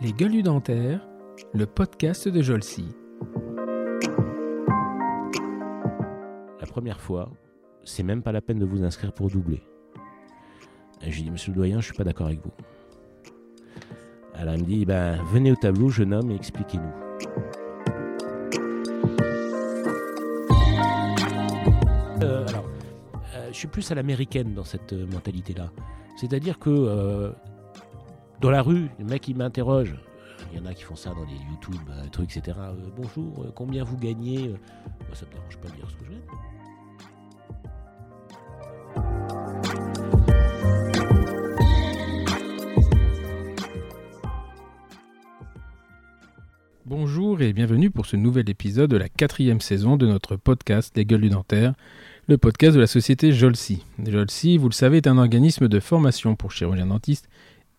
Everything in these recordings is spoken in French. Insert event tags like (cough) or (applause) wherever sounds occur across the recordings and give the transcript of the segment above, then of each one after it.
Les gueules dentaires, le podcast de Jolcy. La première fois, c'est même pas la peine de vous inscrire pour doubler. J'ai dit, monsieur le doyen, je suis pas d'accord avec vous. Alors il me dit, ben, venez au tableau, jeune homme, et expliquez-nous. Euh, euh, je suis plus à l'américaine dans cette euh, mentalité-là. C'est-à-dire que dans la rue, le mec il m'interroge. Il y en a qui font ça dans les YouTube, euh, trucs, etc. Euh, bonjour, euh, combien vous gagnez Euh, ça me dérange pas de dire ce que je gagne. Bonjour et bienvenue pour ce nouvel épisode de la quatrième saison de notre podcast Les gueules du dentaire, le podcast de la société Jolcy. Jolcy, vous le savez, est un organisme de formation pour chirurgiens dentistes,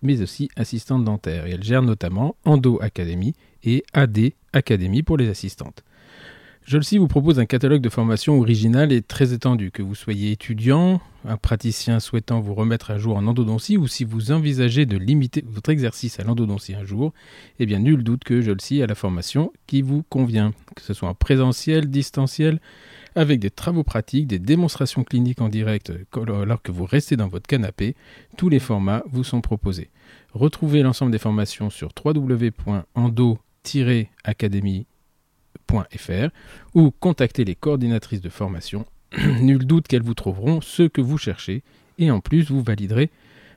mais aussi assistantes dentaires. Et elle gère notamment Endo Academy et AD Academy pour les assistantes. Jolcy vous propose un catalogue de formation original et très étendu. Que vous soyez étudiant, un praticien souhaitant vous remettre à jour en endodontie ou si vous envisagez de limiter votre exercice à l'endodontie un jour, eh bien nul doute que Jolcy a la formation qui vous convient, que ce soit en présentiel, distanciel, avec des travaux pratiques, des démonstrations cliniques en direct alors que vous restez dans votre canapé, tous les formats vous sont proposés. Retrouvez l'ensemble des formations sur www.endo-academy.fr ou contactez les coordinatrices de formation. (clears throat) Nul doute qu'elles vous trouveront ce que vous cherchez et en plus vous validerez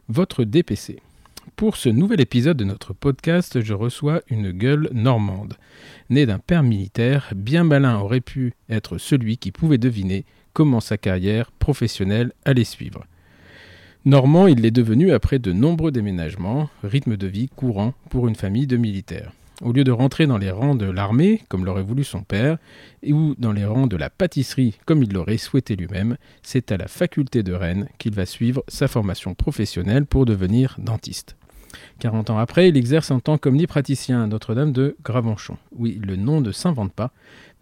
votre DPC. Pour ce nouvel épisode de notre podcast, je reçois une gueule normande. Né d'un père militaire, bien malin aurait pu être celui qui pouvait deviner comment sa carrière professionnelle allait suivre. Normand, il l'est devenu après de nombreux déménagements, rythme de vie courant pour une famille de militaires. Au lieu de rentrer dans les rangs de l'armée, comme l'aurait voulu son père, ou dans les rangs de la pâtisserie, comme il l'aurait souhaité lui-même, c'est à la faculté de Rennes qu'il va suivre sa formation professionnelle pour devenir dentiste. 40 ans après, il exerce en tant qu'omnipraticien à Notre-Dame de Gravenchon. Oui, le nom ne s'invente pas,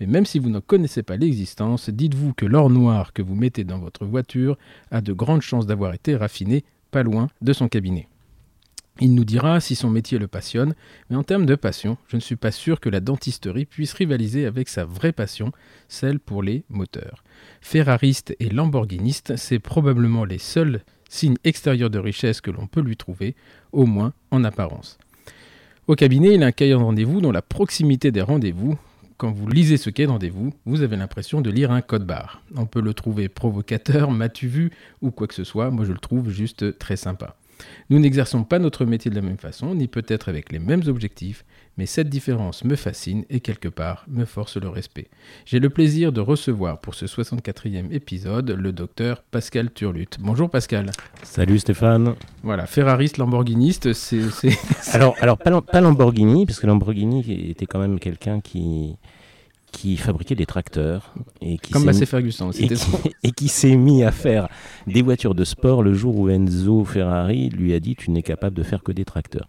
mais même si vous ne connaissez pas l'existence, dites-vous que l'or noir que vous mettez dans votre voiture a de grandes chances d'avoir été raffiné pas loin de son cabinet. Il nous dira si son métier le passionne, mais en termes de passion, je ne suis pas sûr que la dentisterie puisse rivaliser avec sa vraie passion, celle pour les moteurs. Ferrariste et lamborghiniste, c'est probablement les seuls signes extérieurs de richesse que l'on peut lui trouver, au moins en apparence. Au cabinet, il a un cahier de rendez-vous dont la proximité des rendez-vous, quand vous lisez ce cahier de rendez-vous, vous avez l'impression de lire un code barre. On peut le trouver provocateur, m'as-tu vu, ou quoi que ce soit, moi je le trouve juste très sympa. Nous n'exerçons pas notre métier de la même façon, ni peut-être avec les mêmes objectifs, mais cette différence me fascine et quelque part me force le respect. J'ai le plaisir de recevoir pour ce 64e épisode le docteur Pascal Turlut. Bonjour Pascal. Salut Stéphane. Voilà, Ferrariste, Lamborghiniste, c'est... (laughs) Alors, alors pas, pas Lamborghini, parce que Lamborghini était quand même quelqu'un qui, qui fabriquait des tracteurs. Et qui Comme mis- Ferguson. et C'était qui, son- (laughs) et qui s'est mis à faire des voitures de sport le jour où Enzo Ferrari lui a dit tu n'es capable de faire que des tracteurs.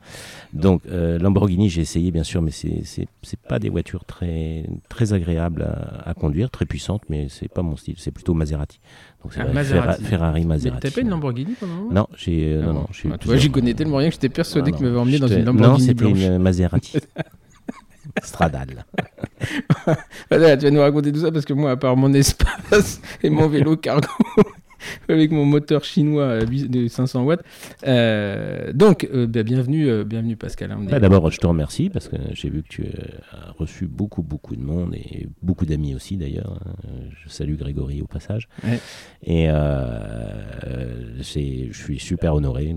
Donc euh, Lamborghini j'ai essayé bien sûr mais c'est c'est c'est pas des voitures très très agréables à, à conduire, très puissantes mais c'est pas mon style, c'est plutôt Maserati. Donc Ah, vrai, Maserati. Ferra- Ferrari Mais Maserati. T'as pas une Lamborghini pendant Non, j'ai euh, Ah non bon. non, j'ai eu Ah, Tu vois, j'y connais tellement rien que j'étais persuadé Ah que tu non, m'avais emmené dans une Non, Lamborghini c'était blanche. une Maserati. (laughs) Stradale. (laughs) Voilà, tu vas nous raconter tout ça parce que moi, à part mon espace et mon vélo (laughs) cargo avec mon moteur chinois de 500 watts. euh, donc, euh, bah, bienvenue, euh, bienvenue Pascal. hein, Bah, D'abord, je te remercie parce que j'ai vu que tu as reçu beaucoup, beaucoup de monde et beaucoup d'amis aussi d'ailleurs. Euh, Je salue Grégory au passage. Ouais. Et je suis super honoré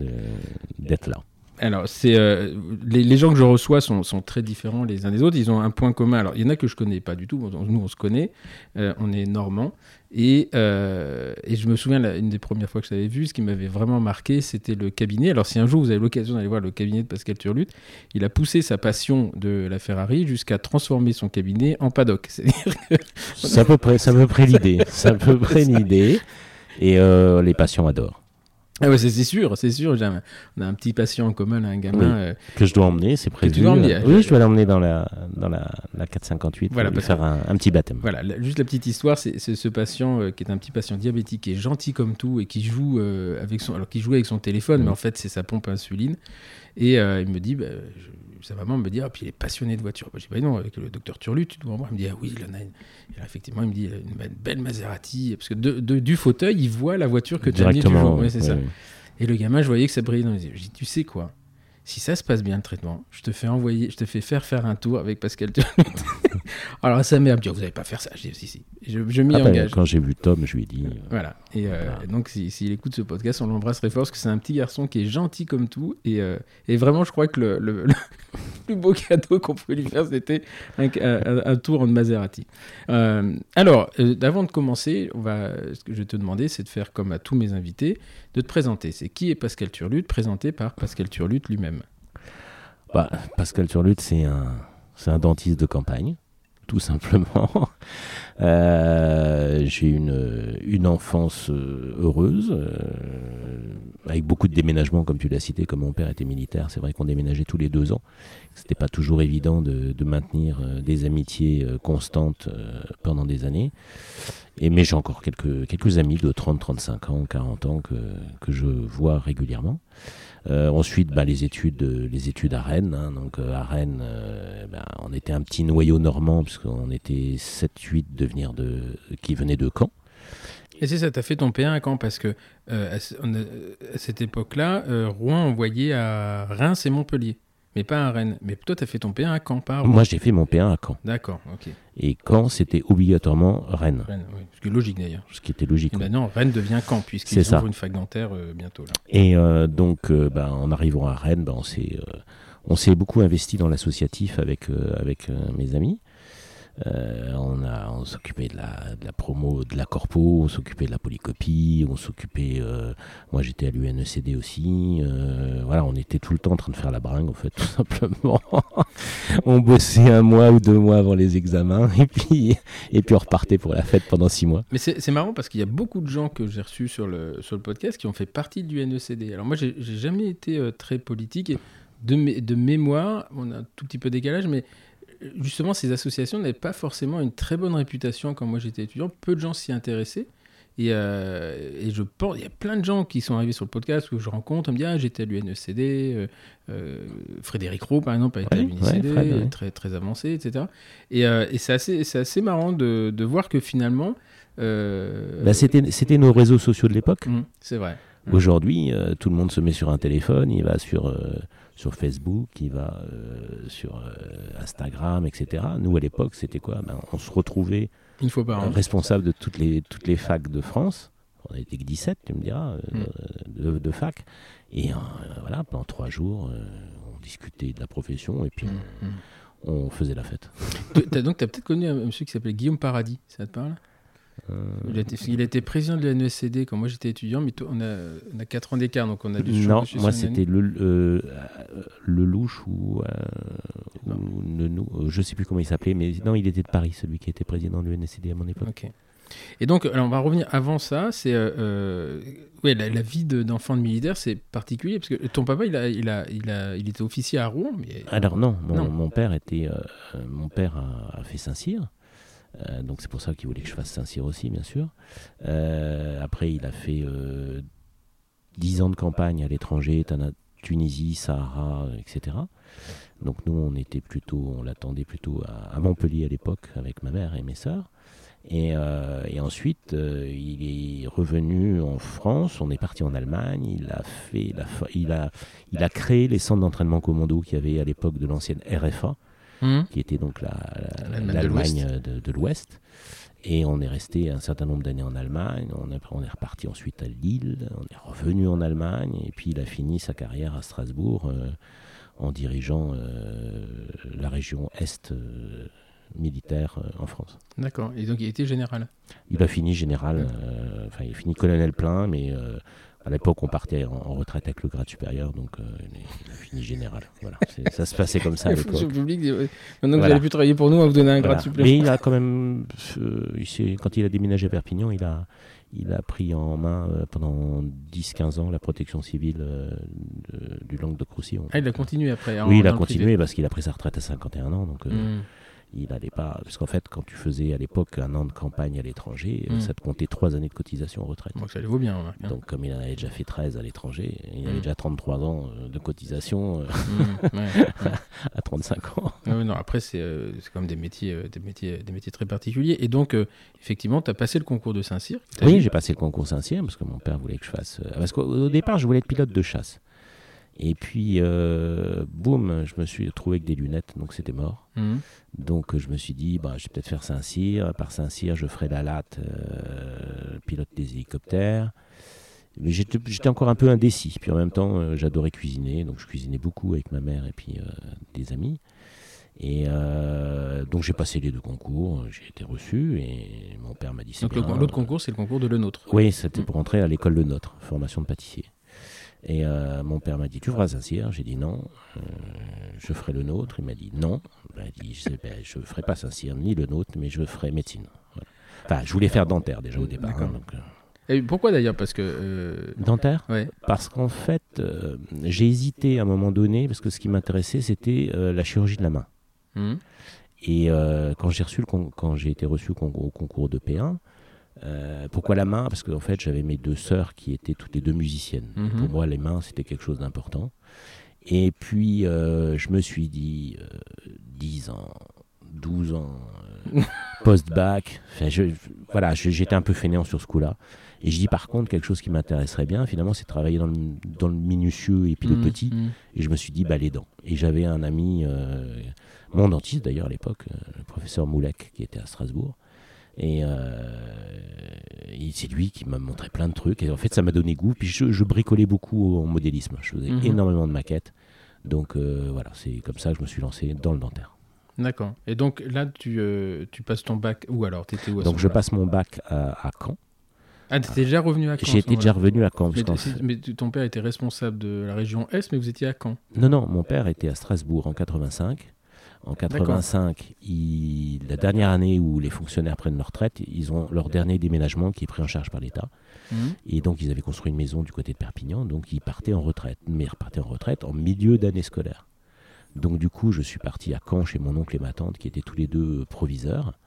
d'être là. Alors, c'est euh, les, les gens que je reçois sont, sont très différents les uns des autres. Ils ont un point commun. Alors, il y en a que je connais pas du tout. Bon, Nous, on se connaît. Euh, on est normands. Et, euh, et je me souviens, une des premières fois que je t'avais vu, ce qui m'avait vraiment marqué, c'était le cabinet. Alors, si un jour vous avez l'occasion d'aller voir le cabinet de Pascal Turlut, il a poussé sa passion de la Ferrari jusqu'à transformer son cabinet en paddock. (laughs) Que C'est à peu près, c'est à peu près l'idée. C'est à peu (laughs) près l'idée. Et les patients adorent. Ah ouais, c'est sûr, c'est sûr. un- on a un petit patient en commun, un gamin. Oui. euh, Que je dois emmener, c'est prévu. tu dois emmener, oui, je- dois l'emmener dans la, dans la, la 458 Voilà, pour lui faire un, un petit baptême. Voilà, la- juste la petite histoire, c'est ce patient euh, qui est un petit patient diabétique, qui est gentil comme tout et qui joue euh, avec son, alors qui joue avec son téléphone, mais en fait c'est sa pompe à insuline. Et euh, il me dit, bah, je- sa maman me dit, ah puis il est passionné de voiture. Bah, je dis, bah non, avec le docteur Turlut, tu dois en voir. Il me dit, ah oui, il en a une. Et là, effectivement, il me dit, il a une, belle Maserati, parce que de- de- du fauteuil, il voit la voiture que tu as mis du jour. Ouais, c'est oui, ça. oui. Et le gamin, je voyais que ça brillait dans les yeux. Je dis, tu sais quoi? Si ça se passe bien le traitement, je te fais envoyer, je te fais faire faire un tour avec Pascal. (laughs) Alors sa mère me dit, Oh, vous n'allez pas faire ça. Je dis, si, si. Je, je m'y Ah ben, engage. quand j'ai vu Tom, je lui ai dit. euh, Voilà. Et euh, Voilà. donc, si- s'il écoute ce podcast, on l'embrasse très fort parce que c'est un petit garçon qui est gentil comme tout. Et, euh, et vraiment, je crois que le, le- (laughs) le plus beau cadeau qu'on pouvait lui faire, c'était un, un- un tour en Maserati. Alors, avant de commencer, on va, ce que je vais te demander, c'est de faire comme à tous mes invités, de te présenter. C'est qui est Pascal Turlut, présenté par Pascal Turlut lui-même. Bah, Pascal Turlut, c'est un, c'est un dentiste de campagne, tout simplement. Euh, j'ai une, une enfance euh, heureuse, euh, avec beaucoup de déménagements, comme tu l'as cité, comme mon père était militaire. C'est vrai qu'on déménageait tous les deux ans. C'était pas toujours évident de, de maintenir euh, des amitiés euh, constantes pendant des années. Et, mais j'ai encore quelques, quelques amis de 30, 35 ans, 40 ans que, que je vois régulièrement. Euh, ensuite, bah, les études, euh, les études à Rennes. hein. donc euh, à Rennes, bah, on était un petit noyau normand puisqu'on était 7-8 de venir de, qui venaient de Caen. Et c'est ça, tu as fait ton P1 à Caen parce que à, à cette époque-là, Rouen envoyait à Reims et Montpellier, mais pas à Rennes. Mais toi, tu as fait ton P1 à Caen, Rouen. Moi, j'ai fait mon P1 à Caen. D'accord, ok. Et Caen, c'était obligatoirement Rennes, Rennes, oui. Ce qui est logique d'ailleurs. ce qui était logique. Et maintenant, Rennes devient Caen, puisqu'ils ça. une fac dentaire euh, bientôt. Là. Et euh, donc, euh, bah, en arrivant à Rennes, bah, on s'est beaucoup investi dans l'associatif avec, avec mes amis. Euh, on on s'occupait de la, de promo, de la corpo, on s'occupait de la polycopie, on s'occupait. euh, moi, j'étais à l'UNECD aussi. euh, voilà, on était tout le temps en train de faire la bringue, en fait, (laughs) tout simplement. on bossait un mois ou deux mois avant les examens, et puis, et puis on repartait pour la fête pendant six mois. Mais c'est marrant parce qu'il y a beaucoup de gens que j'ai reçus sur le, sur le podcast qui ont fait partie du NECD. Alors moi, j'ai jamais été très politique. Et de, de mémoire, on a un tout petit peu décalage, mais justement, ces associations n'avaient pas forcément une très bonne réputation quand moi j'étais étudiant. Peu de gens s'y intéressaient. Et, euh, et je pense, il y a plein de gens qui sont arrivés sur le podcast que je rencontre, on me dit ah j'étais à l'UNECD, euh, euh, Frédéric Roux par exemple a été à l'UNECD, ouais, Fred, ouais. très très avancé, etc. Et, et c'est assez, marrant de, de voir que finalement, Bah, c'était nos réseaux sociaux de l'époque. hum, c'est vrai. Mm. Aujourd'hui, tout le monde se met sur un téléphone, il va sur, sur Facebook, il va euh, sur euh, Instagram, etc. Nous, à l'époque, c'était quoi? Ben, On se retrouvait an. responsable de toutes les, toutes les facs de France. On était que 17, tu me diras, euh, Mm. de, de fac. Et voilà, pendant trois jours, on discutait de la profession et puis Hum, hum. on, on faisait la fête. T'as- donc tu as peut-être connu un monsieur qui s'appelait Guillaume Paradis, ça te parle? Il été, il a été président de la NECD quand moi j'étais étudiant, mais on a, on a 4 ans d'écart, donc on a dû non, moi c'était le, euh, le louche ou, euh, ou le nou- euh, je sais plus comment il s'appelait, mais non, il était de Paris, celui qui était président de l'UNSCD à mon époque. Ok. Et donc, alors on va revenir avant ça. C'est euh, euh, ouais, la, la vie de- d'enfant de militaire, c'est particulier parce que ton papa, il a, il a, il a, il était officier à Rouen, mais Alors non, mon, Non. mon père était, euh, euh, mon père a, a fait Saint-Cyr, Euh, donc c'est pour ça qu'il voulait que je fasse Saint-Cyr aussi, bien sûr. Euh, après, il a fait euh, 10 ans de campagne à l'étranger, Tunisie, Sahara, etc. Donc nous, on était plutôt, on l'attendait plutôt à, Montpellier à l'époque avec ma mère et mes sœurs. Et, euh, et ensuite, euh, il est revenu en France. On est parti en Allemagne. Il a fait, fa- il a, il a créé les centres d'entraînement commando qu'il y avait à l'époque de l'ancienne RFA, Hum. qui était donc la- la- L'Allemagne de l'Ouest. Et on est resté un certain nombre d'années en Allemagne. On est, on est reparti ensuite à Lille. On est revenu en Allemagne. Et puis il a fini sa carrière à Strasbourg euh, en dirigeant euh, la région Est euh, militaire en France. D'accord. Et donc il était général. Il a fini général, enfin il a fini colonel plein, mais à l'époque on partait en, en retraite avec le grade supérieur, donc euh, fini général. Voilà, ça se passait comme ça à (laughs) l'époque. publique, maintenant que Voilà. vous allez plus travailler pour nous, on va vous donner un Voilà. grade supplémentaire. Mais il a quand même, euh, il quand il a déménagé à Perpignan, il a, il a pris en main euh, pendant 10-15 ans la protection civile euh, de- du Languedoc-Roussillon. Ah, il a continué après. en- Oui, il a privé. continué parce qu'il a pris sa retraite à 51 ans, donc euh, Hmm. Il n'allait pas. Parce qu'en fait, quand tu faisais à l'époque un an de campagne à l'étranger, euh, Mm. ça te comptait trois années de cotisation en retraite. Donc ça lui vaut bien. hein. Donc, comme il en avait déjà fait 13 à l'étranger, il avait Mm. déjà 33 ans euh, de cotisation Hmm, ouais, (laughs) ouais. à 35 ans. Ah ouais, non, après, c'est euh, c'est comme des métiers, euh, des, métiers, des métiers très particuliers. Et donc, euh, effectivement, tu as passé le concours de Saint-Cyr. Oui, j'ai passé le concours Saint-Cyr parce que mon père voulait que je fasse. parce qu'au au départ, je voulais être pilote de chasse. Et puis, euh, boum, je me suis trouvé avec des lunettes, donc c'était mort. Hmm. Donc je me suis dit, bah, je vais peut-être faire Saint-Cyr. Par Saint-Cyr, je ferai la latte, euh, pilote des hélicoptères. Mais j'étais encore un peu indécis. Puis en même temps, euh, j'adorais cuisiner. Donc je cuisinais beaucoup avec ma mère et puis des amis. Et euh, donc j'ai passé les deux concours. J'ai été reçu et mon père m'a dit c'est Donc le- l'autre concours, c'est le concours de Le Nôtre. Oui, c'était pour entrer à l'école de Notre, formation de pâtissier. Et euh, mon père m'a dit, tu feras Saint-Cyr J'ai dit non, euh, je ferai le nôtre. Il m'a dit non. Ben, il dit, je ben, je ferai pas Saint-Cyr ni le nôtre, mais je ferai médecine. Voilà. Enfin, je voulais faire dentaire déjà au départ. Hein, donc, euh, Et pourquoi d'ailleurs? Parce que. Dentaire? Ouais. Parce qu'en fait, j'ai hésité à un moment donné, parce que ce qui m'intéressait, c'était la chirurgie de la main. hmm. Et quand j'ai reçu le con- quand j'ai été reçu au concours de P1, euh, pourquoi la main? Parce qu'en fait, j'avais mes deux sœurs qui étaient toutes les deux musiciennes. Mhm. Pour moi, les mains, c'était quelque chose d'important. Et puis, euh, je me suis dit, euh, 10 ans, 12 ans, euh, (laughs) post-bac, voilà, j'étais un peu fainéant sur ce coup-là. Et je dis par contre, quelque chose qui m'intéresserait bien, finalement, c'est travailler dans le, dans le minutieux et puis le Hmm, petit. hmm. Et je me suis dit, bah, les dents. Et j'avais un ami, euh, mon dentiste d'ailleurs à l'époque, le professeur Moulek, qui était à Strasbourg. Et, euh, et c'est lui qui m'a montré plein de trucs. Et en fait, ça m'a donné goût. Puis je, je bricolais beaucoup en modélisme. Je faisais Mhm. énormément de maquettes. Donc euh, voilà, c'est comme ça que je me suis lancé dans le dentaire. D'accord. Et donc là, tu, euh, tu passes ton bac. Où alors? T'étais où à Donc je passe mon bac à, à Caen. Ah, t'étais déjà revenu à Caen été déjà revenu à Caen. Mais, mais ton père était responsable de la région Est, mais vous étiez à Caen. Non, non, mon père était à Strasbourg en 85. En 85, il- la dernière année où les fonctionnaires prennent leur retraite, ils ont leur dernier déménagement qui est pris en charge par l'État. Hmm. Et donc, ils avaient construit une maison du côté de Perpignan, donc ils partaient en retraite. Mais ils repartaient en retraite en milieu d'année scolaire. Donc, du coup, je suis parti à Caen chez mon oncle et ma tante, qui étaient tous les deux proviseurs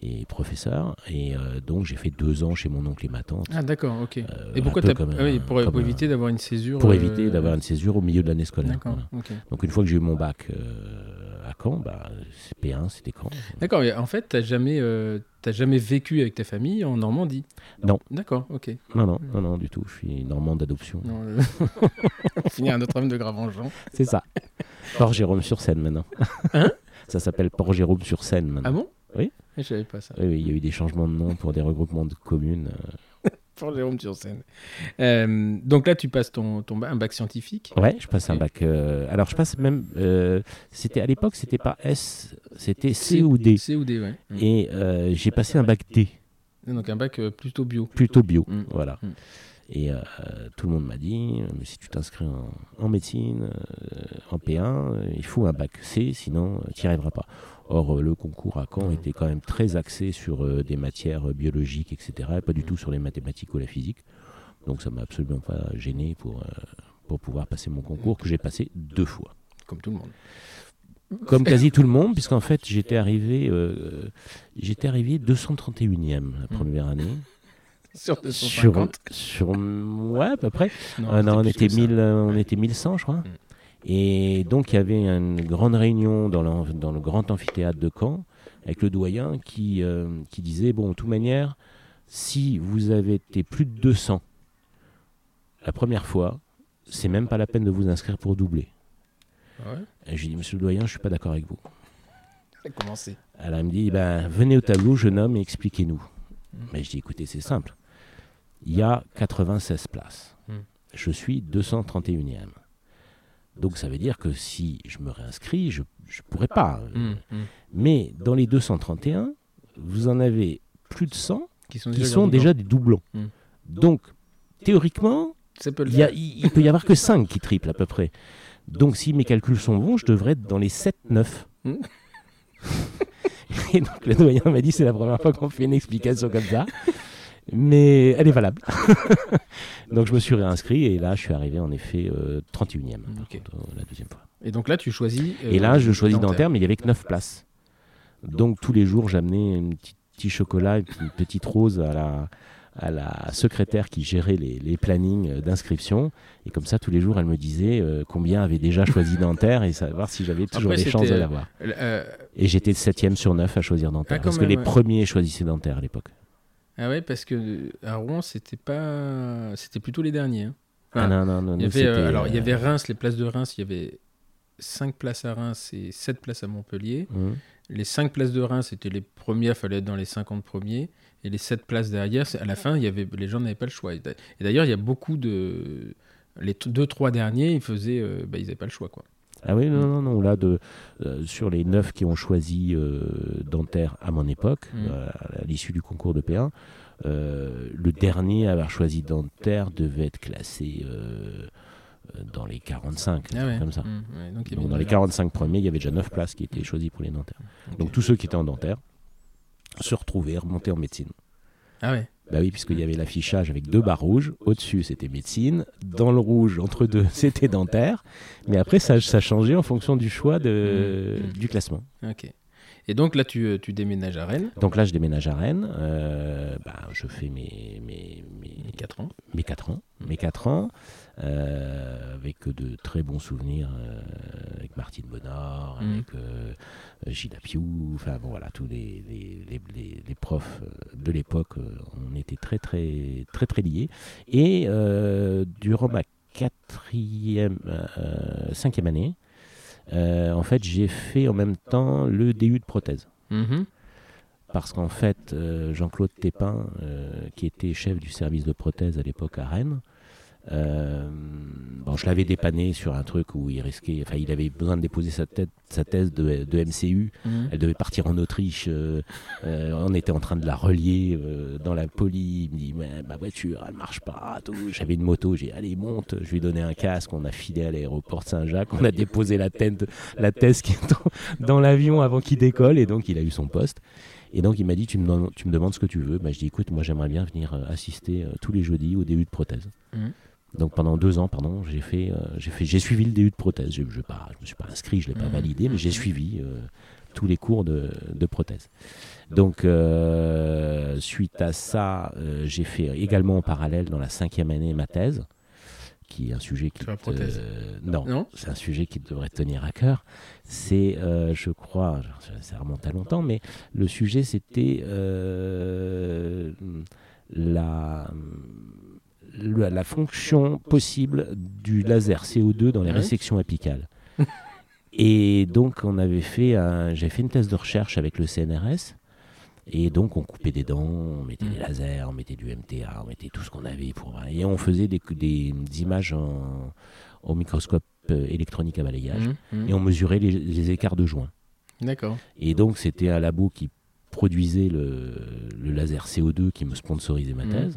et professeurs. Et euh, donc, j'ai fait deux ans chez mon oncle et ma tante. Ah, d'accord, ok. Euh, et pourquoi un t'as. ah oui, un- pour, pour un- éviter d'avoir une césure. Pour euh, éviter d'avoir une césure au milieu de l'année scolaire. D'accord, voilà. Donc, une fois que j'ai eu mon bac euh, à Caen, bah, c'est P1, c'était Caen. D'accord, mais en fait, t'as jamais, euh, t'as jamais vécu avec ta famille en Normandie? Non. D'accord, ok. Non, non, non, non, du tout. Je suis normand d'adoption. Non, euh, (laughs) On finit à Notre-Dame de Gravengean. C'est ça. Port Jérôme sur Seine maintenant. Hein? Ça s'appelle Port Jérôme sur Seine maintenant. Ah bon? Oui. Je savais pas ça. Oui, il y a eu des changements de nom pour des regroupements de communes. euh. (laughs) Pour Jérôme sur scène. Euh, donc là, tu passes ton, ton un bac scientifique. Ouais, je passe un bac. euh, alors, je passe même. euh, c'était à l'époque, c'était pas S, c'était C ou D. C ou D, ouais. Mm. Et j'ai passé un bac D, Donc un bac plutôt bio. plutôt bio. Mm. Voilà. Mm. Et euh, tout le monde m'a dit, mais si tu t'inscris en, en médecine, euh, en P1, euh, il faut un bac C, sinon tu n'y arriveras pas. Or, euh, le concours à Caen était quand même très axé sur euh, des matières euh, biologiques, etc., et pas du tout sur les mathématiques ou la physique. Donc ça m'a absolument pas gêné pour, pour pouvoir passer mon concours, que j'ai passé deux fois. Comme tout le monde. Comme quasi tout le monde, puisqu'en fait, j'étais arrivé, euh, j'étais arrivé 231e la première année. Sur Sur, 250. sur, ouais, à peu près. Non, Ah non, on, était que ça. 1000, euh, on était 1100, je crois. Mm. Et donc, il y avait une grande réunion dans le, dans le grand amphithéâtre de Caen avec le doyen qui, euh, qui disait Bon, de toute manière, si vous avez été plus de 200 la première fois, c'est même pas la peine de vous inscrire pour doubler. Ah ouais? J'ai dit Monsieur le doyen, je suis pas d'accord avec vous. Commencé. Alors, elle me dit ben, Venez au tableau, jeune homme, et expliquez-nous. Mais je dis Écoutez, c'est simple. Il y a 96 places. Mm. Je suis 231e. Donc ça veut dire que si je me réinscris, je ne pourrais pas. Hum, hum. Mais dans les 231, vous en avez plus de 100 Qui sont qui déjà, sont des doublons. Hmm. Donc, théoriquement, peut il, y a- faire. il, il peut y avoir que 5 qui triplent à peu près. Donc, si mes calculs sont bons, je devrais être dans les 7-9. Hmm. (laughs) Et donc, le doyen m'a dit c'est la première fois qu'on fait une explication comme ça. Mais elle est valable. (laughs) donc, je me suis réinscrit et là, je suis arrivé en effet euh, 31e, par Ok. contre, euh, la deuxième fois. Et donc là, tu choisis. euh, Et là, je choisis dentaire. dentaire, mais il y avait que 9 places. Donc tous les jours, j'amenais un petit, petit chocolat, une petite- rose à la, à la secrétaire qui gérait les, les plannings euh, d'inscription. Et comme ça, tous les jours, elle me disait euh, combien avait déjà choisi dentaire et savoir si j'avais toujours Après, des chances de l'avoir. Euh, Et j'étais 7 sur 9 à choisir dentaire. Ah, parce que les ouais. premiers choisissaient dentaire à l'époque. Ah ouais, parce que euh, à Rouen, c'était pas, c'était plutôt les derniers. hein. Ah, non, non, non, il y avait, euh, alors il y euh, avait Reims, les places de Reims, il y avait 5 places à Reims et 7 places à Montpellier. hum. Les 5 places de Reims, c'était les premières, fallait être dans les 50 premiers. Et les 7 places derrière, à la fin, il y avait, les gens n'avaient pas le choix. Et d'a- et d'ailleurs, il y a beaucoup de. Les 2-3 derniers, ils faisaient. euh, bah, ils n'avaient pas le choix. Quoi. Ah oui, non, non, non. Là, de, euh, sur les neuf qui ont choisi euh, dentaire à mon époque, Mm. euh, à l'issue du concours de P1, euh, le dernier à avoir choisi dentaire devait être classé dans les 45, un Ah ouais. comme ça. Ouais, donc, il y Donc, avait dans les déjà- 45 premiers, il y avait déjà 9 places qui étaient choisies pour les dentaires. Donc tous ceux qui étaient en dentaire se retrouvaient remontés en médecine. Ah ouais. Bah oui, puisqu'il y avait l'affichage avec deux barres rouges. Au-dessus, c'était médecine. Dans le rouge, entre deux, (laughs) c'était dentaire. Mais après, ça, ça changeait en fonction du choix de, Mm. du classement. Ok. Et donc là, tu, euh, tu déménages à Rennes, Donc là, je déménage à Rennes. Euh, bah, je fais mes, mes, mes, 4 ans. mes 4 ans. Mes 4 ans, avec de très bons souvenirs euh, avec Martine Bonnard, Mm. avec euh, Gilles Apiou, enfin bon voilà, tous les, les, les, les- les profs euh, de l'époque, euh, on était très très très très liés. Et euh, durant ma quatrième, euh, cinquième année, euh, en fait, j'ai fait en même temps le DU de prothèse Mhm. parce qu'en fait, euh, Jean-Claude Tépin, euh, qui était chef du service de prothèse à l'époque à Rennes, euh, bon, je l'avais dépanné sur un truc où il risquait, enfin, il avait besoin de déposer sa, tête, sa thèse de, de MCU. Mhm. Elle devait partir en Autriche. euh, euh, on était en train de la relier euh, dans la poli. Il me dit mais ma voiture, elle marche pas. J'avais une moto. J'ai dit, allez monte. Je lui ai donné un casque. On a filé à l'aéroport Saint-Jacques. On a déposé la, tête, la thèse qui est dans, dans l'avion avant qu'il décolle. Et donc il a eu son poste. Et donc il m'a dit tu me, demandes- tu me demandes ce que tu veux. Bah, je dis écoute moi j'aimerais bien venir euh, assister euh, tous les jeudis au début de prothèse. Mhm. Donc pendant deux ans, pardon, j'ai fait, euh, j'ai fait, j'ai suivi le DU de prothèse. Je, je me suis pas inscrit, je l'ai pas Mhm. validé, mais j'ai Mhm. suivi euh, tous les cours de, de prothèse. Donc euh, suite à ça, j'ai fait également en parallèle dans la cinquième année ma thèse, qui est un sujet qui te- non, Non c'est un sujet qui devrait te tenir à cœur. C'est, je crois, ça remonte à longtemps, mais le sujet c'était la, la, la fonction possible du laser CO2 dans les résections apicales. (laughs) Et donc on avait fait, un- j'avais fait une thèse de recherche avec le CNRS. Et donc on coupait des dents, on mettait des Mm. lasers, on mettait du MTA, on mettait tout ce qu'on avait pour et on faisait des, des, des images en- au microscope euh, électronique à balayage Mhm. Mhm. et on mesurait les, les écarts de joints. D'accord. Et donc c'était un labo qui produisait le, le laser CO2 qui me sponsorisait ma thèse.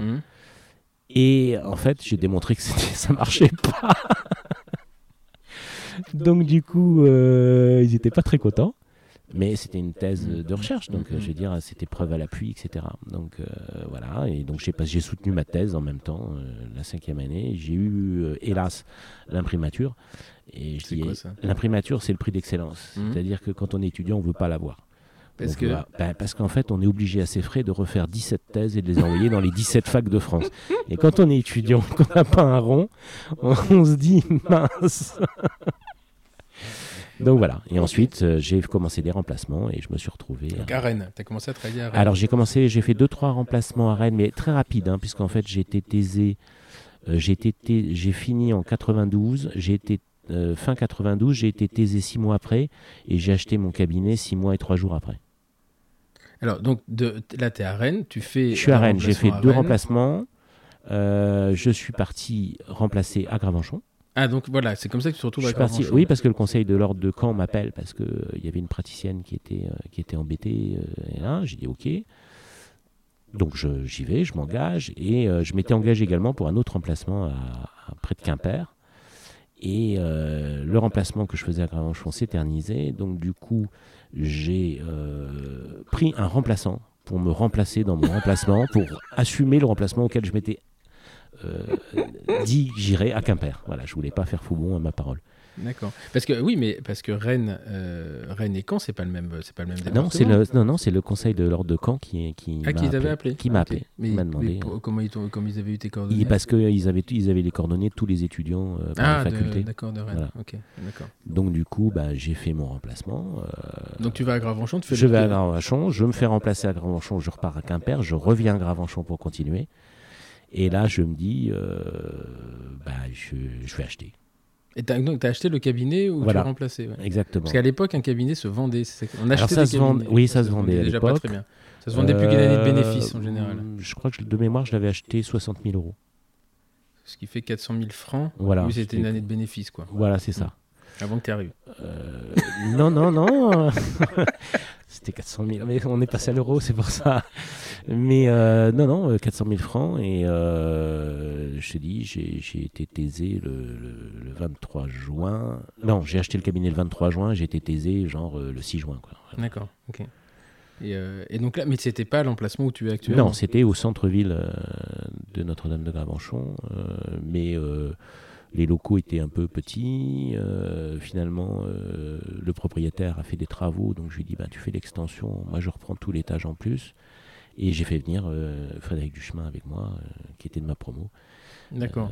Et en fait, j'ai démontré que (laughs) ça marchait pas. Donc du coup, euh, ils n'étaient pas très contents. Mais c'était une thèse de recherche, donc euh, je veux dire, c'était preuve à l'appui, etc. Donc euh, voilà, et donc j'ai soutenu ma thèse en même temps, euh, la cinquième année. J'ai eu, hélas, l'imprimature. Et je C'est dis, quoi ça? L'imprimature, c'est le prix d'excellence. Mhm. C'est-à-dire que quand on est étudiant, on ne veut pas l'avoir. Parce Donc, que. Ben, parce qu'en fait, on est obligé à ses frais de refaire 17 thèses et de les envoyer dans les 17 facs de France. Et quand on est étudiant, (laughs) qu'on n'a pas un rond, on, on se dit mince. Donc voilà. Et ensuite, euh, j'ai commencé des remplacements et je me suis retrouvé. Donc à- Rennes, tu as commencé à travailler à Rennes. Alors j'ai commencé, j'ai fait deux trois remplacements à Rennes, mais très rapide, hein, puisqu'en fait j'ai été taisé. euh, j'ai été thé- j'ai fini en 92, j'ai été euh, fin 92, j'ai été taisé six mois après et j'ai acheté mon cabinet six mois et trois jours après. Alors, donc de, là, tu es à Rennes, tu fais. Je suis à Rennes, j'ai fait remplacement deux Rennes. remplacements. Euh, je suis parti remplacer à Gravenchon. Ah, donc voilà, c'est comme ça que tu te retrouves Je à suis parti- Gravenchon. oui, parce que le conseil de l'ordre de Caen m'appelle parce qu'il y avait une praticienne qui était, euh, qui était embêtée. euh, et là, j'ai dit OK. Donc je- j'y vais, je m'engage. Et euh, je m'étais engagé également pour un autre emplacement à, à près de Quimper. Et euh, le remplacement que je faisais à Gravenchon s'éternisait. Donc du coup, j'ai euh, pris un remplaçant pour me remplacer dans mon remplacement, pour assumer le remplacement auquel je m'étais euh, dit j'irai à Quimper. Voilà, je voulais pas faire faux bon à ma parole. D'accord. Parce que oui, mais parce que Rennes, euh, Rennes et Caen, c'est pas le même, c'est pas le même Non, c'est le, non, non, c'est le conseil de l'ordre de Caen qui, qui Ah, qui appelé. Qui m'a Ok. appelé. Mais, mais demandé. pour- comment ils ils avaient eu tes coordonnées parce qu'ils avaient, ils avaient les coordonnées de tous les étudiants euh, par Ah, la de- faculté. d'accord, de Rennes. Voilà. Ok, d'accord. Donc du coup, bah, j'ai fait mon remplacement. euh, Donc tu vas à Gravenchon, tu fais je le- vais à Gravenchon, je me fais remplacer à Gravenchon, je repars à Quimper, je reviens à Gravenchon pour continuer. Et là, je me dis, euh, bah, je, je vais acheter. Et donc t'as acheté le cabinet Voilà. tu remplaçais. ouais. Exactement. Parce qu'à l'époque, un cabinet se vendait. On Alors achetait ça des se vend- oui, ça se vendait à déjà pas très bien. Ça se vendait plus qu'une année de bénéfice en Euh, général. Je crois que de mémoire, je l'avais acheté 60 000 euros. Ce qui fait 400 000 francs. Voilà. oui, c'était c'était- une année de bénéfice, quoi. Voilà, c'est ça. Avant que tu arrives. Euh, non, non, non. (laughs) C'était 400 000. Mais on est passé à l'euro, c'est pour ça. Mais euh, non, non, euh, 400 000 francs. Et euh, je te dis, j'ai été taisé le, le- le 23 juin. Non, j'ai acheté le cabinet le 23 juin. J'ai été taisé genre euh, le 6 juin. D'accord, ok. Et, euh, et donc là, mais c'était pas l'emplacement où tu es actuellement? Non, c'était au centre-ville euh, de Notre-Dame de Gravenchon. euh, mais euh, les locaux étaient un peu petits. euh, finalement, euh, le propriétaire a fait des travaux. Donc je lui ai dit bah, Tu fais l'extension, moi je reprends tout l'étage en plus. Et j'ai fait venir euh, Frédéric Duchemin avec moi, qui était de ma promo, D'accord.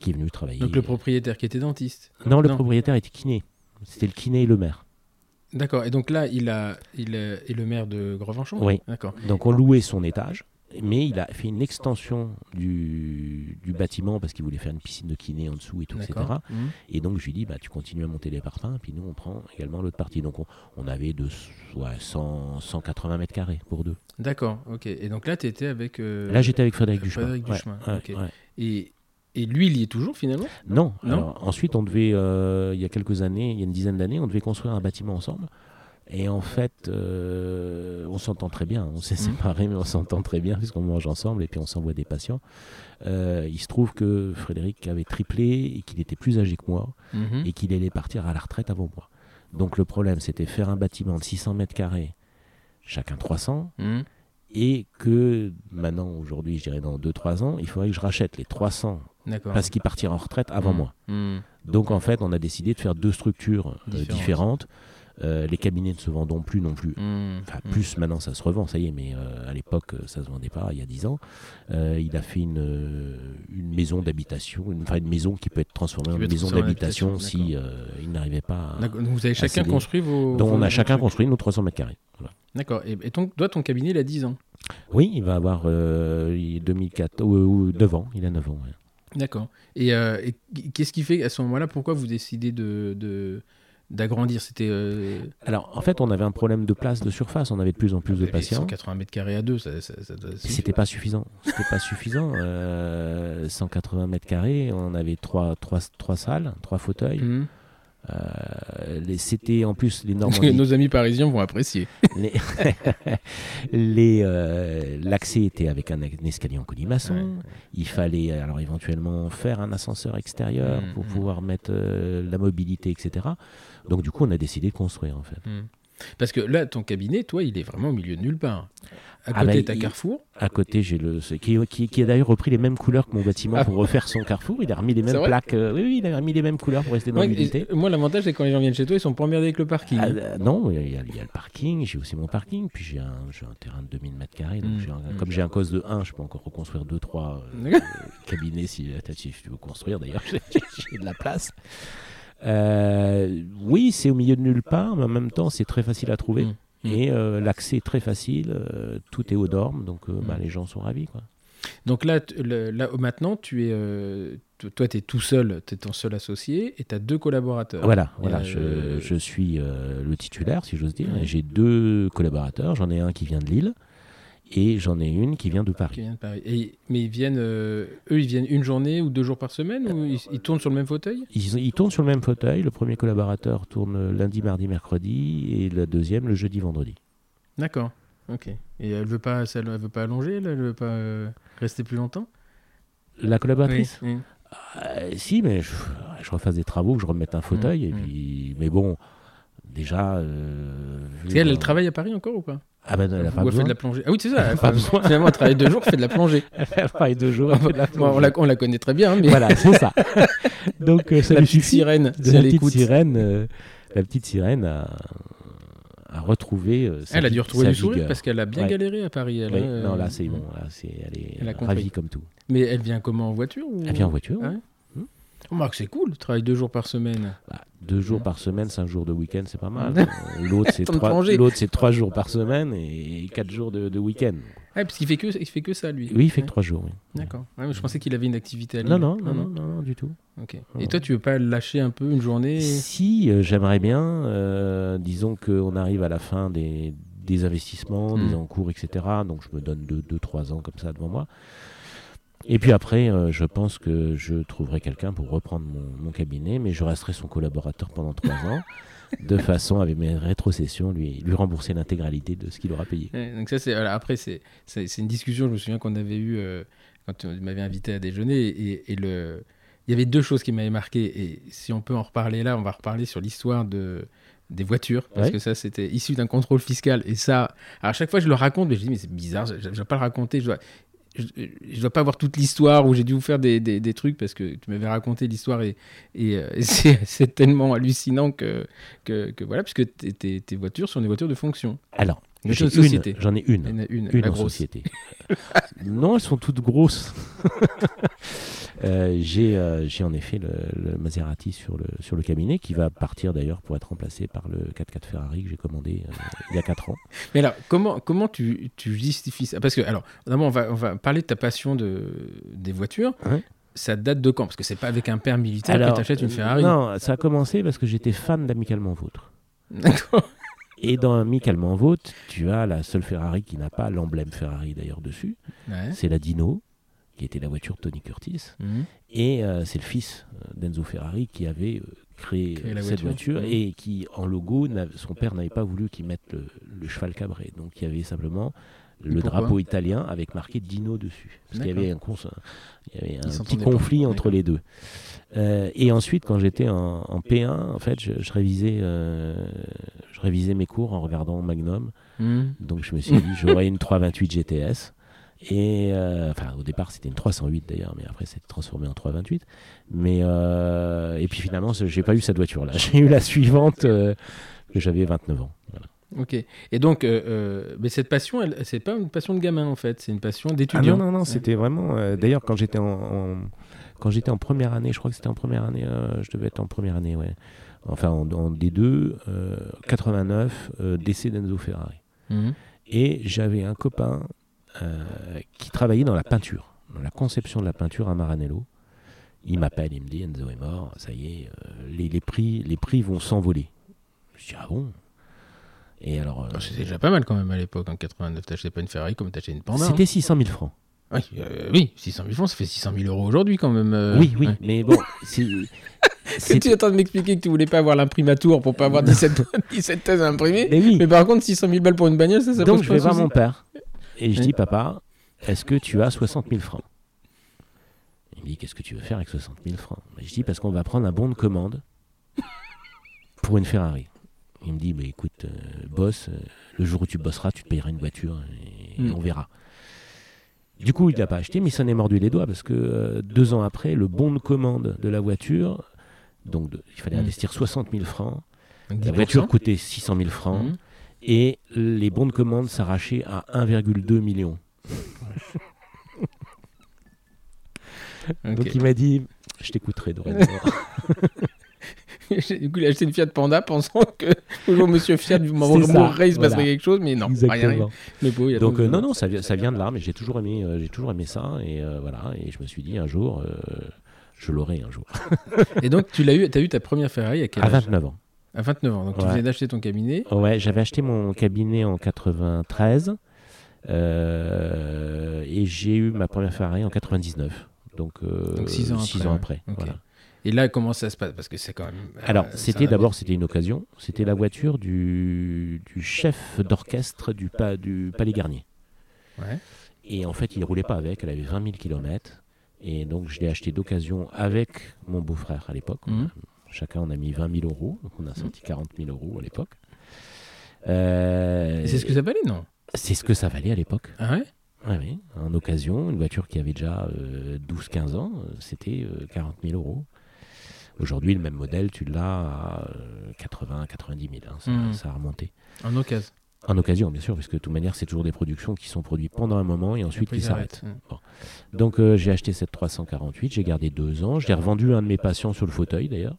qui est venu travailler. donc le propriétaire qui était dentiste. Non, le non. propriétaire était kiné. C'était le kiné et le maire. D'accord. Et donc là, il a, il a- est le maire de Grevenchon. Oui. D'accord. Donc on louait son étage, mais il a fait une extension du, du bâtiment parce qu'il voulait faire une piscine de kiné en dessous et tout, etc. Mhm. Et donc je lui dis, bah, tu continues à monter les parpaings, puis nous on prend également l'autre partie. Donc on, on avait de ouais, 100, 180 mètres carrés pour deux. D'accord. Ok. Et donc là, tu étais avec. euh, Là j'étais avec Frédéric Duchemin. Frédéric Duchemin, ouais, ok. ouais. Et, et lui, il y est toujours finalement? Non, Non? alors, ensuite on devait, euh, il y a quelques années, il y a une dizaine d'années, on devait construire un bâtiment ensemble. Et en fait, euh, on s'entend très bien. On s'est Mhm. séparés, mais on s'entend très bien puisqu'on mange ensemble et puis on s'envoie des patients. Euh, il se trouve que Frédéric avait triplé et qu'il était plus âgé que moi Mhm. et qu'il allait partir à la retraite avant moi. Donc le problème, c'était faire un bâtiment de 600 mètres carrés, chacun 300, Mhm. et que maintenant, aujourd'hui, je dirais dans 2-3 ans, il faudrait que je rachète les 300 D'accord. parce qu'il partira en retraite avant moi. Donc en fait, on a décidé de faire deux structures euh, Différentes. Euh, les cabinets ne se vendent plus non plus. Mhm. Enfin, Mhm. plus maintenant ça se revend, ça y est, mais euh, à l'époque ça se vendait pas, il y a 10 ans. Euh, il a fait une, une maison d'habitation, une, enfin une maison qui peut être transformée en être maison d'habitation habitation, si il n'arrivait pas à... Donc vous avez chacun céder. construit vos. Donc on a chacun construit nos 300 mètres carrés. Voilà. D'accord. Et, et ton, toi, ton cabinet, il a 10 ans? Oui, il va avoir euh, il est 2004, ou 9 ans, il a 9 ans. ouais. D'accord. Et, et qu'est-ce qui fait à ce moment-là, pourquoi vous décidez de de- d'agrandir C'était. euh, Alors en fait, on avait un problème de place, de surface, on avait de plus en plus de mais patients. 180 mètres carrés à deux, ça, ça, C'était pas suffisant. C'était pas suffisant. Euh, 180 mètres carrés, on avait trois, trois, trois salles, trois fauteuils. Mhm. Euh, les- C'était en plus les normes. (laughs) Nos amis parisiens vont apprécier. les- (laughs) les, euh, L'accès était avec un, un escalier en colimaçon. Ouais. Il fallait alors éventuellement faire un ascenseur extérieur Mhm, pour mhm. pouvoir mettre euh, la mobilité, etc. Donc du coup, on a décidé de construire en fait. Mhm. Parce que là, ton cabinet, toi, il est vraiment au milieu de nulle part. À Ah côté, bah, t'as Carrefour. À côté, j'ai le qui, qui, qui a d'ailleurs repris les mêmes couleurs que mon bâtiment Ah. pour refaire son carrefour. Il a remis les mêmes plaques. euh, oui, oui, il a remis les mêmes couleurs pour rester dans Ouais, l'humidité. moi, l'avantage, c'est que quand les gens viennent chez toi, ils sont pas emmerdés avec le parking. Ah, euh, non, il y, a, il y a le parking, j'ai aussi mon parking, puis j'ai un, terrain de 2000 mètres carrés. Donc Mm, j'ai un- mm. Comme j'ai un cos de 1, je peux encore reconstruire 2-3 D'accord. cabinets si, euh, si tu veux construire. D'ailleurs, (laughs) j'ai de la place. Euh, oui, c'est au milieu de nulle part, mais en même temps, c'est très facile à trouver. Mm. Mm. Et euh, l'accès est très facile, euh, tout est aux normes, donc bah, Mm. les gens sont ravis. Quoi. Donc là, le- là maintenant, tu es, toi, tu es tout seul, tu es ton seul associé et tu as deux collaborateurs. Voilà, voilà je, je suis le titulaire, si j'ose dire. J'ai deux collaborateurs. J'en ai un qui vient de Lille Et j'en ai une qui vient de Qui Paris. vient de Paris. Et- mais ils viennent, euh, eux, ils viennent une journée ou deux jours par semaine ou ils, ils tournent sur le même fauteuil? Ils, ils tournent sur le même fauteuil. Le premier collaborateur tourne lundi, mardi, mercredi, et le deuxième le jeudi, vendredi. D'accord. Ok. Et elle veut pas, elle veut pas allonger, elle, elle veut pas euh, rester plus longtemps? La collaboratrice? Oui. Euh, Si, mais je, je refasse des travaux, que je remette un fauteuil. et mmh. puis, mais bon, déjà. elle dans- travaille à Paris encore ou pas? Ah ben, elle a pas elle fait besoin. de la plongée Ah oui, c'est ça. Elle Pas besoin. Finalement, elle travaille deux jours, elle fait de la plongée. (laughs) Elle travaille deux jours. elle fait de la (laughs) Bon, on, la, on la connaît très bien, mais Voilà, c'est ça. (laughs) Donc, euh, ça la lui petite suffit. sirène, de si la petite sirène, euh, la petite sirène a, a retrouvé. euh, sa Elle a dû retrouver le sourire parce qu'elle a bien Ouais. galéré à Paris. Elle, Oui, hein, non, euh, là, c'est bon. Là, c'est, elle est Elle a ravie comme tout. Mais elle vient comment en voiture ou... Elle vient en voiture. Ah ouais Hmm. Remarque, c'est cool, elle travaille deux jours par semaine. Bah, deux jours par semaine, cinq jours de week-end, c'est pas mal. (laughs) Euh, L'autre, c'est de trois, c'est trois jours par semaine et quatre jours de, de week-end. Ah, parce qu'il fait que, il fait que ça, lui. Oui, il fait Ouais. que trois jours. oui. D'accord. Ouais, je pensais qu'il avait une activité à Non, Lille. non, non, non, non, non, du tout. Ok. Et toi, tu veux pas lâcher un peu une journée? Si, euh, j'aimerais bien, euh, disons qu'on arrive à la fin des, des investissements, Mm. des encours, etc. Donc je me donne 2-3 ans comme ça devant moi. Et puis après, euh, je pense que je trouverai quelqu'un pour reprendre mon, mon cabinet, mais je resterai son collaborateur pendant 3 ans, (laughs) de façon, avec mes rétrocessions, lui, lui rembourser l'intégralité de ce qu'il aura payé. Ouais, donc ça, c'est voilà, après c'est une discussion. Je me souviens qu'on avait eu euh, quand tu m'avais invité à déjeuner et, et le il y avait deux choses qui m'avaient marqué et si on peut en reparler là, on va reparler sur l'histoire de des voitures parce Ouais. que ça c'était issu d'un contrôle fiscal et ça à chaque fois je le raconte mais je dis mais c'est bizarre je, je, je dois pas le raconter je dois je, je dois pas avoir toute l'histoire où j'ai dû vous faire des, des, des trucs parce que tu m'avais raconté l'histoire et, et, euh, (laughs) et c'est tellement hallucinant que, que, que voilà puisque tes, voitures sont des voitures de fonction Alors, j'en ai une. une, Une la en grosse. société. non, elles sont toutes grosses. (laughs) Euh, j'ai, euh, j'ai en effet le, le Maserati sur le, sur le cabinet qui va partir d'ailleurs pour être remplacé par le 4x4 Ferrari que j'ai commandé euh, il y a 4 ans. (laughs) Mais alors, comment, comment tu, tu justifies ça? Parce que, alors, d'abord, on va, on va parler de ta passion de, des voitures. Ça date de quand? Parce que c'est pas avec un père militaire Alors, que tu achètes une Ferrari. Non, ça a commencé parce que j'étais fan d'Amicalement Vôtre. (laughs) D'accord. Et dans Amicalement Vôtre, tu as la seule Ferrari qui n'a pas l'emblème Ferrari d'ailleurs dessus. Ouais. C'est la Dino, qui était la voiture de Tony Curtis. Mhm. Et euh, c'est le fils euh, d'Enzo Ferrari qui avait euh, créé, cette voiture. voiture, Mhm. et qui, en logo, son père n'avait pas voulu qu'il mette le, le cheval cabré. Donc il y avait simplement le drapeau italien avec marqué Dino dessus. Parce qu'il y avait un, il y avait un petit conflit entre les deux. Euh, et ensuite, quand j'étais en, en P1, en fait, je, je révisais, euh, je révisais mes cours en regardant Magnum. Mhm. Donc je me suis dit, j'aurais une 328 GTS. Et euh, enfin, au départ, c'était une 308 d'ailleurs, mais après, c'était transformé en 328. Mais euh, et puis finalement, j'ai pas eu cette voiture-là. (laughs) J'ai eu la suivante euh, que j'avais 29 ans. Voilà. Ok. Et donc, mais cette passion, c'est pas une passion de gamin en fait, c'est une passion Ah d'étudiant. non, non, non, c'était vraiment. euh, d'ailleurs, quand j'étais en, en- quand j'étais en première année, je crois que c'était en première année, euh, je devais être en première année, ouais. Enfin, en, en D2, euh, 89, euh, décès d'Enzo Ferrari. Mhm. Et j'avais un copain qui travaillait dans la peinture, dans la conception de la peinture à Maranello. Il m'appelle, il me dit Enzo est mort, ça y est, euh, les, les prix, les prix vont s'envoler. Je dis ah bon? Et alors, euh, Oh, C'était déjà pas mal quand même à l'époque, en 89. T'achetais pas une Ferrari comme t'achetais une Panda. hein. c'était 600 000 francs. Oui, euh, oui, 600 000 francs, ça fait 600 000 euros aujourd'hui quand même. euh, oui, oui, ouais. mais bon, (laughs) que tu es en train de m'expliquer que tu voulais pas avoir l'imprimatur pour pas avoir (laughs) 17, 17 thèses à imprimer mais oui. Mais par contre, 600 000 balles pour une bagnole, ça, ça Donc pose je vais voir mon père et je dis papa, est-ce que tu as 60 000 francs? Il me dit qu'est-ce que tu veux faire avec 60 000 francs? Je dis parce qu'on va prendre un bon de commande pour une Ferrari. Il me dit bah, écoute, euh, boss, euh, le jour où tu bosseras, tu te payeras une voiture et, Mm. on verra. Du coup, il l'a pas acheté, mais il s'en est mordu les doigts parce que euh, deux ans après, le bon de commande de la voiture, donc de- il fallait Mm. investir 60 000 francs. La 10%. voiture coûtait 600 000 francs Mhm. Et les bons de commande s'arrachaient à 1,2 million. Donc il m'a dit, je t'écouterai dorénavant. (laughs) du coup, il a acheté une Fiat Panda pensant que le jour où Monsieur Fiat ça, mourrait, il se passerait quelque chose, mais non, rien, rien. Exactement. Beau, il a Donc euh, non, non, ça, vient- ça vient de là, mais j'ai toujours aimé, euh, j'ai toujours aimé ça et euh, voilà. Et je me suis dit un jour, je l'aurai un jour. (laughs) Et donc, tu l'as eu, as eu ta première Ferrari à quel À âge 29 ans. À 29 ans. Donc, tu Ouais. venais d'acheter ton cabinet. Ouais, j'avais acheté mon cabinet en 93. Euh, et j'ai eu ma première Ferrari en 99. Donc, euh, Donc six ans six après, ans ouais. après. Voilà. Et là, comment ça se passe? Parce que c'est quand même. euh, Alors, c'était d'abord c'était une occasion. C'était la voiture du, du chef d'orchestre du, pa- du Palais Garnier. Ouais. Et en fait, il roulait pas avec. Elle avait 20 000 km. Et donc, je l'ai acheté d'occasion avec mon beau-frère à l'époque. Mhm. Chacun, on a mis 20 000 euros. Donc, on a sorti 40 000 euros à l'époque. Euh, c'est ce que ça valait, non? C'est ce que ça valait à l'époque. Ah ouais? Oui, oui. En occasion, une voiture qui avait déjà euh, 12-15 ans, euh, c'était euh, 40 000 euros. Aujourd'hui, le même modèle, tu l'as à 80-90 000. hein. ça, Mhm. ça a remonté. En occasion. En occasion, bien sûr, parce que de toute manière, c'est toujours des productions qui sont produites pendant un moment et ensuite qui s'arrêtent. arrêtent. Donc, euh, j'ai acheté cette 348, j'ai gardé deux ans. Je l'ai revendu à un de mes patients sur le fauteuil, d'ailleurs.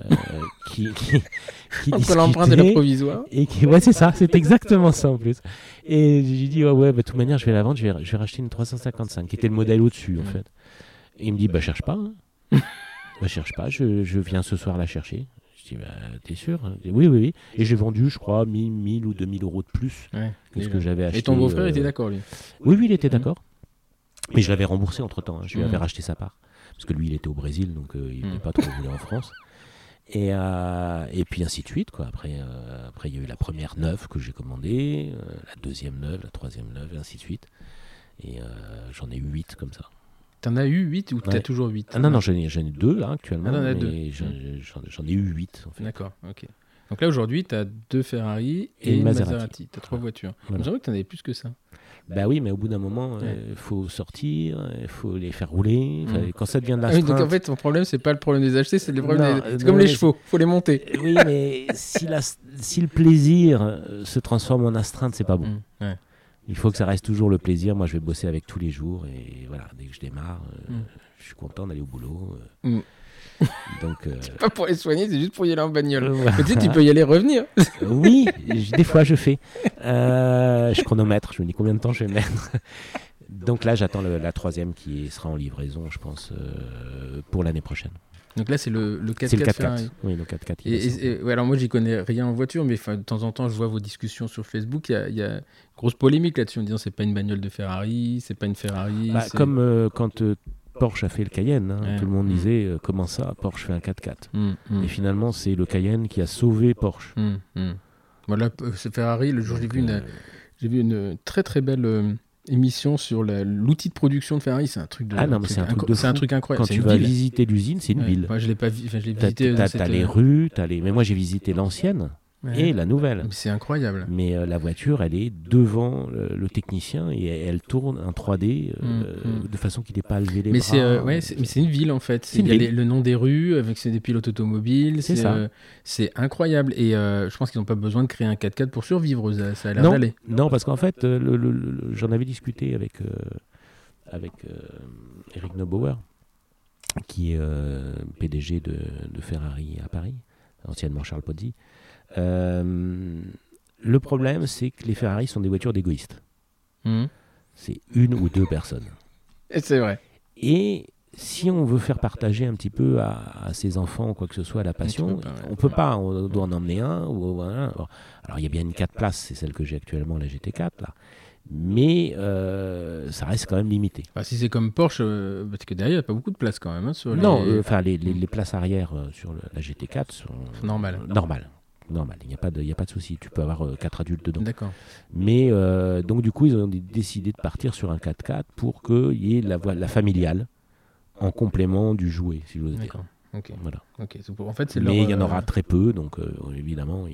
Euh, qui, qui, qui (laughs) l'empreinte le discutait. provisoire. Et qui, ouais, c'est ça, c'est exactement ça en plus. Et j'ai dit, ouais, ouais, bah, de toute manière, je vais la vendre, je vais, je vais racheter une 355, qui était le modèle au-dessus, en fait. Et il me dit, bah, cherche pas. Hein. bah, cherche pas, je, je viens ce soir la chercher. Je dis, bah, t'es sûr hein Oui, oui, oui. Et j'ai vendu, je crois, 1000, 1000 ou 2000 euros de plus Ouais. que ce que j'avais acheté. et ton beau-frère euh, était d'accord, lui Oui, oui, il était Mm. d'accord. Mais je l'avais remboursé entre temps. Je lui avais Mm. racheté sa part. Parce que lui, il était au Brésil, donc euh, il n'était pas trop venu en France. Et, euh, et puis ainsi de suite. Quoi. Après, euh, après, il y a eu la première neuve que j'ai commandée, euh, la deuxième neuve, la troisième neuve, et ainsi de suite. Et j'en ai eu huit comme ça. T'en as eu 8 ou t'as Ouais. toujours 8 Ah non, non, j'en ai, ai deux là actuellement. Ah, deux. j'en, ai eu huit en fait. D'accord, ok. Donc là, aujourd'hui, t'as deux Ferrari et, Et une Maserati. Maserati. T'as trois voitures. Il Voilà. me semblait que t'en avais plus que ça. Bah oui, mais au bout d'un moment, il Ouais. faut sortir, il faut les faire rouler. Mm. Quand ça devient de Ah la oui, donc en fait, ton problème, c'est pas le problème des acheter, c'est le problème Non, des... euh, C'est comme les chevaux, faut les monter. (laughs) Oui, mais si, la- si le plaisir euh, se transforme en astreinte, c'est pas bon. Mm, ouais. Il faut que ça reste toujours le plaisir. Moi, je vais bosser avec tous les jours et voilà, dès que je démarre, euh, Mm. je suis content d'aller au boulot. euh. (laughs) Donc, euh, Pas pour les soigner, c'est juste pour y aller en bagnole. euh, Mais tu sais, tu peux y aller revenir. oui, j- des fois je fais. Euh, je chronomètre, je me dis combien de temps je vais mettre. Donc là, j'attends la troisième qui sera en livraison, je pense, euh, pour l'année prochaine. Donc là, c'est le, le 4x4 C'est le 4x4. Ferrari. Oui, le 4x4. qui Et, va sortir. et- et- ouais, alors moi, j'y connais rien en voiture, mais de temps en temps, je vois vos discussions sur Facebook. Il y a, il y a grosse polémique là-dessus en disant c'est pas une bagnole de Ferrari, c'est pas une Ferrari. Bah, comme euh, quand euh, Porsche a fait le Cayenne, hein, Ouais. tout le monde Mm. disait euh, comment ça, Porsche fait un 4x4. Mm, mm, Et finalement, c'est le Cayenne qui a sauvé Porsche. mm. Voilà, euh, c'est Ferrari. Le jour, j'ai vu, une, euh, j'ai vu une très très belle euh, émission sur l'outil de production de Ferrari. C'est un truc de. Ah non, mais c'est un un truc incroyable. quand tu vas ville. visiter l'usine, c'est une Ouais. ville. Moi, je l'ai pas vi- enfin, visité. t'as- cette, les rues, t'as les... mais moi j'ai visité l'ancienne ouais. et la nouvelle. C'est incroyable. Mais euh, la voiture, elle est devant le, le technicien et elle, elle tourne en 3D euh, Mm, mm. de façon qu'il n'ait pas à lever les Mais bras. euh, ouais, mais c'est une ville en fait. Il y a les- le nom des rues avec c'est des pilotes automobiles. C'est ça. euh, c'est incroyable et euh, je pense qu'ils n'ont pas besoin de créer un 4x4 pour survivre. Ça, ça a l'air d'aller. non, parce qu'en fait, euh, le- le- le- j'en avais discuté avec, euh, avec euh, Eric Neubauer, qui est euh, PDG de, de Ferrari à Paris, anciennement Charles Pozzi. Euh, le problème, c'est que les Ferrari sont des voitures d'égoïstes. Mhm. C'est une ou deux personnes. Et c'est vrai. Et si on veut faire partager un petit peu à, à ses enfants ou quoi que ce soit la passion, pas, ouais. on peut pas, on doit en emmener un. Ou, voilà. Bon. Alors il y a bien une 4 places, c'est celle que j'ai actuellement, la GT4 là. Mais euh, ça reste quand même limité. Enfin, si c'est comme Porsche, euh, parce que derrière il n'y a pas beaucoup de place quand même. hein, sur les- Non, euh, enfin les, les- les places arrière euh, sur le- la GT4 sont Normal. normales. Normal, il n'y a pas de, il y a pas de souci. Tu peux avoir 4 adultes dedans. D'accord. Mais euh, donc du coup, ils ont dé- décidé de partir sur un 4x4 pour qu'il y ait la, la familiale en complément du jouet, si j'ose dire. Ok. Voilà. Ok. C'est pour- En fait, c'est Mais leur, il y en euh, aura très peu, donc euh, évidemment,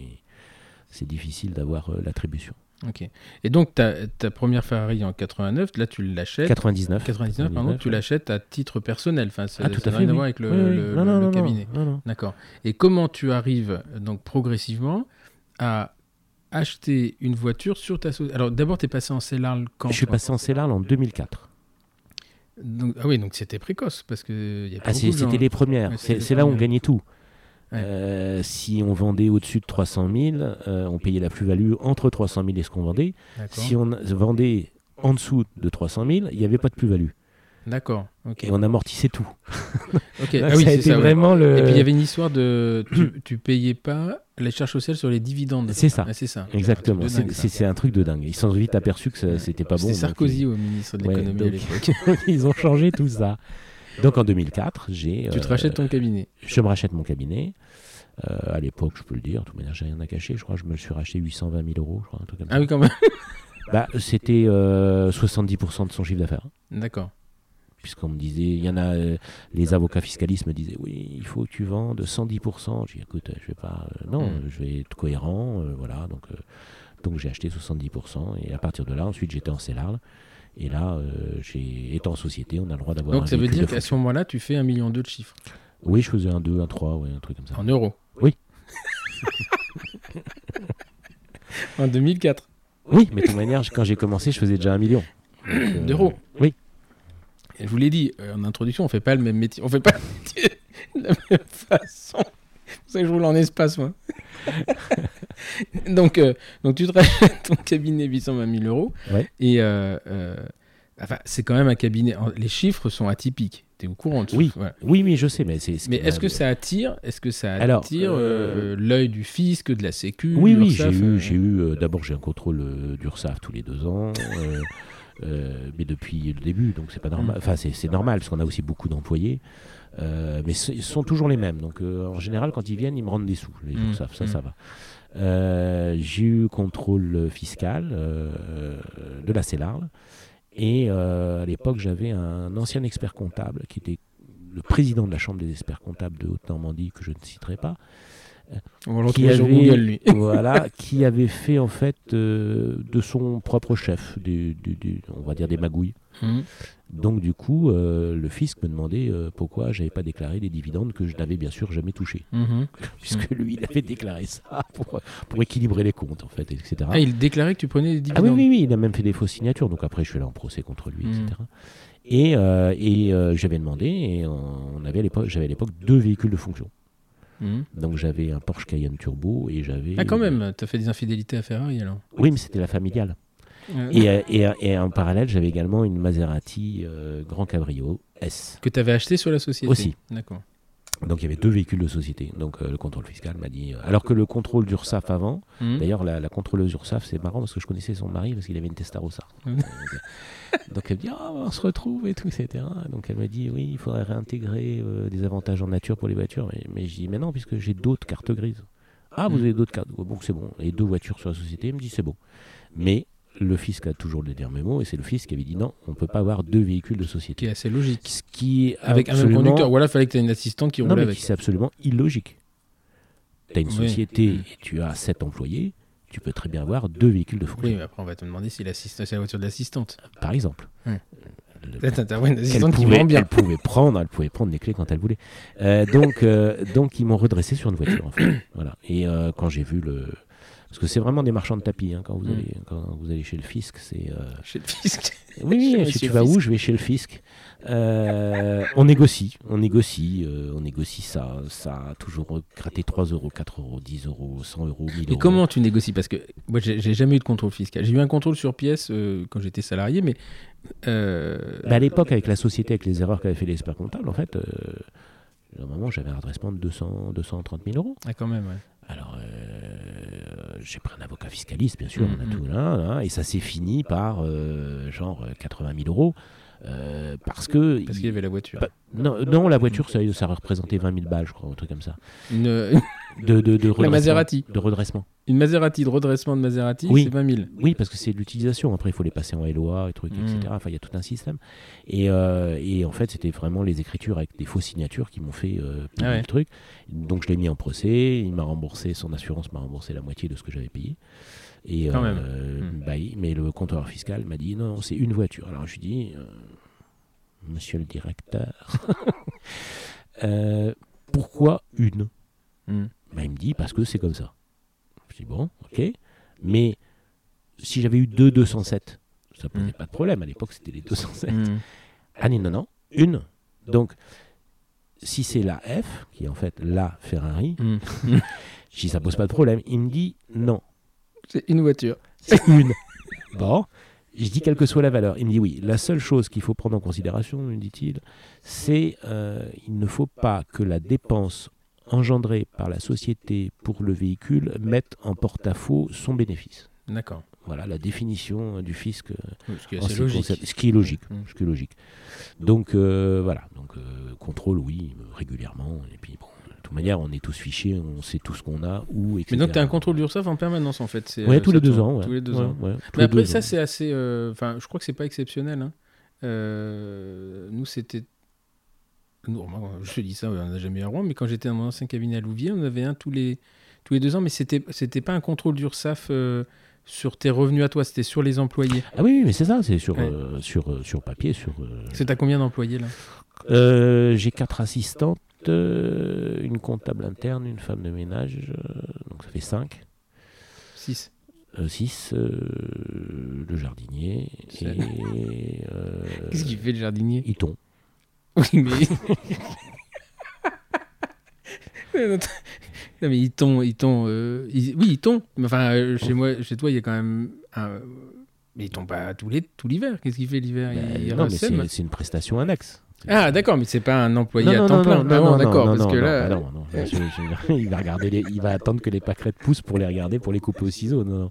c'est difficile d'avoir euh, l'attribution. Ok. Et donc ta, ta première Ferrari en 89, là tu l'achètes. 99. 99, pardon, tu ouais. l'achètes à titre personnel. Enfin, ça Ah, à n'a rien à oui. voir avec le, Oui, oui. le- Non, le- non, le non, cabinet. D'accord. Et comment tu arrives donc progressivement à acheter une voiture sur ta société Alors d'abord, tu es passé en Cellal quand Je suis passé en Cellal en 2004. Donc, Ah oui, donc c'était précoce parce que y a pas Ah, c'était les premières. C'est là où on gagnait tout. Ouais. Euh, si on vendait au-dessus de 300 000, euh, on payait la plus-value entre 300 000 et ce qu'on vendait. Si on vendait en dessous de 300 000, il n'y avait pas de plus-value. D'accord. Et on amortissait tout. (laughs) Ok. (laughs) Donc, Ah oui, ça a c'est été ça. ouais. vraiment le. Et puis il y avait une histoire de tu, (clears throat) tu payais pas Les charges sociales sur les dividendes. C'est ça. Ah, c'est ça. Exactement. C'est c'est- c'est un truc de dingue. Ils se sont vite aperçus que c'était pas bon. Donc Sarkozy au ministre de Ouais, l'économie à donc- l'époque. ils, (laughs) ils ont changé tout ça. Donc en 2004, j'ai. tu te euh, rachètes ton cabinet. Je me rachète mon cabinet. Euh, à l'époque, je peux le dire, de toute manière, j'ai rien à cacher. Je crois que je me le suis racheté 820 000 euros, je crois, un truc comme ça. Ah oui, quand même. (laughs) Bah, c'était euh, 70% de son chiffre d'affaires. D'accord. Puisqu'on me disait, il y en a, euh, les avocats fiscalistes me disaient, oui, il faut que tu vendes 110%. J'ai dit, écoute, je vais pas, euh, non, Mm. je vais être cohérent, euh, voilà. Donc, euh, donc j'ai acheté 70%. Et à partir de là, ensuite, j'étais en CELARL. Et là, euh, j'ai, étant en société, on a le droit d'avoir Donc un ça veut dire qu'à ce moment-là, tu fais un million deux de chiffres. Oui, je faisais un 2, un 3, ouais, un truc comme ça. En euros. Oui. (laughs) en 2004. Oui, mais de toute manière, quand j'ai commencé, je faisais déjà un million. (coughs) Donc, euh, D'euros. Oui. Et je vous l'ai dit euh, en introduction, on fait pas le même métier. On fait pas le métier de la même façon. C'est pour ça que je roule en espace, moi. (laughs) donc, euh, donc, tu te rachètes ton cabinet 820 000 euros. Ouais. Et euh, euh, enfin, c'est quand même un cabinet. Les chiffres sont atypiques. Tu es au courant de ça Oui. Oui, oui, je sais, mais c'est. ce Mais est-ce que ça attire Est-ce que ça attire euh, euh, l'œil du fisc, de la Sécu Oui, oui, j'ai eu, euh, j'ai eu. euh, D'abord, j'ai un contrôle euh, d'URSAF tous les deux ans. mais depuis le début, donc c'est pas normal. Mm. Enfin, c'est normal parce qu'on a aussi beaucoup d'employés, mais ce- ils sont toujours les mêmes. Donc, en général, quand ils viennent, ils me rendent des sous. Les Mm, ça, mm. ça va. J'ai eu contrôle fiscal de la CELARL. Et euh, à l'époque, j'avais un ancien expert comptable qui était le président de la Chambre des experts comptables de Haute-Normandie, que je ne citerai pas, On qui avait, Google, lui. (laughs) voilà, qui avait fait en fait euh, de son propre chef, du, du- du- on va dire des magouilles. Mhm. Donc du coup, euh, le fisc me demandait euh, pourquoi j'avais pas déclaré des dividendes que je n'avais bien sûr jamais touchés, Mhm. (laughs) puisque lui il avait déclaré ça pour, pour équilibrer les comptes en fait, etc. Ah, il déclarait que tu prenais des Ah oui, dividendes. oui, oui, il a même fait des fausses signatures. Donc après, je suis allé en procès contre lui, etc. Et, euh, et j'avais demandé, et on avait à l'époque, j'avais à l'époque deux véhicules de fonction. Donc j'avais un Porsche Cayenne Turbo et j'avais. Ah, quand même, t'as fait des infidélités à Ferrari alors. Oui, mais c'était la familiale. Euh, Et, et, et en parallèle, j'avais également une Maserati euh, Grand Cabrio S. Que t'avais acheté sur la société. Aussi. D'accord. Donc il y avait deux véhicules de société. Donc euh, le contrôle fiscal m'a dit. euh, alors que le contrôle d'URSAF avant, Mhm. D'ailleurs, la, la contrôleuse URSAF, c'est marrant parce que je connaissais son mari parce qu'il avait une Testarossa. Mhm. (laughs) donc, elle me dit Ah, on se retrouve et tout, etc. Donc elle me dit Oui, il faudrait réintégrer euh, des avantages en nature pour les voitures. Mais, mais je dis Mais non, puisque j'ai d'autres cartes grises. Ah, vous Mhm. avez d'autres cartes Bon, c'est bon. Et deux voitures sur la société. Il me dit C'est bon. Mais le fisc a toujours le dernier mot et c'est le fisc qui avait dit Non, on ne peut pas avoir deux véhicules de Qui société. est assez logique. Ce qui est Avec un même conducteur. Voilà, fallait que t'aies une assistante qui non, roule mais avec. qui c'est absolument illogique. Tu as une société Mm. et tu as sept employés, tu peux très bien avoir deux véhicules de fonction, Oui, mais après, on va te demander si c'est la voiture de l'assistante. par exemple. Ouais. Le- qui pouvait, bien. elle pouvait prendre, elle pouvait prendre les clés quand elle voulait. Euh, donc, euh, donc ils m'ont redressé sur une voiture. En fait. (coughs) voilà. Et euh, quand j'ai vu le, parce que c'est vraiment des marchands de tapis hein, quand vous Mm. allez quand vous allez chez le fisc, c'est. euh, (laughs) Chez le fisc. Oui, oui, (laughs) si tu vas où Je vais chez le fisc. Euh, on négocie, on négocie, euh, on négocie ça. Ça a toujours gratté 3 euros, 4 euros, 10 euros, 100 euros, 1000 Et euros. comment tu négocies? Parce que moi, j'ai jamais eu de contrôle fiscal. J'ai eu un contrôle sur pièce quand j'étais salarié, mais. Bah, à l'époque, avec la société, avec les erreurs qu'avait fait l'expert comptable, en fait, à un moment, j'avais un redressement de 200, 230 000 euros. Ah, quand même, ouais. Alors, euh, j'ai pris un avocat fiscaliste, bien sûr, on a Mhm. tout là, là, et ça s'est fini par euh, genre euh, 80 000 euros. euh, parce que. Parce qu'il y avait la voiture. Bah, non, non, la voiture, ça, ça représentait 20 000 balles, je crois, un truc comme ça. Une, (laughs) De, de, de la. Maserati. De redressement. Une Maserati, de redressement de Maserati, Oui. c'est 20 000. Oui, parce que c'est l'utilisation. Après, il faut les passer en LOA et trucs, Mm. etc. Enfin, il y a tout un système. Et, euh, et en fait, c'était vraiment les écritures avec des fausses signatures qui m'ont fait euh, Ah ouais. le truc. Donc, je l'ai mis en procès. Il m'a remboursé, son assurance m'a remboursé la moitié de ce que j'avais payé. Et, Quand euh, même. Mm. bah, mais le compteur fiscal m'a dit non, c'est une voiture. Alors, je lui dis, euh, monsieur le directeur, (laughs) euh, pourquoi une? Mm. Bah, il me dit parce que c'est comme ça. Je dis bon, ok. Mais si j'avais eu deux 207, ça posait Mm. pas de problème. À l'époque, c'était les 207. Mm. Ah non, non, non, une. Donc, si c'est la F, qui est en fait la Ferrari, Mm. je dis ça pose pas de problème. Il me dit non, C'est une voiture. c'est une. (laughs) bon, je dis quelle que soit la valeur. Il me dit oui. La seule chose qu'il faut prendre en considération, me dit-il, c'est euh, il ne faut pas que la dépense engendrés par la société pour le véhicule mettent en porte-à-faux son bénéfice. D'accord. Voilà la définition du fisc. euh, Oui, Ce qui est assez logique. concerne- ce qui est logique. Mm. Ce qui est logique. Donc euh, voilà, donc euh, contrôle oui euh, régulièrement et puis bon, de toute manière on est tous fichés, on sait tout ce qu'on a où etc. Mais donc, tu as un contrôle d'URSSAF en permanence, en fait. euh, tous les deux ans. ouais. Tous les deux Ouais, ans. ouais, tous Mais les après, deux ça, c'est assez. euh, Enfin, je crois que c'est pas exceptionnel. hein. Euh, nous, c'était. Nous, je te dis ça, on n'a jamais eu à Rouen, mais quand j'étais dans mon ancien cabinet à Louviers, on avait un tous les, tous les deux ans, mais c'était, c'était pas un contrôle d'URSSAF euh, sur tes revenus à toi, c'était sur les employés. Ah oui, mais c'est ça, c'est sur, Ouais. euh, sur, euh, sur papier. Sur, euh, C'est à combien d'employés là? Euh, J'ai quatre assistantes, euh, une comptable interne, une femme de ménage, euh, donc ça fait cinq. 6. 6, le jardinier C'est- et euh, (laughs) Qu'est-ce qu'il fait le jardinier? Iton. Oui, (laughs) mais. non, mais ils tombent, euh, ils- oui, ils. Mais Enfin, euh, chez moi, chez toi, il y a quand même un. Mais ils tombent pas tout l'hiver. Qu'est-ce qu'il fait l'hiver? Bah, il, non, mais c'est une prestation annexe. Ah, d'accord, mais c'est pas un employé Non, à non, temps plein. non, non, non, non, d'accord, parce que non, là. ah non, non, là, je- je- il va regarder, les- il va attendre que les pâquerettes poussent pour les regarder, pour les couper au ciseau. Non,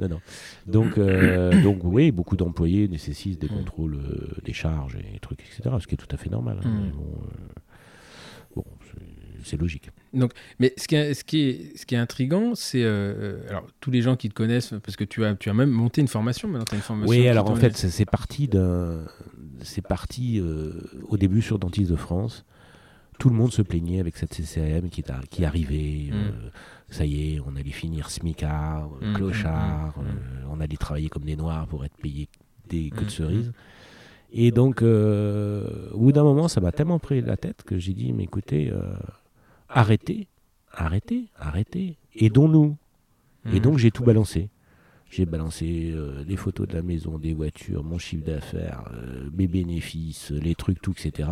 non. Donc, euh, donc oui, beaucoup d'employés nécessitent des Mm. contrôles euh, des charges et trucs, etc. Ce qui est tout à fait normal. hein, Mm. mais bon, euh, bon, c'est- logique. Mais ce qui est, ce qui est, ce qui est intriguant, c'est. euh, euh, alors, tous les gens qui te connaissent, parce que tu as, tu as même monté une formation, maintenant, tu as une formation. Oui, alors en fait, est- c'est c'est parti d'un, c'est parti euh, au début sur Dentiste de France. Tout le monde se plaignait avec cette CCAM qui, arrivait. Mm. euh, ça y est, on allait finir smicard, euh, Mm, clochard, mm, euh, on allait travailler comme des noirs pour être payés des queues de cerises. Et donc, au bout d'un moment, ça m'a tellement pris la tête que j'ai dit, mais écoutez, arrêtez, arrêtez, arrêtez, aidons-nous. Et donc j'ai tout balancé. J'ai balancé euh, les photos de la maison, des voitures, mon chiffre d'affaires, euh, mes bénéfices, les trucs, tout, etc.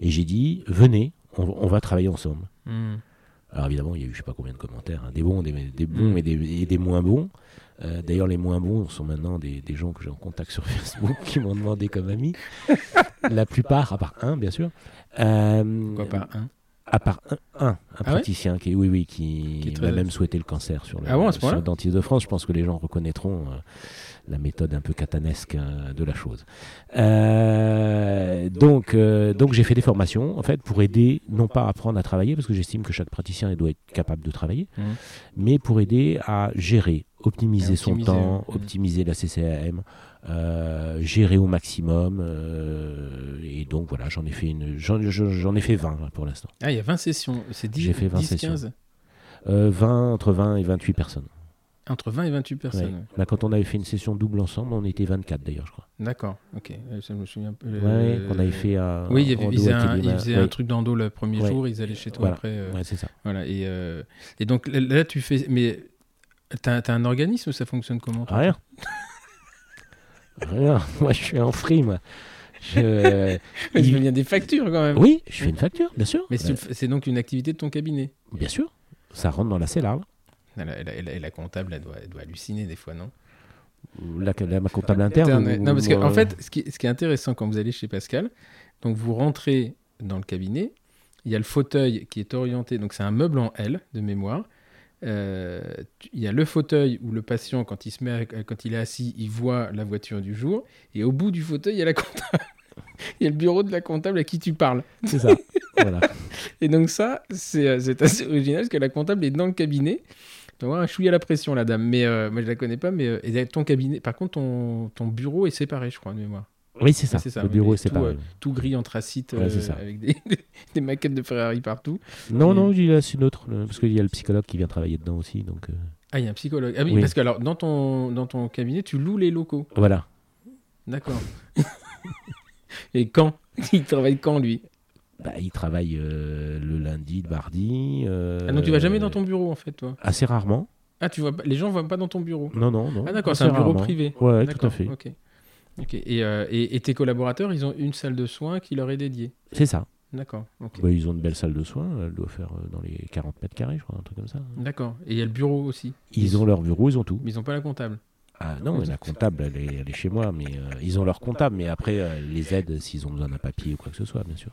Et j'ai dit, venez, on, on va travailler ensemble. Mm. Alors évidemment, il y a eu je sais pas combien de commentaires, hein, des bons, des, des bons Mm. et, des, et des moins bons. Euh, D'ailleurs, les moins bons sont maintenant des, des gens que j'ai en contact sur (laughs) Facebook qui m'ont demandé comme ami. (laughs) La plupart, à part un, bien sûr. Euh, Pourquoi pas un? À part un, un, un Ah ouais praticien qui, oui, oui, qui, Qui m'a très- même souhaité le cancer sur le Ah bon, sur point-là Dentiste de France. Je pense que les gens reconnaîtront euh, la méthode un peu catanesque euh, de la chose. Euh, donc, euh, donc j'ai fait des formations en fait pour aider, non pas à apprendre à travailler, parce que j'estime que chaque praticien doit être capable de travailler, Mhm. mais pour aider à gérer, optimiser, son temps, ouais. optimiser la CCAM, gérer au maximum. euh, et donc voilà, j'en ai fait une, j'en, ai fait 20 là, pour l'instant. Ah, il y a 20 sessions. C'est 10, J'ai fait 20 10, sessions. 15 Euh, 20, entre 20 et 28 personnes. Entre 20 et 28 personnes. Ouais. Bah, quand on avait fait une session double ensemble, on était 24 d'ailleurs, je crois. D'accord, ok. Euh, Ça me souviens un peu. Ouais, euh, qu'on avait fait à. Oui, il ils faisaient, un, Téléma. ils faisaient Ouais. un truc d'endo le premier Ouais. jour, ils allaient chez toi Voilà. après. euh, Ouais, c'est ça. Voilà. Et, euh, et donc là, là, tu fais. Mais t'as as un organisme ou ça fonctionne comment Rien. (laughs) Rien. (laughs) Moi, je suis en free, moi. Je- (laughs) Il il- y a des factures quand même. Oui, je fais une facture, bien sûr. Mais Euh, c'est c'est donc une activité de ton cabinet. Bien sûr. Ça rentre dans la CELAR. Et la, la- comptable, elle doit, elle doit halluciner des fois, non? La, la- ma comptable interne. Interne, ou- ouais. Non, parce qu'en ou, euh, fait, ce qui, ce qui est intéressant quand vous allez chez Pascal, donc vous rentrez dans le cabinet, il y a le fauteuil qui est orienté, donc c'est un meuble en L de mémoire. Euh, il y a le fauteuil où le patient, quand il, se met, à- quand il est assis, il voit la voiture du jour. Et au bout du fauteuil, il y a la comptable. (laughs) il y a le bureau de la comptable à qui tu parles. C'est ça. voilà. (laughs) Et donc ça, c'est euh, c'est assez original parce que la comptable est dans le cabinet. Tu voir un chouïa à la pression, la dame. Mais euh, moi, je la connais pas. Mais euh, et ton cabinet, par contre, ton, ton bureau est séparé, je crois, de mémoire. Oui, c'est ça. Le bureau est séparé. tout, Tout gris anthracite Ouais, euh, avec (laughs) des, des maquettes de Ferrari partout. non, et- non, c'est neutre. le- Parce qu'il y a le psychologue qui vient travailler dedans aussi. Donc, euh, Ah, il y a un psychologue. Ah oui, Oui. parce que alors, dans ton, dans ton cabinet, tu loues les locaux. voilà. D'accord. (laughs) et quand? (laughs) Il travaille quand, lui? Bah, il travaille euh, le lundi, le mardi. euh, Ah non, tu vas jamais dans ton bureau, en fait, toi? Assez rarement. Ah, tu vois pas- les gens ne vont pas dans ton bureau Non, non, non. Ah d'accord, c'est un bureau rarement. privé. Ouais, tout à fait. Ok. Et, euh, et, et tes collaborateurs, ils ont une salle de soins qui leur est dédiée. C'est ça. D'accord. Bah, ils ont une belle salle de soins. Elle doit faire euh, dans les 40 mètres carrés, je crois, un truc comme ça. D'accord. Et il y a le bureau aussi. Ils ont leur bureau, ils ont tout. Mais ils n'ont pas la comptable. Ah non, la comptable, elle est, elle est chez moi, mais euh, ils ont leur comptable, mais après, euh, les aides s'ils ont besoin d'un papier ou quoi que ce soit, bien sûr.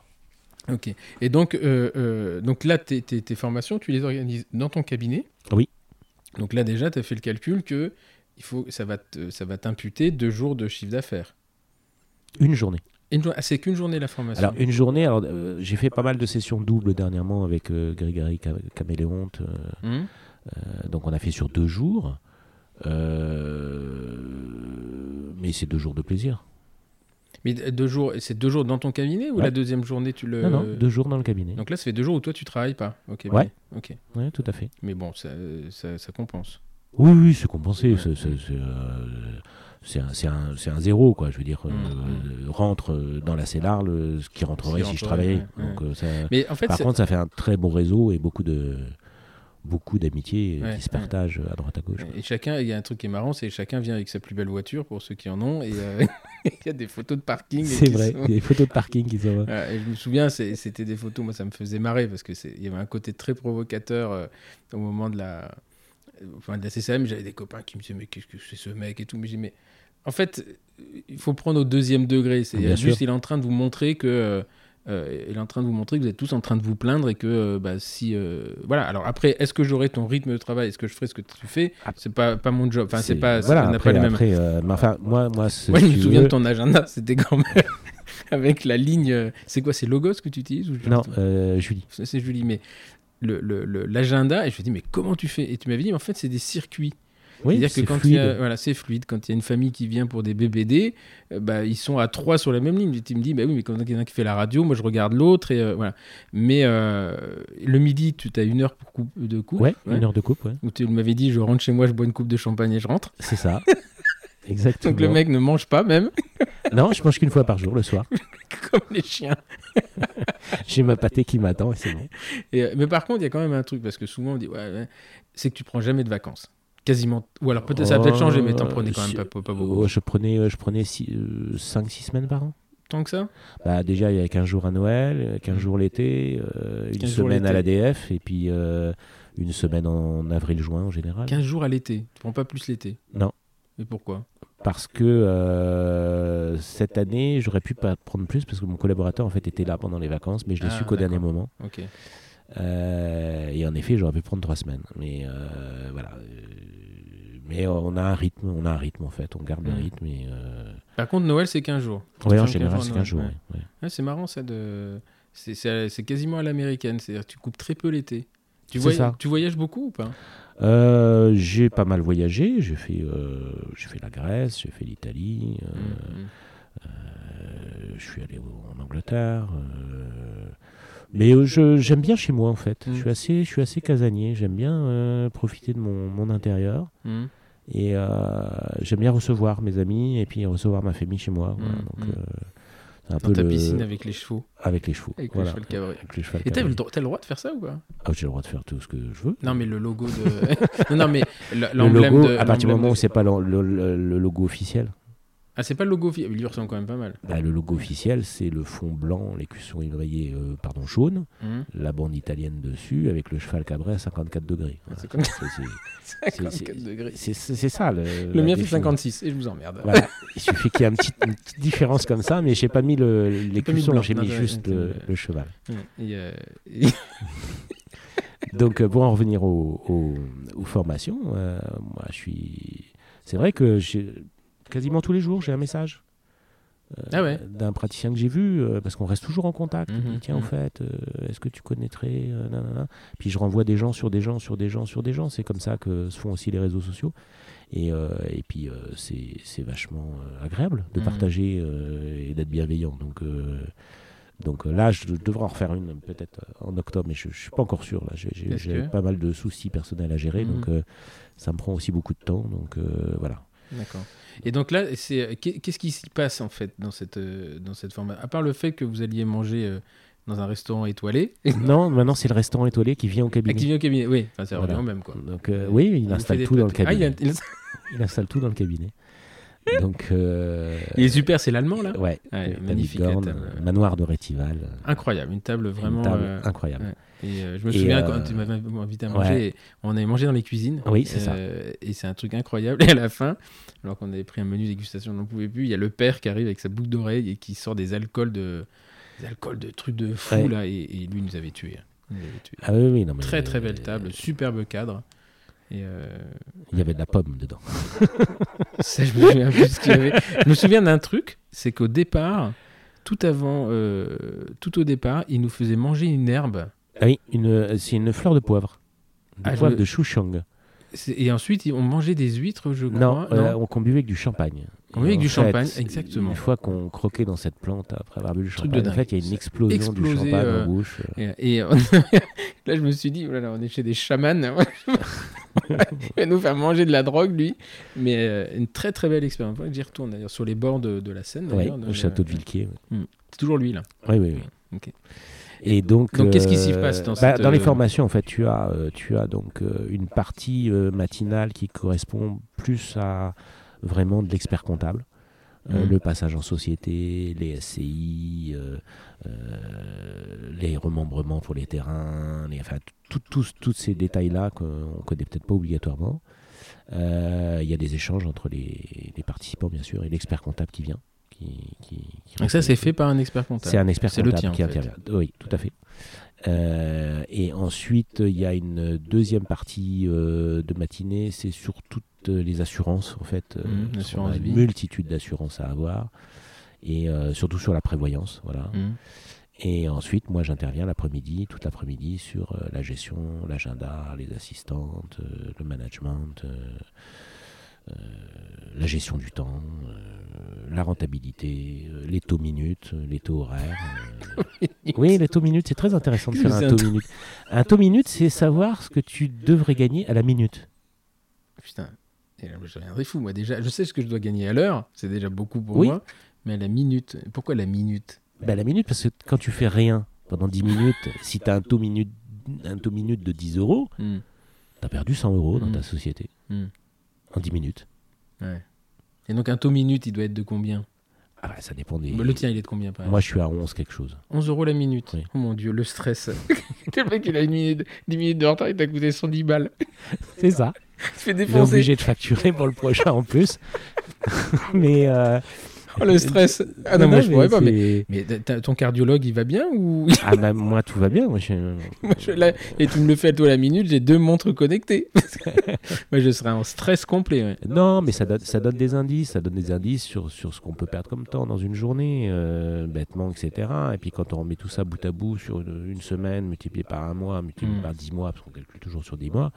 Ok. Et donc, euh, donc là, tes, tes- tes formations, tu les organises dans ton cabinet Oui. Donc là, déjà, tu as fait le calcul que il faut, ça va te- ça va t'imputer deux jours de chiffre d'affaires. Une journée. Jour- ah, c'est qu'une journée la formation. Alors, une journée, alors, euh, j'ai fait pas mal de sessions doubles dernièrement avec euh, Grégory Cam- Caméléonte. euh, Hum euh, donc, on a fait sur deux jours. Mais c'est deux jours de plaisir. Mais deux jours, c'est deux jours dans ton cabinet ou Ouais. la deuxième journée tu le. Non, non, deux jours dans le cabinet. Donc là, ça fait deux jours où toi tu travailles pas. Ok. Ouais. Ok. Ouais, tout à fait. Mais bon, ça, ça, ça compense. Oui, oui, c'est compensé. Ouais. c'est- euh, C'est un, zéro, quoi. Je veux dire, euh, Mm, rentre euh, dans la CELAR le, ce qui rentrerait si je travaillais. Donc, euh, ça- Mais en fait, par contre, ça fait un très bon réseau et beaucoup de beaucoup d'amitiés euh, Ouais, qui se ouais. partagent à droite à gauche. Et chacun, il y a un truc qui est marrant, c'est que chacun vient avec sa plus belle voiture pour ceux qui en ont, et euh, (laughs) il y a des photos de parking. C'est vrai, sont- il y a des photos de parking qui sont. (laughs) Et je me souviens, c'était des photos, moi ça me faisait marrer parce que il y avait un côté très provocateur euh, au moment de la, enfin, de la CCM. J'avais des copains qui me disaient mais qu'est-ce que c'est ce mec et tout. Mais j'ai dit, mais en fait, il faut prendre au deuxième degré. C'est Bien juste sûr. il est en train de vous montrer que euh, euh, il est en train de vous montrer que vous êtes tous en train de vous plaindre et que euh, bah, si euh, voilà. Alors après, est-ce que j'aurai ton rythme de travail? Est-ce que je ferai ce que tu fais? Ah. C'est pas pas mon job. Enfin, c'est pas. Voilà, après, pas les mêmes. après, mais enfin, moi, moi, ce- je me souviens veux- de ton agenda. (laughs) C'était quand même avec la ligne. C'est quoi? C'est Logos que tu utilises ou je- Non, Julie. c'est Julie, mais le- le- le- l'agenda, et je me dis, mais comment tu fais? Et tu m'avais dit, mais en fait, c'est des circuits. Oui, C'est-à-dire que il fluide. y a, voilà, c'est fluide. Quand il y a une famille qui vient pour des BBD, euh, bah, ils sont à trois sur la même ligne. Et tu me dis, bah oui, mais quand il y en a qui fait la radio, moi je regarde l'autre, et euh, voilà. Mais euh, le midi, tu as une heure pour coupe, de coupe. Ouais, une heure de coupe, ouais. Où tu m'avais dit, je rentre chez moi, je bois une coupe de champagne et je rentre. C'est ça. (laughs) Exactement. Donc le mec ne mange pas, même, (laughs) Non, je mange qu'une fois par jour le soir. (laughs) comme les chiens. (laughs) J'ai ma pâtée qui m'attend et c'est bon. Et, euh, mais par contre, il y a quand même un truc, parce que souvent on dit, ouais, ouais, c'est que tu prends jamais de vacances. Quasiment. Ou alors peut-être ça a peut-être changé, mais t'en prenais quand même pas, pas, pas beaucoup. Euh, je prenais, euh, je prenais 5-6 semaines par an. Tant que ça? Bah, déjà, il y a 15 jours à Noël, euh, 15 jours l'été, euh, une 15 jours semaine à l'ADF et puis euh, une semaine en avril-juin en général. 15 jours à l'été. Tu prends pas plus l'été? Non. Et pourquoi? Parce que euh, cette année, j'aurais pu pas prendre plus parce que mon collaborateur en fait était là pendant les vacances, mais je l'ai Ah, su qu'au dernier moment. Ok. Euh, et en effet, j'aurais pu prendre trois semaines. Mais euh, voilà. euh, mais on a un rythme, on a un rythme en fait, on garde le Mm. rythme. Et, Par contre, Noël, c'est 15 jours. ouais, en 15 général, c'est Noël, 15 jours. ouais. ouais, ouais. Ouais, c'est marrant ça de. C'est- quasiment à l'américaine, c'est-à-dire que tu coupes très peu l'été. Tu, ça. tu voyages beaucoup ou pas? Euh, j'ai pas mal voyagé. J'ai fait, euh, j'ai fait la Grèce, j'ai fait l'Italie. euh, Mhm. euh, je suis allé au- en Angleterre. mais j'aime bien chez moi en fait. Mm. Je suis assez, je suis assez casanier. J'aime bien profiter de mon, mon intérieur. Et j'aime bien recevoir mes amis et puis recevoir ma famille chez moi. voilà. Mm, Donc, mm. c'est un Dans peu ta le- piscine avec les chevaux. avec les chevaux. Avec voilà. le cheval cabré. Avec les chevaux Et t'as le, droit- t'as le droit de faire ça ou pas? Ah, j'ai le droit de faire tout ce que je veux. Non, mais le logo de. (laughs) non, non, mais l- le l'emblème logo, de. à partir du l'emblème moment où c'est pas le logo officiel, Ah, c'est pas le logo. fi- Il lui ressemble quand même pas mal. bah, le logo officiel c'est le fond blanc, l'écusson ébrayé euh, pardon jaune, Mhm. la bande italienne dessus avec le cheval cabré à 54 degrés. C'est comme- C'est- c'est- (laughs) 54 degrés. c'est- c'est c'est ça. Le, Le mien fait définition. 56 et je vous emmerde. Voilà. Il suffit qu'il y ait un petit- une petite différence comme ça, mais j'ai pas mis l'écusson, j'ai mis juste le, cheval. Et, euh, (laughs) Donc, euh, pour en revenir aux, aux- aux formations, euh, moi, je suis. C'est vrai que j'ai quasiment tous les jours, j'ai un message. euh, Ah ouais. D'un praticien que j'ai vu, euh, parce qu'on reste toujours en contact. Dit, Mhm, Tiens, au mhm. fait, euh, est-ce que tu connaîtrais nanana Puis je renvoie des gens sur des gens, sur des gens, sur des gens. C'est comme ça que se font aussi les réseaux sociaux. Et, et puis, c'est vachement agréable de Mhm. partager et d'être bienveillant. Donc, donc là, je devrais en refaire une peut-être en octobre, mais je ne suis pas encore sûr. Là, j'ai que- pas mal de soucis personnels à gérer, donc ça me prend aussi beaucoup de temps. Donc voilà. D'accord. Et donc là, c'est qu'est- qu'est-ce qui s'y passe en fait dans cette euh, dans cette formation À part le fait que vous alliez manger euh, dans un restaurant étoilé, (laughs) non, maintenant c'est le restaurant étoilé qui vient au Ah, qui cabinet. vient au cabinet. Oui, enfin, ça revient Voilà. même quoi. Donc euh, oui, il vous fait installe tout dans le Ah, il, cabinet. a- il- Il installe tout dans le cabinet. Donc euh, il est super, c'est l'allemand là. ouais, magnifique, la Gorn, table. euh, manoir de Rétival, euh, Incroyable, une table vraiment. une table euh, incroyable. ouais. Et euh, je me Et, souviens euh, quand tu m'avais invité à manger, on avait mangé dans les cuisines. Oui, c'est ça. Euh, Et c'est un truc incroyable. (laughs) Et à la fin, alors qu'on avait pris un menu dégustation, on n'en pouvait plus. Il y a le père qui arrive avec sa boucle d'oreille et qui sort des alcools de des alcools de trucs de fou là, et, et lui nous avait tués. Il nous avait tués. Ah oui, oui, non, mais, Très très euh, belle table, superbe cadre. Et euh, Il y avait de la pomme dedans. (laughs) ça, je me souviens plus de ce qu'il y avait. Je me souviens d'un truc, c'est qu'au départ, tout avant, euh, tout au départ, il nous faisait manger une herbe. Ah oui, une, c'est une fleur de poivre. De Ah, poivre de chouchang. Et ensuite, on mangeait des huîtres, je crois. Non, euh, on qu'on buvait avec du champagne. On buvait avec du fait, champagne, exactement. Une fois qu'on croquait dans cette plante après avoir bu le champagne, en fait, il y a une explosion Explosé, du champagne euh, en bouche. Et, et, (laughs) là, je me suis dit, oh là là, on est chez des chamans. (laughs) (laughs) il va nous faire manger de la drogue, lui. Mais euh, une très très belle expérience. J'y retourne d'ailleurs, sur les bords de, de la Seine. Au château de Villequier. oui. C'est toujours lui, là. Oui, oui, oui. Ok. Et donc, Donc, qu'est-ce qui s'y euh, passe dans bah, cette, Dans les euh, formations, en fait, tu as, tu as donc une partie matinale qui correspond plus à vraiment de l'expert comptable. Euh, Mhm. le passage en société, les SCI, euh, euh, les remembrements pour les terrains, les, enfin, tout- tous ces détails-là qu'on ne connaît peut-être pas obligatoirement. Il y a des échanges entre les, les participants, bien sûr, et l'expert comptable qui vient. Qui, qui- qui Donc, ça, c'est fait par un expert comptable. c'est un expert le comptable tien, qui intervient. Oui, tout à fait. Euh, et ensuite, il y a une deuxième partie euh, de matinée, c'est sur toutes les assurances, en fait. euh, assurance a une vie. multitude d'assurances à avoir, et euh, surtout sur la prévoyance, voilà. Mhm. Et ensuite, moi, j'interviens l'après-midi, toute l'après-midi, sur euh, la gestion, l'agenda, les assistantes, euh, le management, la gestion du temps, la rentabilité, les taux minutes, les taux horaires. (laughs) oui, les taux minutes, c'est très intéressant de faire un taux- minute. Un taux minute, c'est savoir ce que tu devrais gagner à la minute. Putain. Et là, je deviendrais fou, moi, déjà. Je sais ce que je dois gagner à l'heure. C'est déjà beaucoup pour Oui. moi. Mais à la minute. Pourquoi la minute? Ben, la minute, parce que quand tu fais rien pendant 10 minutes, si tu as un taux minute, un taux minute de 10 euros, Mhm. tu as perdu 100 euros dans Mhm. ta société Mhm. en 10 minutes. Ouais. Et donc, un taux minute, il doit être de combien? Ah bah, ça dépend des. Bah, Le tien, il est de combien, par Moi, je suis à 11 quelque chose. 11 euros la minute. Oui. Oh mon dieu, le stress. (laughs) le mec, il a une minute, 10 minutes de retard, il t'a coûté 110 balles. C'est ça. (laughs) Fait Il est défoncer. obligé de facturer pour le prochain en plus. (laughs) mais. euh, Oh, le stress. Ah non, moi, je pourrais pas. Mais, mais ton cardiologue, il va bien ou? (laughs) Ah bah, moi, tout va bien. Moi, je... Moi, je- là, Et tu me le fais à toi la minute, j'ai deux montres connectées. moi, je serais en stress complet. ouais. Non, mais ça donne, ça donne des indices. Ça donne des indices sur, sur ce qu'on peut perdre comme temps dans une journée, euh, bêtement, etc. Et puis quand on remet tout ça bout à bout sur une, une semaine, multiplié par un mois, multiplié Mm. par 10 mois, parce qu'on calcule toujours sur 10 mois,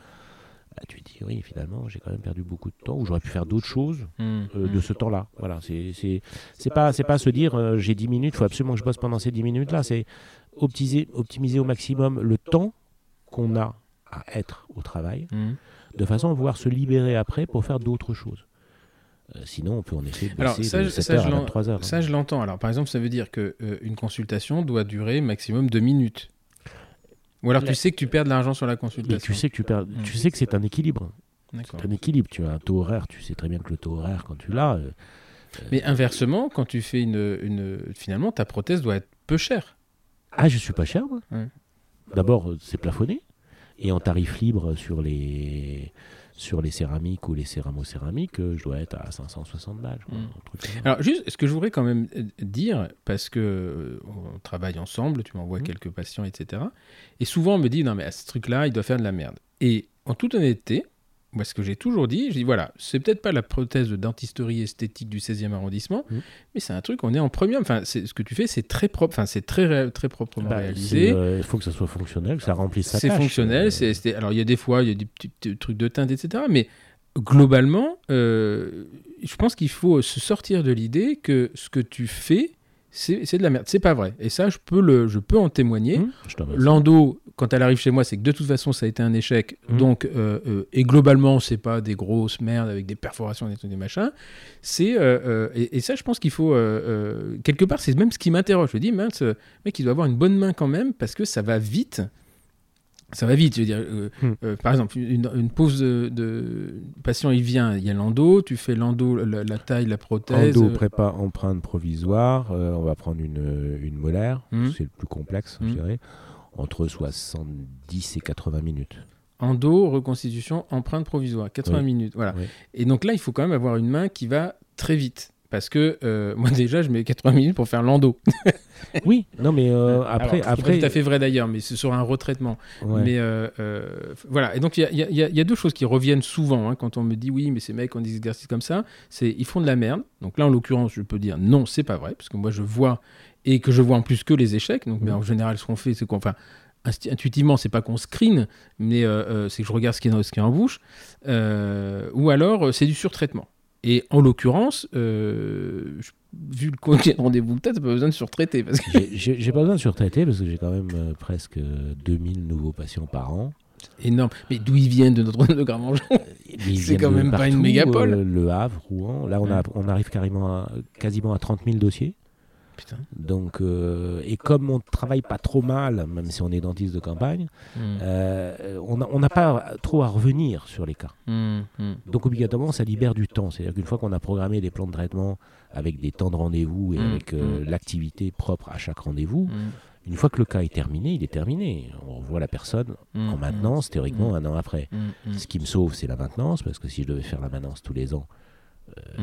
bah, tu te dis, oui, finalement, j'ai quand même perdu beaucoup de temps, ou j'aurais pu faire d'autres choses. Hmm. euh, de ce temps-là. Voilà, c'est c'est c'est pas c'est pas se dire euh, j'ai 10 minutes, il faut absolument que je bosse pendant ces 10 minutes là, c'est optimiser optimiser au maximum le temps qu'on a à être au travail Hmm. de façon à pouvoir se libérer après pour faire d'autres choses. Euh, sinon, on peut en effet Alors, ça, de je- 7 ça, heures je à l'en- 23 heures. hein. Ça, je l'entends. Alors, par exemple, ça veut dire que euh, une consultation doit durer maximum deux minutes. Ou alors, tu sais que tu perds de l'argent sur la Mais consultation. tu sais que tu perds, tu sais que c'est un équilibre. C'est un équilibre. Tu as un taux horaire, tu sais très bien que le taux horaire quand tu l'as, euh, Mais inversement, quand tu fais une, une. Finalement, ta prothèse doit être peu chère. Ah, je suis pas cher, moi. Ouais. D'abord, euh, c'est plafonné. Et en tarif libre sur les, sur les céramiques ou les céramo-céramiques, euh, je dois être à 560 balles. crois, Mm. truc. Alors, juste, ce que je voudrais quand même euh, dire, parce que euh, on travaille ensemble, tu m'envoies Mhm. quelques patients, etc. Et souvent, on me dit, non, mais à ce truc-là, il doit faire de la merde. Et en toute honnêteté, moi, ce que j'ai toujours dit, je dis, voilà, c'est peut-être pas la prothèse de dentisterie esthétique du 16e arrondissement, Mhm. mais c'est un truc, on est en premium. Enfin, c'est- ce que tu fais, c'est très propre, enfin, c'est très, très proprement Bah, réalisé. euh, Il faut que ça soit fonctionnel, que ça remplisse sa C'est fonctionnel. Euh, c'est- c'est- alors, il y a des fois, il y a des petits, petits trucs de teinte, etc. Mais globalement, euh, je pense qu'il faut se sortir de l'idée que ce que tu fais, c'est de la merde. C'est pas vrai. Et ça, je peux, le, je peux en témoigner. remercie. L'endo, quand elle arrive chez moi, c'est que de toute façon, ça a été un échec. Mhm. Donc, euh, euh, et globalement, c'est pas des grosses merdes avec des perforations, des trucs, des machins. C'est euh, et, et ça, je pense qu'il faut quelque part, c'est même ce qui m'interroge. Je me dis, mince, mec, il doit avoir une bonne main quand même parce que ça va vite. Ça va vite, je veux dire. euh, Mhm. euh, par exemple, une, une pause de, de patient, il vient, il y a l'endo, tu fais l'endo, la, la taille, la prothèse. Endo, euh, prépa, empreinte provisoire. euh, on va prendre une, une molaire. Mhm. C'est le plus complexe, je dirais. Entre 70 et 80 minutes. Endo, reconstitution, empreinte provisoire, 80 Oui. minutes. Voilà. Oui. Et donc là, il faut quand même avoir une main qui va très vite. Parce que euh, (laughs) moi déjà, je mets 80 minutes pour faire l'endo. (laughs) Oui, non, mais euh, après, Alors, après, tout à fait vrai d'ailleurs, mais c'est sur un retraitement. ouais. Mais euh, voilà, et donc il y a, y y deux choses qui reviennent souvent hein, quand on me dit oui, mais ces mecs ont des exercices comme ça, c'est ils font de la merde. Donc là, en l'occurrence, je peux dire non, c'est pas vrai, parce que moi je vois et que je vois en plus que les échecs. Donc, mais en général, ce qu'on fait, c'est qu'on, enfin, intuitivement, c'est pas qu'on screen, mais euh, c'est que je regarde ce qui est, dans, ce qui est en bouche, Euh, ou alors c'est du surtraitement. Et en l'occurrence, euh, vu le combien de rendez-vous que t'as, t'as pas besoin de surtraiter parce que J'ai- pas besoin de surtraiter parce que j'ai quand même euh, presque euh, 2000 nouveaux patients par an. énorme. Mais d'où ils viennent de notre de ils (laughs) C'est quand même pas une partout, mégapole. euh, le Havre, Rouen. Là, on, a, on arrive carrément à- quasiment à 30 000 dossiers. Putain. Donc, euh, et comme on travaille pas trop mal, même si on est dentiste de campagne, Mm. euh, on n'a pas trop à revenir sur les cas. Mm, mm. Donc obligatoirement, ça libère du temps. C'est-à-dire qu'une fois qu'on a programmé des plans de traitement avec des temps de rendez-vous et avec euh, l'activité propre à chaque rendez-vous, une fois que le cas est terminé, il est terminé. On revoit la personne en maintenance, théoriquement un an après. Ce qui me sauve, c'est la maintenance, parce que si je devais faire la maintenance tous les ans, euh,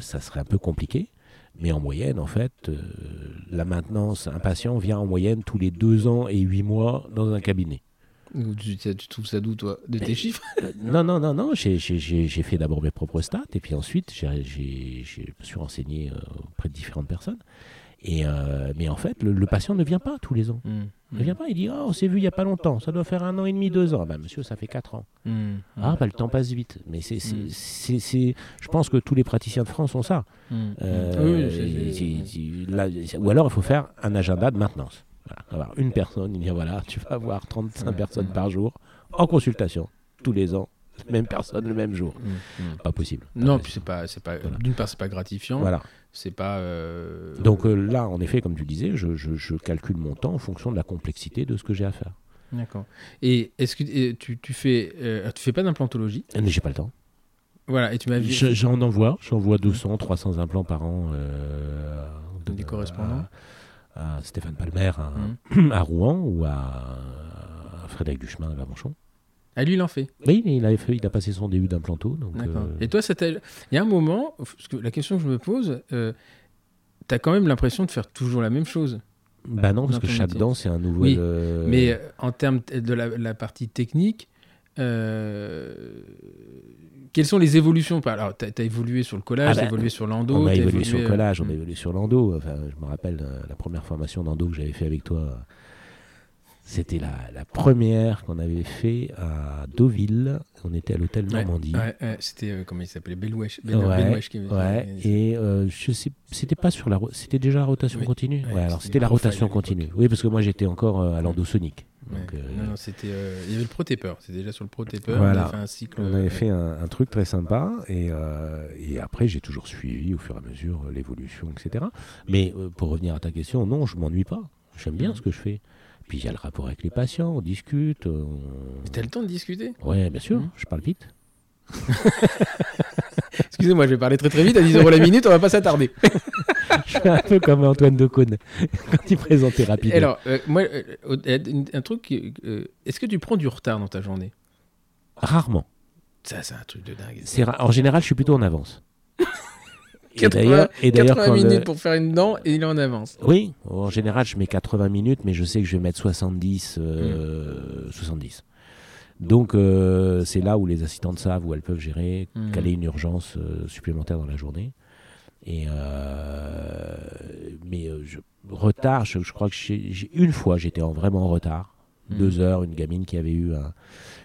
ça serait un peu compliqué. Mais en moyenne, en fait, euh, la maintenance, un patient vient en moyenne tous les deux ans et huit mois dans un cabinet. Tu, tu trouves ça d'où, toi? De tes chiffres? (laughs) Non, non, non, non. J'ai- fait d'abord mes propres stats et puis ensuite j'ai- je me suis renseigné euh, auprès de différentes personnes. Et euh, mais en fait, le, le patient ne vient pas tous les ans. Mm, Il ne vient pas. Il dit oh, on s'est vu il y a pas longtemps. Ça doit faire un an et demi, deux ans. Bah, monsieur, ça fait quatre ans. mm, Ah, bah, le temps passe vite. Mais c'est, c'est- c'est- je pense que tous les praticiens de France ont ça. ou alors, il faut faire un agenda de maintenance. Voilà, avoir une personne, il dit voilà, tu vas avoir 35 Ouais. personnes par jour en consultation, tous les ans, même personne le même jour. Pas possible. Non, puis c'est pas, c'est pas. Voilà. D'une part, c'est pas gratifiant. Voilà. C'est pas. euh, Donc euh, là, en effet, comme tu disais, je, je- je calcule mon temps en fonction de la complexité de ce que j'ai à faire. D'accord. Et est-ce que et tu, tu fais, euh, tu fais pas d'implantologie? J'ai pas le temps. Voilà. Et tu m'as vu. Je- J'en envoie, j'envoie 200, 300 implants par an. euh, Des correspondants à, à Stéphane Palmer à, Mm. (clears throat) à Rouen ou à, à Frédéric Duchemin à Lamanchon. Ah, lui, il en fait. Oui, il a, fait, il a passé son début d'implanto. donc, euh, Et toi, il y a un moment, parce que la question que je me pose, euh, tu as quand même l'impression de faire toujours la même chose. bah non, parce que chaque dent, c'est un nouveau. Oui, euh, Mais euh, en termes de la, la partie technique, euh, quelles sont les évolutions? Alors, tu as, évolué sur le collage, Ah tu bah, évolué sur l'endo. On a évolué sur le collage, on a mm. évolué sur l'endo. Enfin, je me rappelle la première formation d'endo que j'avais fait avec toi. C'était la, la première qu'on avait fait à Deauville. On était à l'hôtel Normandie. ouais, ouais, c'était, euh, comment il s'appelait Belouèche. Ben- Ouais, Belouèche qui avait- Ouais, et euh, je sais, c'était pas sur la, ro- c'était déjà la rotation Oui. continue. Ouais, Ouais, alors c'était la rotation continue. Oui, parce que moi j'étais encore euh, à l'endosonique. Ouais. Donc, euh, Non, non, c'était, euh, il y avait le pro-taper. C'était déjà sur le pro-taper. Voilà. On a fait un cycle. On avait euh, fait un, un truc très sympa et, euh, et après j'ai toujours suivi au fur et à mesure l'évolution, etc. Mais euh, pour revenir à ta question, non, je m'ennuie pas. J'aime bien ce que je fais. Puis il y a le rapport avec les patients, on discute. on- T'as le temps de discuter? Ouais, bien sûr, Mhm. je parle vite. (laughs) Excusez-moi, je vais parler très très vite. À 10 euros la minute, on va pas s'attarder. (laughs) je suis un peu comme Antoine Decaune (laughs) quand il présentait rapidement. Alors, euh, moi, euh, euh, un truc. euh, Est-ce que tu prends du retard dans ta journée? Rarement. Ça, c'est un truc de dingue. En général, je suis plutôt en avance. Et 80 d'ailleurs- et d'ailleurs, 80 quand le- minutes pour faire une dent et il est en avance. Oui, en général, je mets 80 minutes, mais je sais que je vais mettre 70. euh, 70. Donc, euh, c'est là où les assistantes savent, où elles peuvent gérer, Mm. caler une urgence euh, supplémentaire dans la journée. Et mais je, retard, je, je crois que j'ai une fois, j'étais en, vraiment en retard. Mm. Deux heures, une gamine qui avait eu un-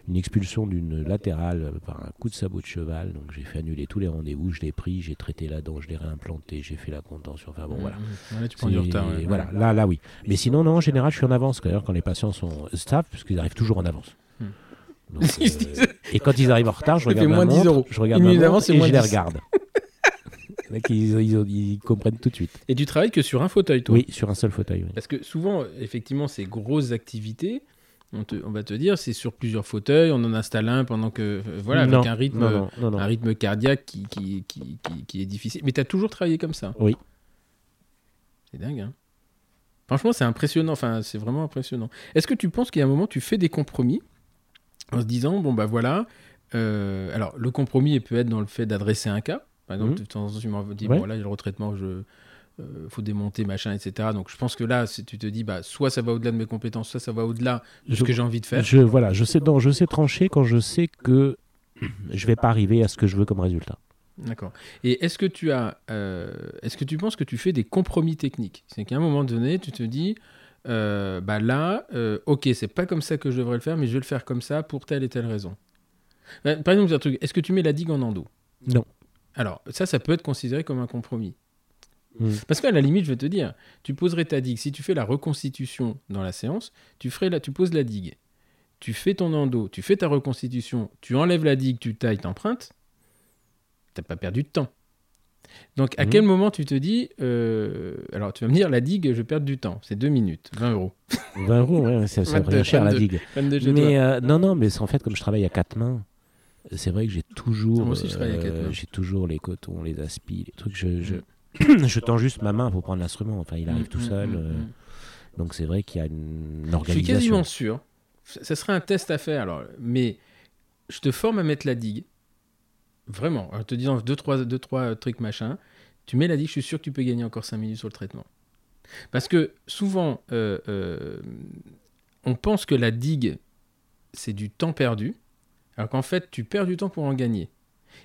une expulsion d'une latérale euh, par un coup de sabot de cheval. Donc, j'ai fait annuler tous les rendez-vous. Je l'ai pris, j'ai traité la dent, je l'ai réimplanté, j'ai fait la contention. Enfin bon, voilà. Mmh. Là, tu prends du retard. ouais. Voilà, là, là, oui. Mais sinon, non, en général, je suis en avance. D'ailleurs, quand les patients sont staff, parce qu'ils arrivent toujours en avance. Donc, (laughs) euh, et quand ils arrivent en retard, je regarde ma moins 10 montre, euros. je regarde ma montre et je les 10. regarde. (laughs) Ils, ils- ils comprennent tout de suite. Et tu travailles que sur un fauteuil, toi? Oui, sur un seul fauteuil. oui. Parce que souvent, effectivement, ces grosses activités, on, te- on va te dire, c'est sur plusieurs fauteuils, on en installe un pendant que. euh, Voilà, non, avec un rythme, Non, non, un rythme cardiaque qui, qui, qui, qui- qui est difficile. Mais tu as toujours travaillé comme ça Oui. C'est dingue, hein Franchement, c'est impressionnant. Enfin, c'est vraiment impressionnant. Est-ce que tu penses qu'il y a un moment, tu fais des compromis en se disant, bon, bah voilà. euh, alors, le compromis il peut être dans le fait d'adresser un cas. Par exemple, de temps en temps, tu m'as dit, Ouais. bon, là, il y a le retraitement, je. Euh, faut démonter, machin, etc. Donc je pense que là, si tu te dis, bah, soit ça va au-delà de mes compétences, soit ça va au-delà de ce Je- que j'ai envie de faire. Je, voilà, je sais, non, je sais trancher quand je sais que je vais pas arriver à ce que je veux comme résultat. D'accord. Et est-ce que tu as, euh, est-ce que tu penses que tu fais des compromis techniques? C'est qu'à un moment donné, tu te dis, euh, bah là, euh, ok, c'est pas comme ça que je devrais le faire, mais je vais le faire comme ça pour telle et telle raison. Euh, Par exemple, un truc, est-ce que tu mets la digue en endo? Non. Alors, ça, ça peut être considéré comme un compromis. Mm. Parce qu'à la limite, je vais te dire, tu poserais ta digue. Si tu fais la reconstitution dans la séance, tu, ferais la, tu poses la digue. Tu fais ton endo, tu fais ta reconstitution, tu enlèves la digue, tu tailles, t'empruntes. T'as pas perdu de temps. Donc, à Mhm. quel moment tu te dis, euh, alors tu vas me dire, la digue, je perdre du temps. C'est deux minutes, 20 euros. (laughs) 20 euros, ouais, ça, ça 22, revient cher la 22. digue. 22 chez Mais euh, non, non, mais c'est en fait comme je travaille à quatre mains, c'est vrai que j'ai toujours, euh, j'ai toujours les cotons, les aspis, les trucs. Je, je, Mm. (coughs) je tends juste ma main pour prendre l'instrument. Enfin, il arrive Mm, tout mm, seul. mm, euh. Donc c'est vrai qu'il y a une Je suis organisation. quasiment sûr. Ça serait un test à faire, alors, mais je te forme à mettre la digue. Vraiment, en te disant deux, trois, deux, trois trucs machin. Tu mets la digue, je suis sûr que tu peux gagner encore 5 minutes sur le traitement. Parce que souvent, euh, euh, on pense que la digue, c'est du temps perdu, alors qu'en fait, tu perds du temps pour en gagner.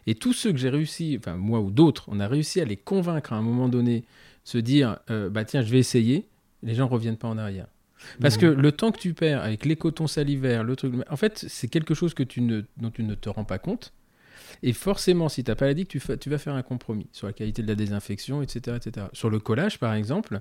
Et tous ceux que j'ai réussi, enfin moi ou d'autres, on a réussi à les convaincre à un moment donné, se dire, euh, bah tiens, je vais essayer, les gens reviennent pas en arrière. Parce que le temps que tu perds avec les cotons salivaires, le truc, en fait, c'est quelque chose que tu ne, dont tu ne te rends pas compte. Et forcément, si tu n'as pas la digue, tu, fa- tu vas faire un compromis sur la qualité de la désinfection, etc. etc. Sur le collage, par exemple,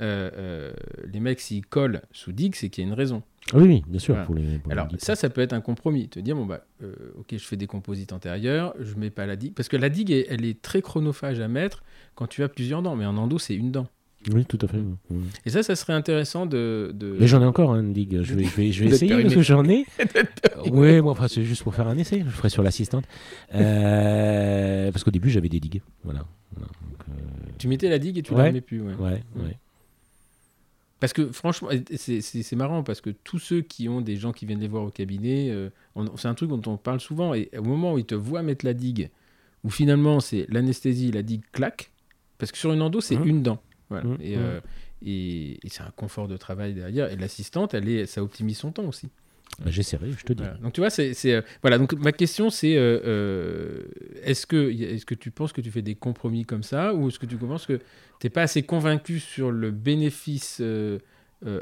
euh, euh, les mecs, s'ils collent sous digue, c'est qu'il y a une raison. Ah Oui, oui, bien sûr. Voilà. Pour les, pour Alors, ça, ça peut être un compromis. Te dire, bon, bah, euh, ok, je fais des composites antérieurs, je mets pas la digue. Parce que la digue, elle, elle est très chronophage à mettre quand tu as plusieurs dents. Mais en endo, c'est une dent. Oui, tout à fait. oui. Et ça, ça serait intéressant de. de... Mais j'en ai encore un digue. Je vais, je vais, je vais D'être essayer parce que j'en ai. (laughs) oui, moi, enfin, c'est juste pour faire un essai. Je ferai sur l'assistante. Euh, parce qu'au début, j'avais des digues. Voilà. Donc, euh, Tu mettais la digue et tu Ouais. la mets plus. ouais. ouais, Ouais. ouais. Parce que franchement, c'est- marrant parce que tous ceux qui ont des gens qui viennent les voir au cabinet, euh, c'est un truc dont on parle souvent. Et au moment où ils te voient mettre la digue, où finalement c'est l'anesthésie, la digue claque, parce que sur une endo c'est Mhm. une dent. Voilà. Mhm. Et, euh, et, et c'est un confort de travail derrière. Et l'assistante, elle est, ça optimise son temps aussi. Bah, J'essaierai, je te dis. Voilà. Donc tu vois, c'est euh, voilà. Donc ma question c'est euh, euh, est-ce que est-ce que tu penses que tu fais des compromis comme ça ou est-ce que tu penses que t'es pas assez convaincu sur le bénéfice euh,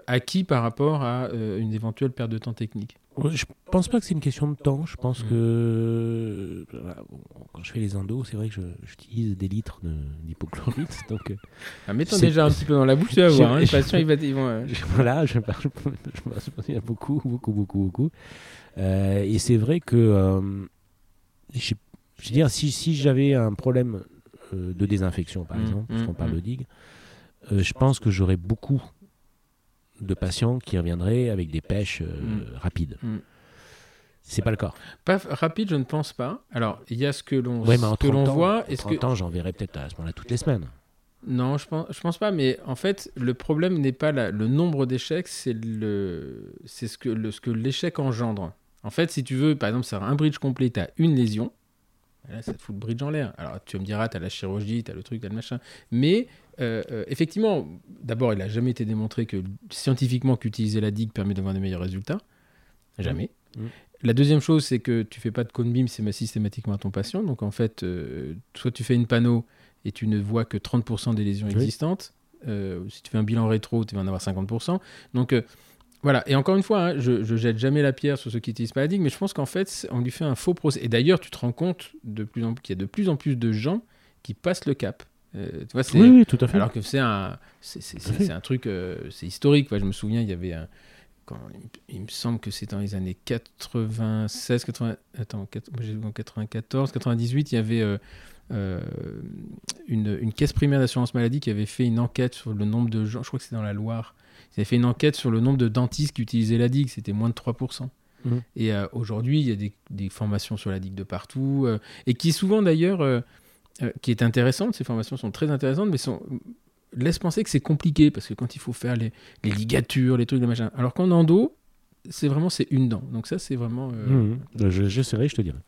acquis par rapport à une éventuelle perte de temps technique? Je pense pas que c'est une question de temps. Je pense Mm. que voilà, bon, quand je fais les endos, c'est vrai que je- j'utilise des litres de- d'hypochlorite. donc euh, ah, Mets-toi C'est- déjà un petit peu dans la bouche, tu vas Je- voir. Hein, les je- patients, ils, va- ils vont. euh, je- voilà, je, je, je pense qu'il y a beaucoup, beaucoup, beaucoup, beaucoup. Euh, et c'est vrai que euh, je je veux dire, si, si j'avais un problème euh, de désinfection, par Mm, exemple, parce mm, qu'on parle de digue, euh, je pense que j'aurais beaucoup de patients qui reviendraient avec des pêches euh, Mm. rapides. Mm. C'est pas le cas. Pas rapide, je ne pense pas. Alors, il y a ce que l'on Ouais, mais ce en que l'on 30 ans, voit. en Est-ce 30 que ans, j'en verrai peut-être à ce moment-là toutes les semaines. Non, je pense, je pense pas, mais en fait, le problème n'est pas le nombre d'échecs, c'est le, c'est ce que le, ce que l'échec engendre. En fait, si tu veux, par exemple, sur un bridge complet, tu as une lésion, là, ça te fout le bridge en l'air. Alors, tu me diras, tu as la chirurgie, tu as le truc, tu as le machin. Mais, euh, euh, effectivement, d'abord, il n'a jamais été démontré que scientifiquement qu'utiliser la digue permet d'avoir de meilleurs résultats. Jamais. Mhm. La deuxième chose, c'est que tu fais pas de cone beam systématiquement à ton patient. Donc, en fait, euh, soit tu fais une panneau et tu ne vois que 30% des lésions Oui. existantes. Euh, si tu fais un bilan rétro, tu vas en avoir 50%. Donc euh, voilà, et encore une fois, hein, je, je jette jamais la pierre sur ceux qui utilisent pas la digue, mais je pense qu'en fait, on lui fait un faux procès. Et d'ailleurs, tu te rends compte de plus en qu'il y a de plus en plus de gens qui passent le cap. Euh, tu vois, c'est Oui, oui, tout à fait. alors que c'est un, c'est, c'est- c'est- un truc, euh, c'est historique. quoi. Je me souviens, il y avait un, quand, il me semble que c'est dans les années 96, 80, attends, quat- moi j'ai vu en 94, 98, il y avait euh, euh, une, une caisse primaire d'assurance maladie qui avait fait une enquête sur le nombre de gens, je crois que c'est dans la Loire, ils avaient fait une enquête sur le nombre de dentistes qui utilisaient la digue, c'était moins de 3%. Mhm. Et euh, aujourd'hui, il y a des, des formations sur la digue de partout, et qui souvent d'ailleurs, euh, euh, qui est intéressante, ces formations sont très intéressantes, mais sont, laisse penser que c'est compliqué, parce que quand il faut faire les, les ligatures, les trucs, les machins, alors qu'en endo, c'est vraiment c'est une dent. Donc ça, c'est vraiment. euh, Mhm. Je, j'essaierai, je te dirai.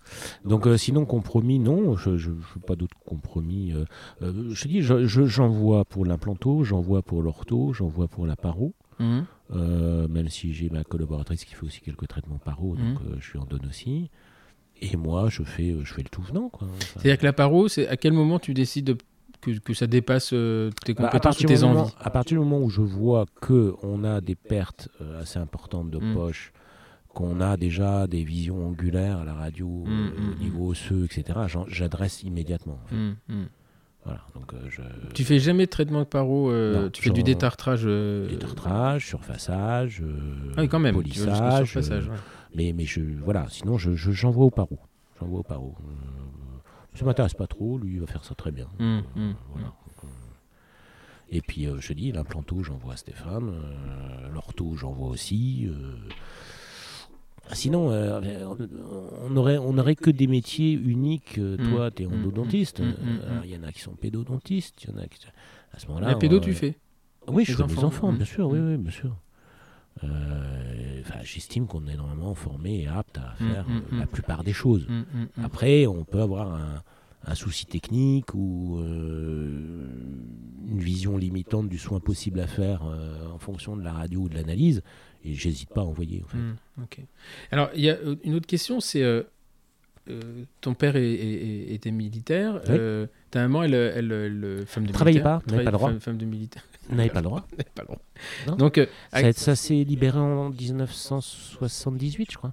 Donc euh, sinon, compromis, non, je je- je pas d'autres compromis. euh, euh, je te dis, je- je- j'en vois pour l'implanto, j'en vois pour l'ortho, j'en vois pour la paro, euh, même si j'ai ma collaboratrice qui fait aussi quelques traitements paro, donc euh, je suis en donne aussi. Et moi, je fais, euh, je fais le tout venant. Quoi. Enfin, C'est-à-dire que la paro, c'est à quel moment tu décides de- que, que ça dépasse euh, tes bah, compétences ou partir tes moment, envies à partir du moment où je vois que on a des pertes euh, assez importantes de Mhm. poche, qu'on a déjà des visions angulaires à la radio euh, mhm, au niveau osseux, etc., j'adresse immédiatement. en fait. Voilà, donc je... Tu fais jamais de traitement de paro, Non, tu fais du détartrage. Détartrage, surfaçage, Ah oui, quand même. polissage. Mais, mais je, voilà, sinon je, je- j'envoie au paro. J'envoie au paro. Euh, ça m'intéresse pas trop, lui il va faire ça très bien. Mhm, Euh, mhm, voilà. Donc, euh, Et puis euh, je dis, l'implanto j'envoie à Stéphane, euh, l'ortho j'envoie aussi. euh. Sinon, on aurait, on aurait que des métiers uniques. Mm. Toi, tu es endodontiste. Il y en a qui sont pédodontistes. Il y en a qui... À ce moment-là. La pédo, tu fais oui, je fais les enfants, bien sûr, oui, oui, bien sûr. Euh, J'estime qu'on est normalement formé et apte à Mm, faire mm, euh, mm. la plupart des choses. Après, on peut avoir un, un souci technique ou euh, une vision limitante du soin possible à faire euh, en fonction de la radio ou de l'analyse, et j'hésite pas à envoyer. En fait. Alors, il y a une autre question, c'est euh, ton père est- est- est- était militaire, Oui. ta maman, elle, elle, elle- elle- femme de Travaillait militaire, pas, n'avait pas le droit. Femme, femme de militaire, Pas le droit. N'avait pas le droit. (laughs) Donc, euh, Ça, ça s'est libéré en 1978, je crois.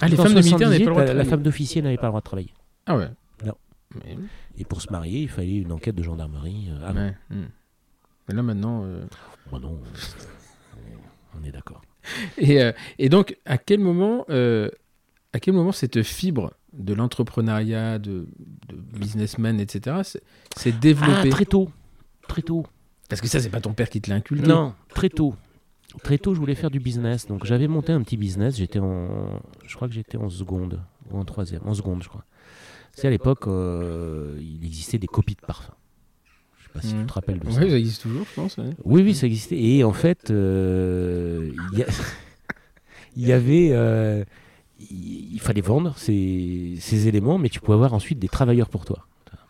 ah, les femmes de n'avaient 78, pas le droit de la, la travailler. femme d'officier n'avait pas le droit de travailler. Ah ouais. Non. Mais- Et pour se marier, il fallait une enquête de gendarmerie. euh, avant. ouais, hmm. Mais là maintenant. euh, Bon, non, on est d'accord. (laughs) Et, euh, et donc, à quel moment, euh, à quel moment cette fibre de l'entrepreneuriat, de, de businessman, etc., s'est- s'est Ah, développée très tôt. Très tôt. Parce que ça, c'est pas ton père qui te l'a inculqué. Non, très tôt. Très tôt, je voulais faire du business. Donc, j'avais monté un petit business. J'étais en. Je crois que j'étais en seconde. Ou en troisième. En seconde, je crois. C'est à l'époque, euh, il existait des copies de parfums. Je sais pas si tu te rappelles de Oui, ça. ça existe toujours, je pense. ouais. Oui, oui, ça existait. Et en fait, euh, il y, a- (laughs) il y avait. euh, il il fallait vendre ces, ces éléments, mais tu pouvais avoir ensuite des travailleurs pour toi.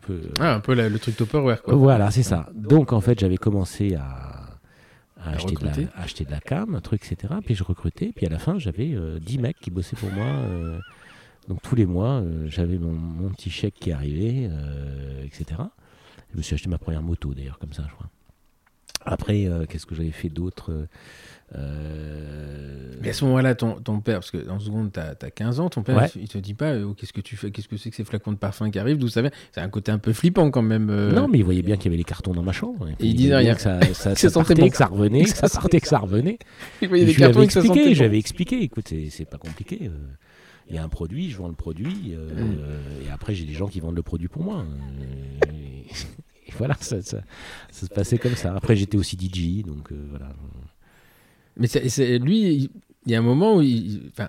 Un peu, Ah, un peu la- le truc Tupperware, quoi. voilà, c'est ça. Donc en fait, j'avais commencé à, à À acheter, de la, recruter. à acheter de la cam, un truc, etc. Puis je recrutais. Puis à la fin, j'avais euh, 10 mecs qui bossaient pour moi. euh, donc tous les mois, euh, j'avais mon, mon petit chèque qui arrivait, euh, etc. Je me suis acheté ma première moto d'ailleurs, comme ça, je crois. Après, euh, qu'est-ce que j'avais fait d'autre euh, Mais à ce moment-là, ton, ton père, parce que en seconde, t'as as 15 ans, ton père, Ouais. il, il te dit pas, euh, oh, qu'est-ce que tu fais, qu'est-ce que c'est que ces flacons de parfum qui arrivent, d'où ça vient? C'est un côté un peu flippant quand même. euh. Non, mais il voyait bien qu'il y avait les cartons dans ma chambre. Et puis il il disait rien. Que ça, (laughs) ça, Que ça ça sentait partait, bon. que ça revenait, que ça partait, que ça revenait. (laughs) il voyait cartons expliqué, bon. j'avais expliqué, écoute, c'est- pas compliqué. euh, Il y a un produit, je vends le produit, Mm. et après j'ai des gens qui vendent le produit pour moi. et, (laughs) et voilà, ça, ça- ça se passait comme ça. Après j'étais aussi DJ, donc euh, voilà. Mais c'est- lui, il y a un moment où il. Enfin.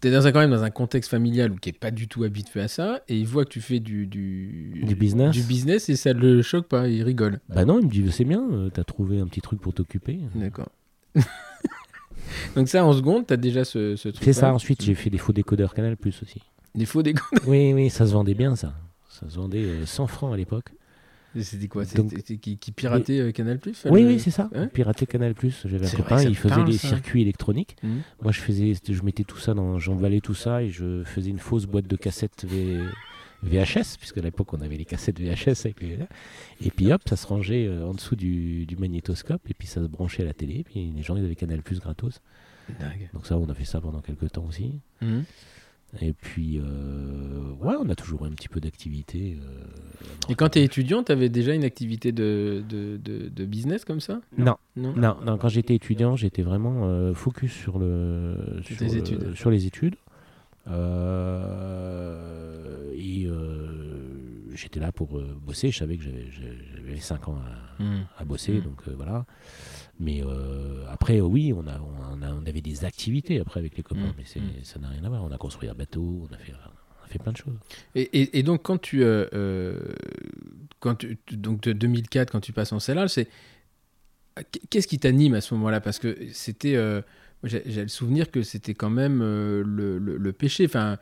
T'es dans un, quand même dans un contexte familial où qui est pas du tout habitué à ça, et il voit que tu fais du, du, Du business du business et ça le choque pas, il rigole. Bah non, il me dit c'est bien, euh, t'as trouvé un petit truc pour t'occuper. D'accord. (laughs) Donc ça, en seconde, t'as déjà ce, ce truc. C'est ça, ensuite j'ai fait des faux décodeurs Canal Plus aussi. Des faux déco. Oui, oui, ça se vendait bien ça. Ça se vendait euh, 100 francs à l'époque. C'était quoi C'était qui, qui piratait euh, Canal Plus Oui, oui, c'est ça. Ouais. Pirater Canal Plus. J'avais un copain, il faisait des circuits électroniques. Mhm. Moi, je faisais, je mettais tout ça dans, j'emballais tout ça et je faisais une fausse boîte de cassettes V- VHS, puisque à l'époque on avait les cassettes VHS avec les, et puis hop, ça se rangeait euh, en dessous du, du magnétoscope et puis ça se branchait à la télé. Puis les gens ils avaient Canal Plus gratos. Dingue. Donc ça, on a fait ça pendant quelques temps aussi. Mhm. Et puis, euh, ouais, on a toujours un petit peu d'activité. euh, Et quand tu es étudiant, tu avais déjà une activité de, de, de, de business comme ça? Non, Non Non, non, quand j'étais étudiant, j'étais vraiment euh, focus sur, le, Sur sur, tes le- études. sur les études. Euh, et euh, j'étais là pour euh, bosser. Je savais que j'avais- j'avais 5 ans à, à bosser, Mm. donc euh, voilà. Mais euh, après, oui, on, a, on, a- on avait des activités après avec les copains, Mm. mais Mm. ça n'a rien à voir. On a construit un bateau, on a fait, on a fait plein de choses. Et, et- et donc, quand tu. euh, euh, quand tu donc, de 2004, quand tu passes en CELAL, c'est. Qu'est-ce qui t'anime à ce moment-là? Parce que c'était. euh, j'ai le souvenir que c'était quand même le, le- le péché. Enfin,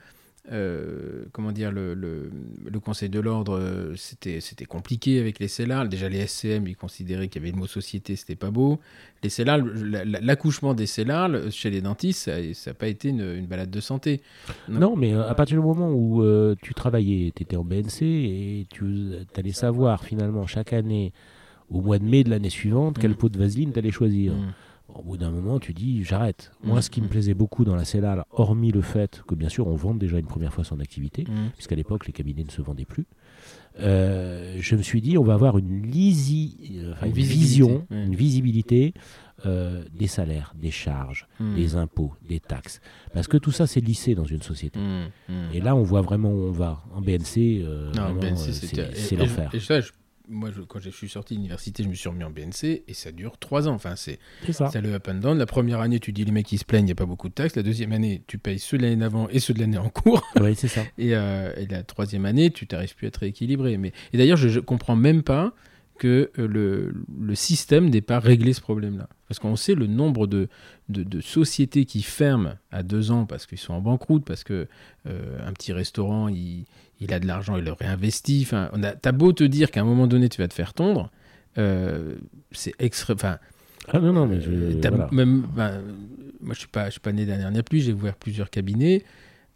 euh, comment dire, le, le- le Conseil de l'ordre, euh, c'était compliqué avec les CELAR. Déjà, les SCM, ils considéraient qu'il y avait le mot société, c'était pas beau. Les CELAR, la- la- l'accouchement des CELAR chez les dentistes, ça n'a pas été une, une balade de santé. Non. Non, mais euh, à partir du moment où euh, tu travaillais, tu étais en BNC et tu allais savoir finalement chaque année, au mois de mai de l'année suivante, quel Mm. pot de vaseline tu allais choisir. Mm. Au bout d'un moment, tu dis j'arrête. Moi, Mm, ce qui me mm. plaisait beaucoup dans la CELAL, hormis le fait que bien sûr on vende déjà une première fois son activité, Mm. puisqu'à l'époque les cabinets ne se vendaient plus, euh, je me suis dit on va avoir une, lisi, euh, enfin, Une vision, une visibilité euh, des salaires, des charges, Mm. des impôts, des taxes. Parce que tout ça c'est lissé dans une société. Et là, on voit vraiment où on va. En BNC, euh, c'est c'est et- et- l'enfer. Et moi, je- quand je suis sorti de l'université, je me suis remis en BNC et ça dure trois ans. Enfin, c'est ça. c'est le up and down. La première année, tu dis les mecs qui se plaignent, il n'y a pas beaucoup de taxes. La deuxième année, tu payes ceux de l'année d'avant et ceux de l'année en cours. (laughs) Oui, c'est ça. Et, euh, et la troisième année, tu n'arrives plus à être rééquilibré. Mais, et d'ailleurs, je ne comprends même pas que euh, le, le système n'ait pas réglé ce problème-là. Parce qu'on sait le nombre de, de, de sociétés qui ferment à deux ans parce qu'ils sont en banqueroute, parce que euh, un petit restaurant, il, il a de l'argent, il le réinvestit. Enfin, on a- t'as beau te dire qu'à un moment donné, tu vas te faire tondre, euh, c'est extrême. Enfin, Ah non, non, mais je. euh, voilà. même, ben, moi, je suis pas, je suis pas né la dernière pluie. J'ai ouvert plusieurs cabinets.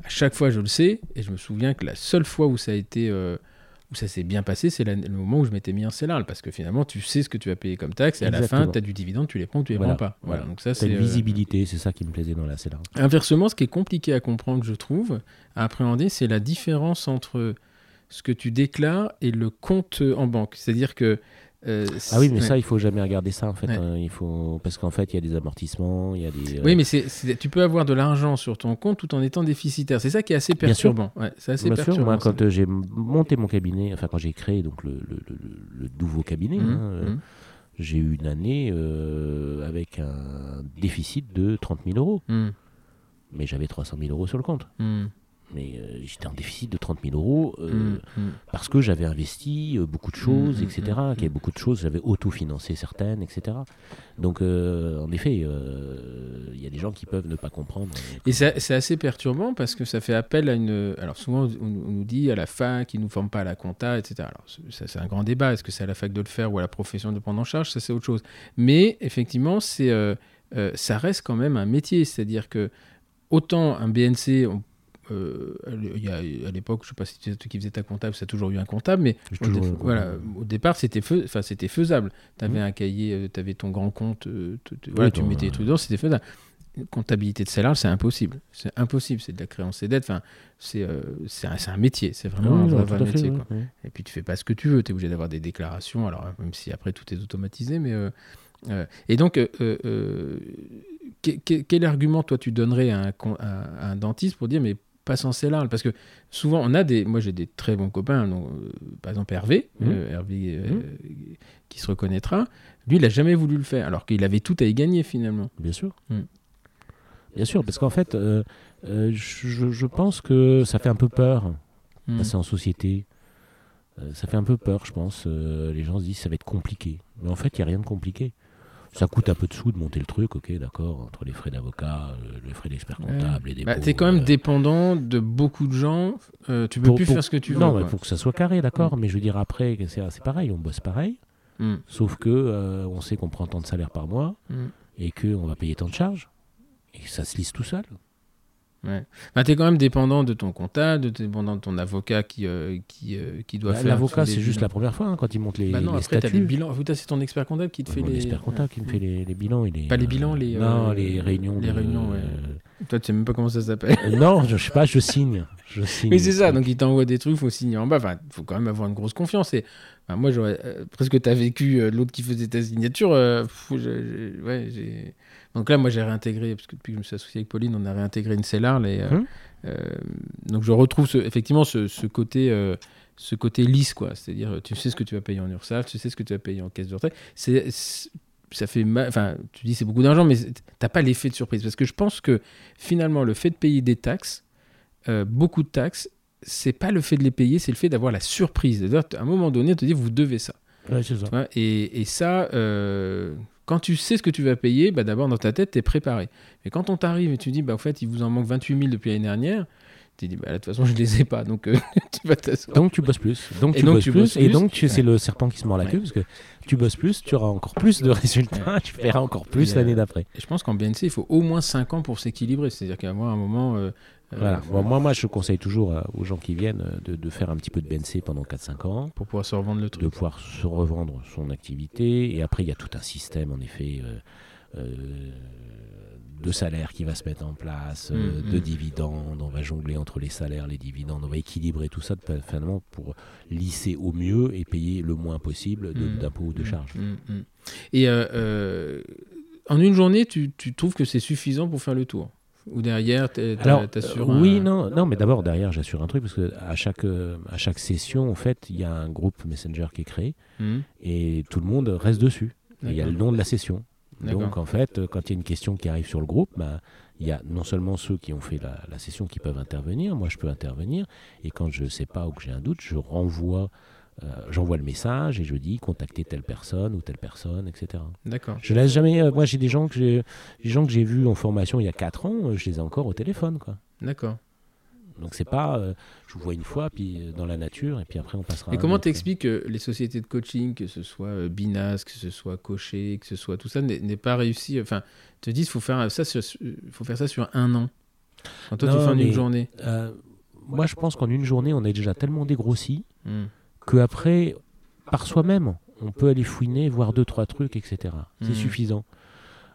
À chaque fois, je le sais, et je me souviens que la seule fois où ça a été, euh, où ça s'est bien passé, c'est le moment où je m'étais mis en CELAL, parce que finalement, tu sais ce que tu vas payer comme taxe, et à la fin, tu as du dividende, tu les prends, ou tu les Voilà, prends pas. Voilà. voilà. Donc ça, c'est une euh, visibilité, c'est ça qui me plaisait dans la CELAR. Inversement, ce qui est compliqué à comprendre, je trouve, à appréhender, c'est la différence entre ce que tu déclares et le compte en banque. C'est-à-dire que euh, Ah oui, mais ça, il faut jamais regarder ça en fait. Ouais. hein. Il faut parce qu'en fait, il y a des amortissements, il y a des. euh, Oui, mais c'est, c'est- tu peux avoir de l'argent sur ton compte tout en étant déficitaire. C'est ça qui est assez Bien sûr. perturbant. Ouais, c'est assez Bien sûr, perturbant. moi, quand euh, j'ai monté mon cabinet, enfin quand j'ai créé donc le, le- le- le nouveau cabinet, Mhm, hein, euh, mhm. j'ai eu une année avec un déficit de 30 000 euros, Mhm, mais j'avais 300 000 euros sur le compte. Mais euh, j'étais en déficit de 30 000 euros euh, mhm, mhm. parce que j'avais investi euh, beaucoup de choses, Mhm, etc. Qu'il y avait beaucoup de choses, j'avais autofinancé certaines, etc. Donc, en effet, il y a des gens qui peuvent ne pas comprendre. Et c'est, assez perturbant parce que ça fait appel à une. Alors souvent, on, on nous dit à la fac, ils ne nous forment pas à la compta, etc. Alors ça, c'est un grand débat. Est-ce que c'est à la fac de le faire ou à la profession de prendre en charge? Ça, c'est autre chose. Mais effectivement, c'est, ça reste quand même un métier. C'est-à-dire que autant un BNC. on- euh, il y a, à l'époque, je ne sais pas si toi qui faisais ta comptable, ça a toujours eu un comptable, mais au, dé- comptable. voilà, au départ, c'était, fais- faisable. Tu avais Mhm. un cahier, tu avais ton grand compte, euh, voilà, tu mettais les trucs dedans, c'était faisable. Une comptabilité de salaire, c'est impossible. C'est impossible, c'est de la créance et dette. Enfin, c'est, euh, un, un métier, c'est vraiment un Oui, vrai, tout fait, métier. quoi. Et puis tu fais pas ce que tu veux, tu es obligé d'avoir des déclarations, alors même si après tout est automatisé. Mais, euh, euh, et donc, euh, euh, euh, que- que- quel argument toi tu donnerais un, à un dentiste pour dire mais pas censé là Parce que souvent on a des. Moi j'ai des très bons copains, donc, euh, par exemple Hervé, Mhm. euh, Hervé euh, Mhm. qui se reconnaîtra. Lui il a jamais voulu le faire, alors qu'il avait tout à y gagner finalement. Bien sûr. Mm. Bien sûr, parce qu'en fait, je, je pense que ça fait un peu peur passer en société. Ça fait un peu peur, je pense. Les gens se disent ça va être compliqué. Mais en fait, il n'y a rien de compliqué. Ça coûte un peu de sous de monter le truc, ok, d'accord, entre les frais d'avocat, euh, les frais d'expert comptable, les Bah, dépôts. t'es quand même euh, dépendant de beaucoup de gens. euh, tu peux pour- plus pour- faire ce que tu veux. Non, il faut que ça soit carré, d'accord, mais je veux dire après, que c'est c'est pareil, on bosse pareil, Mm. sauf que euh, on sait qu'on prend tant de salaire par mois Mm. et qu'on va payer tant de charges, et ça se lisse tout seul. Bah, tu es quand même dépendant de ton comptable, de dépendant de ton avocat qui, euh, qui, euh, qui doit Bah, faire. L'avocat, des c'est juste la première fois hein, quand il monte les, Bah non, les après, tu as les statuts. bilans. C'est ton expert comptable qui te fait les. expert comptable qui me fait les, les bilans. Et les, Pas les bilans, les, Non, euh, les réunions. les de- réunions, ouais. Toi, tu sais même pas comment ça s'appelle. non, je, je sais pas, je signe. Je (laughs) signe. Oui, c'est ça. Donc, il t'envoie des trucs, faut signer en bas. Enfin, faut quand même avoir une grosse confiance. Et moi, j'aurais presque t'as vécu l'autre qui faisait ta signature. pff, ouais, j'ai. Donc là, moi, j'ai réintégré parce que depuis que je me suis associé avec Pauline, on a réintégré une cellar. Les, euh, Hum. euh, donc, je retrouve ce- effectivement ce, ce côté. euh, ce côté lisse, quoi. C'est-à-dire, tu sais ce que tu vas payer en URSAF, tu sais ce que tu vas payer en caisse de retraite. C'est, ça fait mal. Enfin, tu dis c'est beaucoup d'argent, mais t'as pas l'effet de surprise. Parce que je pense que finalement, le fait de payer des taxes, euh, beaucoup de taxes, c'est pas le fait de les payer, c'est le fait d'avoir la surprise. C'est-à-dire, à un moment donné, on te dit, vous devez ça. Ouais, et, et ça, euh, quand tu sais ce que tu vas payer, bah, d'abord dans ta tête, tu es préparé. Mais quand on t'arrive et tu dis, bah, en fait, il vous en manque 28 000 depuis l'année dernière, tu dis, bah, de toute façon, je les ai pas, donc euh, (laughs) tu vas t'asseoir. Donc tu bosses plus. Donc Et tu, donc, bosses, tu plus, bosses Et plus. donc tu- c'est le serpent qui se mord la queue Ouais. parce que tu bosses plus, tu auras encore plus de (laughs) résultats, tu feras encore plus euh, l'année d'après. Je pense qu'en BNC, il faut au moins 5 ans pour s'équilibrer. C'est-à-dire qu'à un moment. euh, Voilà. Bon, moi, moi, je conseille toujours euh, aux gens qui viennent euh, de, de faire un petit peu de BNC pendant 4-5 ans, Pour pouvoir se revendre le de truc. pouvoir se revendre son activité. Et après, il y a tout un système, en effet, euh, euh, de salaire qui va se mettre en place, euh, Mm, de mm. dividendes. On va jongler entre les salaires, les dividendes. On va équilibrer tout ça de- finalement pour lisser au mieux et payer le moins possible de- Mm. d'impôts ou de charges. Et euh, euh, en une journée, tu, tu trouves que c'est suffisant pour faire le tour? Ou derrière, t'assures euh, un- oui, non, non, mais d'abord derrière, j'assure un truc parce que à chaque euh, à chaque session, en fait, il y a un groupe Messenger qui est créé Hmm, et tout le monde reste dessus. Il y a le nom de la session. Donc en fait, euh, quand il y a une question qui arrive sur le groupe, bah, il y a non seulement ceux qui ont fait la, la session qui peuvent intervenir, moi je peux intervenir, et quand je ne sais pas ou que j'ai un doute, je renvoie, euh, j'envoie le message et je dis contactez telle personne ou telle personne, etc. D'accord. Je laisse jamais. euh, moi j'ai des gens que j'ai des gens que j'ai vus en formation il y a 4 ans, euh, je les ai encore au téléphone, quoi. D'accord. Donc c'est pas, euh, je vous vois une fois, puis dans la nature, et puis après on passera. Et comment t'expliques que les sociétés de coaching, que ce soit Binas, que ce soit Cocher, que ce soit tout ça, n'ait pas réussi Enfin, te disent faut faire ça sur, faut faire ça sur un an? Quand toi tu Non, fais en une journée. Moi je pense qu'en une journée on est déjà tellement dégrossi Hmm. Que après, par soi-même, on peut aller fouiner, voir deux trois trucs, etc. C'est Mhm. suffisant.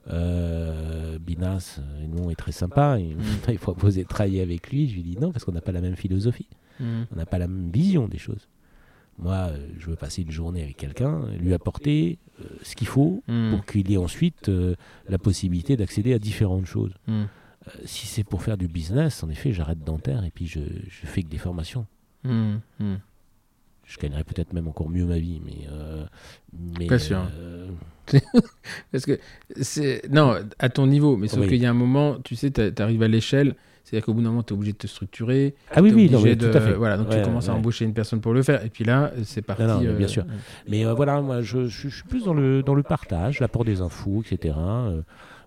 Euh, Binas, euh, nous, est très sympa. Il, il proposait de travailler avec lui. Je lui dis non parce qu'on n'a pas la même philosophie, Hmm. on n'a pas la même vision des choses. Moi, euh, je veux passer une journée avec quelqu'un, lui apporter euh, ce qu'il faut Hmm. pour qu'il ait ensuite euh, la possibilité d'accéder à différentes choses. Hmm. Si c'est pour faire du business, en effet, j'arrête dentaire et puis je, je fais que des formations. Je gagnerais peut-être même encore mieux ma vie, mais. euh, mais Pas sûr. euh, (laughs) Parce que c'est. Non, à ton niveau, mais sauf Oui. qu'il y a un moment, tu sais, tu arrives à l'échelle. C'est-à-dire qu'au bout d'un moment, tu es obligé de te structurer. Ah oui, oui, non, mais de- tout à fait. Voilà, donc tu Ouais, commences à embaucher une personne pour le faire. Et puis là, c'est parti. non, mais euh, bien sûr. Mais voilà, moi, je, suis plus dans le, dans le partage, l'apport des infos, etc.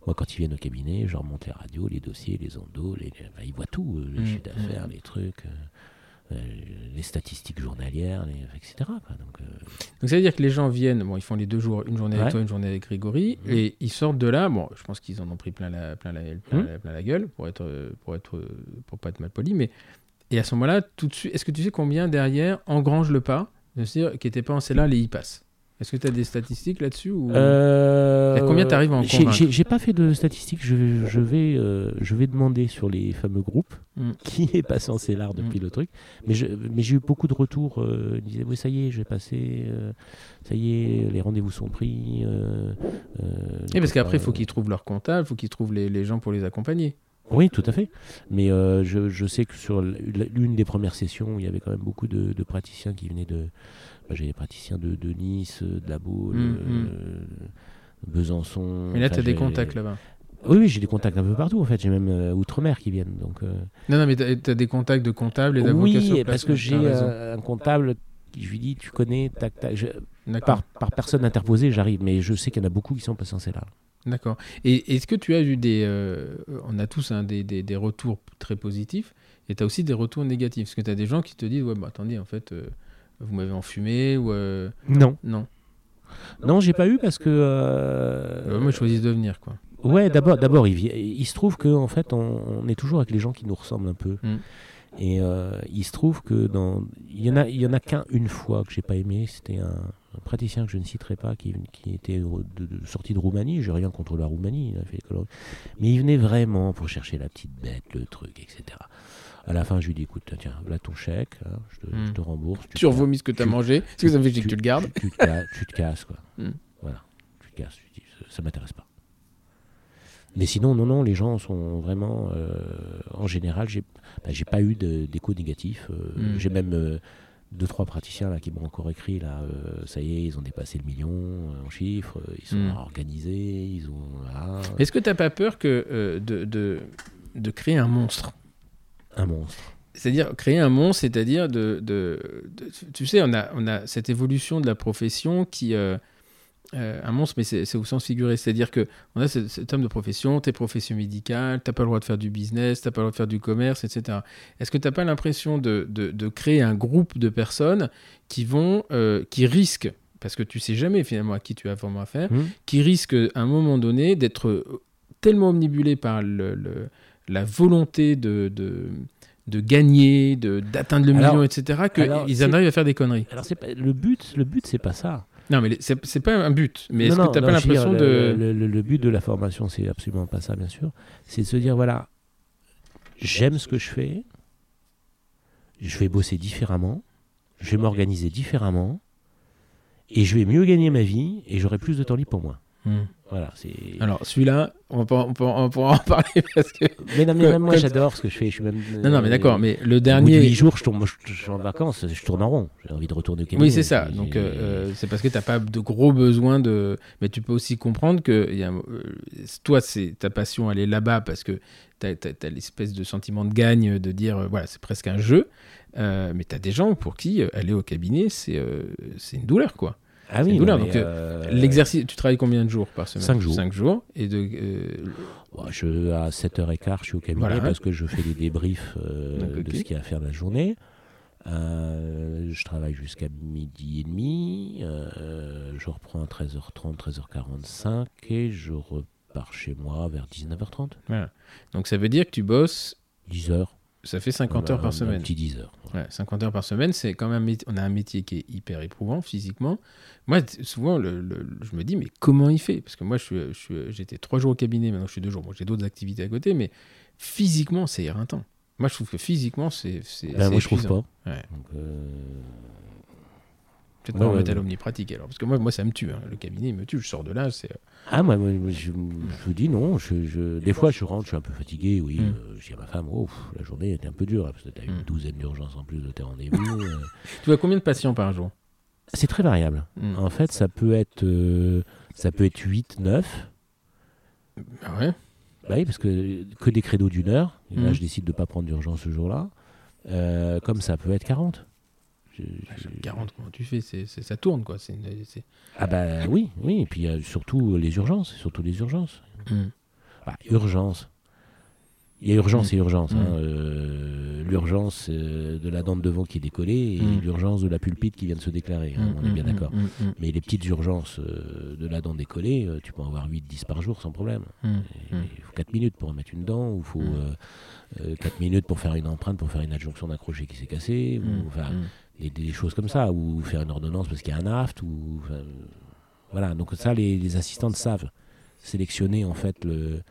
Moi, quand ils viennent au cabinet, je remonte les radios, les dossiers, les ondos, les, enfin, ils voient tout, les Mm, chiffres d'affaires, mm. les trucs, les statistiques journalières, les- etc. quoi. Donc, euh, Donc ça veut dire que les gens viennent, bon, ils font les deux jours, une journée avec toi, une journée avec Grégory, Mhm. et ils sortent de là. Bon, je pense qu'ils en ont pris plein la, plein la, plein, la, plein la gueule pour être, euh, pour être, euh, pour pas être mal poli, mais et à ce moment-là, tout de suite, est-ce que tu sais combien derrière engrange le pas, de se dire qui n'était pas en là, les y passent? Est-ce que tu as des statistiques là-dessus ou... Euh, combien t'arrives à en convaincre J'ai pas fait de statistiques. Je, je vais, euh, je vais demander sur les fameux groupes Mm. qui est passé en CELAR depuis le truc. Mais j'ai eu beaucoup de retours. euh, ils disaient oui, ça y est, j'ai passé. euh, ça y est, les rendez-vous sont pris. Et parce qu'après, il faut qu'ils trouvent leur comptable, il faut qu'ils trouvent les, les gens pour les accompagner. Oui, tout à fait. Mais euh, je, je sais que sur l'une des premières sessions, il y avait quand même beaucoup de, de praticiens qui venaient de. Bah, J'ai des praticiens de, de Nice, de la Baule, Mm, euh, Besançon. Mais là, tu as des contacts là-bas. Oui, oui, j'ai des contacts un peu partout en fait. J'ai même euh, outre-mer qui viennent. Donc, euh, Non, non, mais tu as, des contacts de comptables et d'avocats sur oui, place. parce que j'ai euh, un comptable qui je lui dis tu connais, tac, tac. je- par, par personne interposée, j'arrive. Mais je sais qu'il y en a beaucoup qui sont passés là. D'accord. Et est-ce que tu as eu des... euh, on a tous hein, des, des- des retours très positifs, et tu as aussi des retours négatifs? Parce que tu as des gens qui te disent, ouais, bah attendez, en fait, euh, vous m'avez enfumé, ou... euh, Non, non, non, j'ai pas eu parce que. euh, Euh, moi, je choisis de venir, quoi. Ouais, d'abord, d'abord, il, se trouve que en fait, on, on est toujours avec les gens qui nous ressemblent un peu. Mm. Et euh, il se trouve que dans, il y en a, il y en a qu'un une fois que j'ai pas aimé. C'était un, un praticien que je ne citerai pas, qui, qui était de, de- sorti de Roumanie. J'ai rien contre la Roumanie, il a fait l'école- mais il venait vraiment pour chercher la petite bête, le truc, etc. À la fin, je lui dis, écoute, tiens, voilà ton chèque, hein, je, te, Mm. je te rembourse. Tu revomis ce que tu as mangé, parce que ça fait que tu- le gardes. tu, tu te, ca- tu te casses, quoi. (laughs) Mm. Voilà, tu te casses. Dis, ça, ça m'intéresse pas. Mais sinon, non, non, les gens sont vraiment. euh, en général, j'ai bah, pas eu d'écho négatif. euh, Mm. J'ai même euh, deux, trois praticiens là, qui m'ont encore écrit là, euh, ça y est, ils ont dépassé le million euh, en chiffres, euh, ils sont Mm. organisés, ils ont. voilà, Est-ce que tu n'as pas peur que, euh, de, de, de créer un monstre? Un monstre. C'est-à-dire créer un monstre, c'est-à-dire de, de, de- Tu sais, on a, on a cette évolution de la profession qui, euh, un monstre, mais c'est au sens figuré. C'est-à-dire que on a ce- cet homme de profession, t'es profession médicale, t'as pas le droit de faire du business, t'as pas le droit de faire du commerce, etc. Est-ce que t'as pas l'impression de, de- de créer un groupe de personnes qui vont, euh, qui risquent, parce que tu sais jamais finalement à qui tu as vraiment affaire, Hmm. qui risquent à un moment donné d'être euh, tellement omnibulés par le- le- la volonté de, de, de gagner, de- d'atteindre le Alors- million, etc., qu'ils en arrivent à faire des conneries. Alors c'est le but, le but c'est pas ça. Non, mais c'est c'est pas un but. Mais Non, est-ce non, que t'as non, pas l'impression de... Le, le- le but de la formation, c'est absolument pas ça, bien sûr. C'est de se dire voilà, j'aime ce que je fais, je vais bosser différemment, je vais m'organiser différemment, et je vais mieux gagner ma vie, et j'aurai plus de temps libre pour moi. Hmm. Voilà. Alors, celui-là, on, on, pourra en parler (laughs) parce que... Mais non, mais même moi, j'adore ce que je fais. Je suis même. Non, non, mais d'accord, mais le Au bout de dernier... huit jours, je, tourne, je, je suis en vacances, je tourne en rond. J'ai envie de retourner au cabinet. Oui, c'est ça. Donc, euh, euh, c'est parce que tu n'as pas de gros besoins de. Mais tu peux aussi comprendre que il y a, euh, toi, c'est ta passion, elle est là-bas parce que tu as, l'espèce de sentiment de gagne de dire, euh, voilà, c'est presque un jeu. Euh, mais tu as des gens pour qui euh, aller au cabinet, c'est euh, c'est une douleur, quoi. Ah oui, non, donc, mais, euh, L'exercice, tu travailles combien de jours par semaine? Cinq jours. Cinq jours. Et de, euh, Bon, je, à 7h15, je suis au cabinet Voilà. parce que je fais des débriefs euh, (laughs) Donc, ok. de ce qu'il y a à faire de la journée. Euh, je travaille jusqu'à midi et demi. euh, je reprends à 13h30, 13h45 et je repars chez moi vers 19h30. voilà. Donc, ça veut dire que tu bosses, 10h. Ça fait 50 Un- heures un par semaine. petit 10 heures. Ouais, 50 heures par semaine, c'est quand même un on a un métier qui est hyper éprouvant physiquement. Moi, souvent, le- le- je me dis, mais comment il fait? Parce que moi, je je j'étais trois jours au cabinet, maintenant je suis deux jours. Bon, j'ai d'autres activités à côté, mais physiquement, c'est éreintant. Moi, je trouve que physiquement, c'est. Ben, moi, je trouve pas. Ouais. Donc, euh, Peut-être Ouais, pas ouais, mettre à l'omnipratique alors. Parce que moi, moi ça me tue. hein. Le cabinet, il me tue. Je sors de là, c'est. Ah, moi, je, je vous dis non. Je, je- des fois, je rentre, je suis un peu fatigué. Oui, Mm. euh, je dis à ma femme, oh, pff, la journée était un peu dure, hein, parce que tu as Mm. une douzaine d'urgences en plus de tes rendez-vous. (laughs) euh. Tu vois combien de patients par jour? C'est très variable. Hmm. En fait, ça peut être, euh, ça peut être 8, 9. Ah ouais? Bah oui, parce que que des créneaux d'une heure. Et là, je décide de ne pas prendre d'urgence ce jour-là. Euh, comme ça peut être 40. Je- je- 40, comment tu fais c'est, Ça tourne, quoi. C'est une- c'est- Ah bah oui, oui. Et puis euh, surtout les urgences, surtout les urgences. Hmm. Bah, urgence. Il y a urgence Mm. et urgence. hein. Mm. Euh, l'urgence euh, de la dent de devant qui est décollée et l'urgence de la pulpite qui vient de se déclarer. hein, on est Hmm, bien hmm, d'accord. hmm, hmm, Mais les petites urgences euh, de la dent décollée, tu peux en avoir 8-10 par jour sans problème. hmm, hmm. Il faut 4 minutes pour remettre une dent, ou il faut. 4 minutes pour faire une empreinte, pour faire une adjonction d'un crochet qui s'est cassé, ou enfin, hmm. des, des choses comme ça, ou faire une ordonnance parce qu'il y a un aft, ou enfin, euh, voilà. Donc ça, les, les assistantes savent sélectionner en fait le,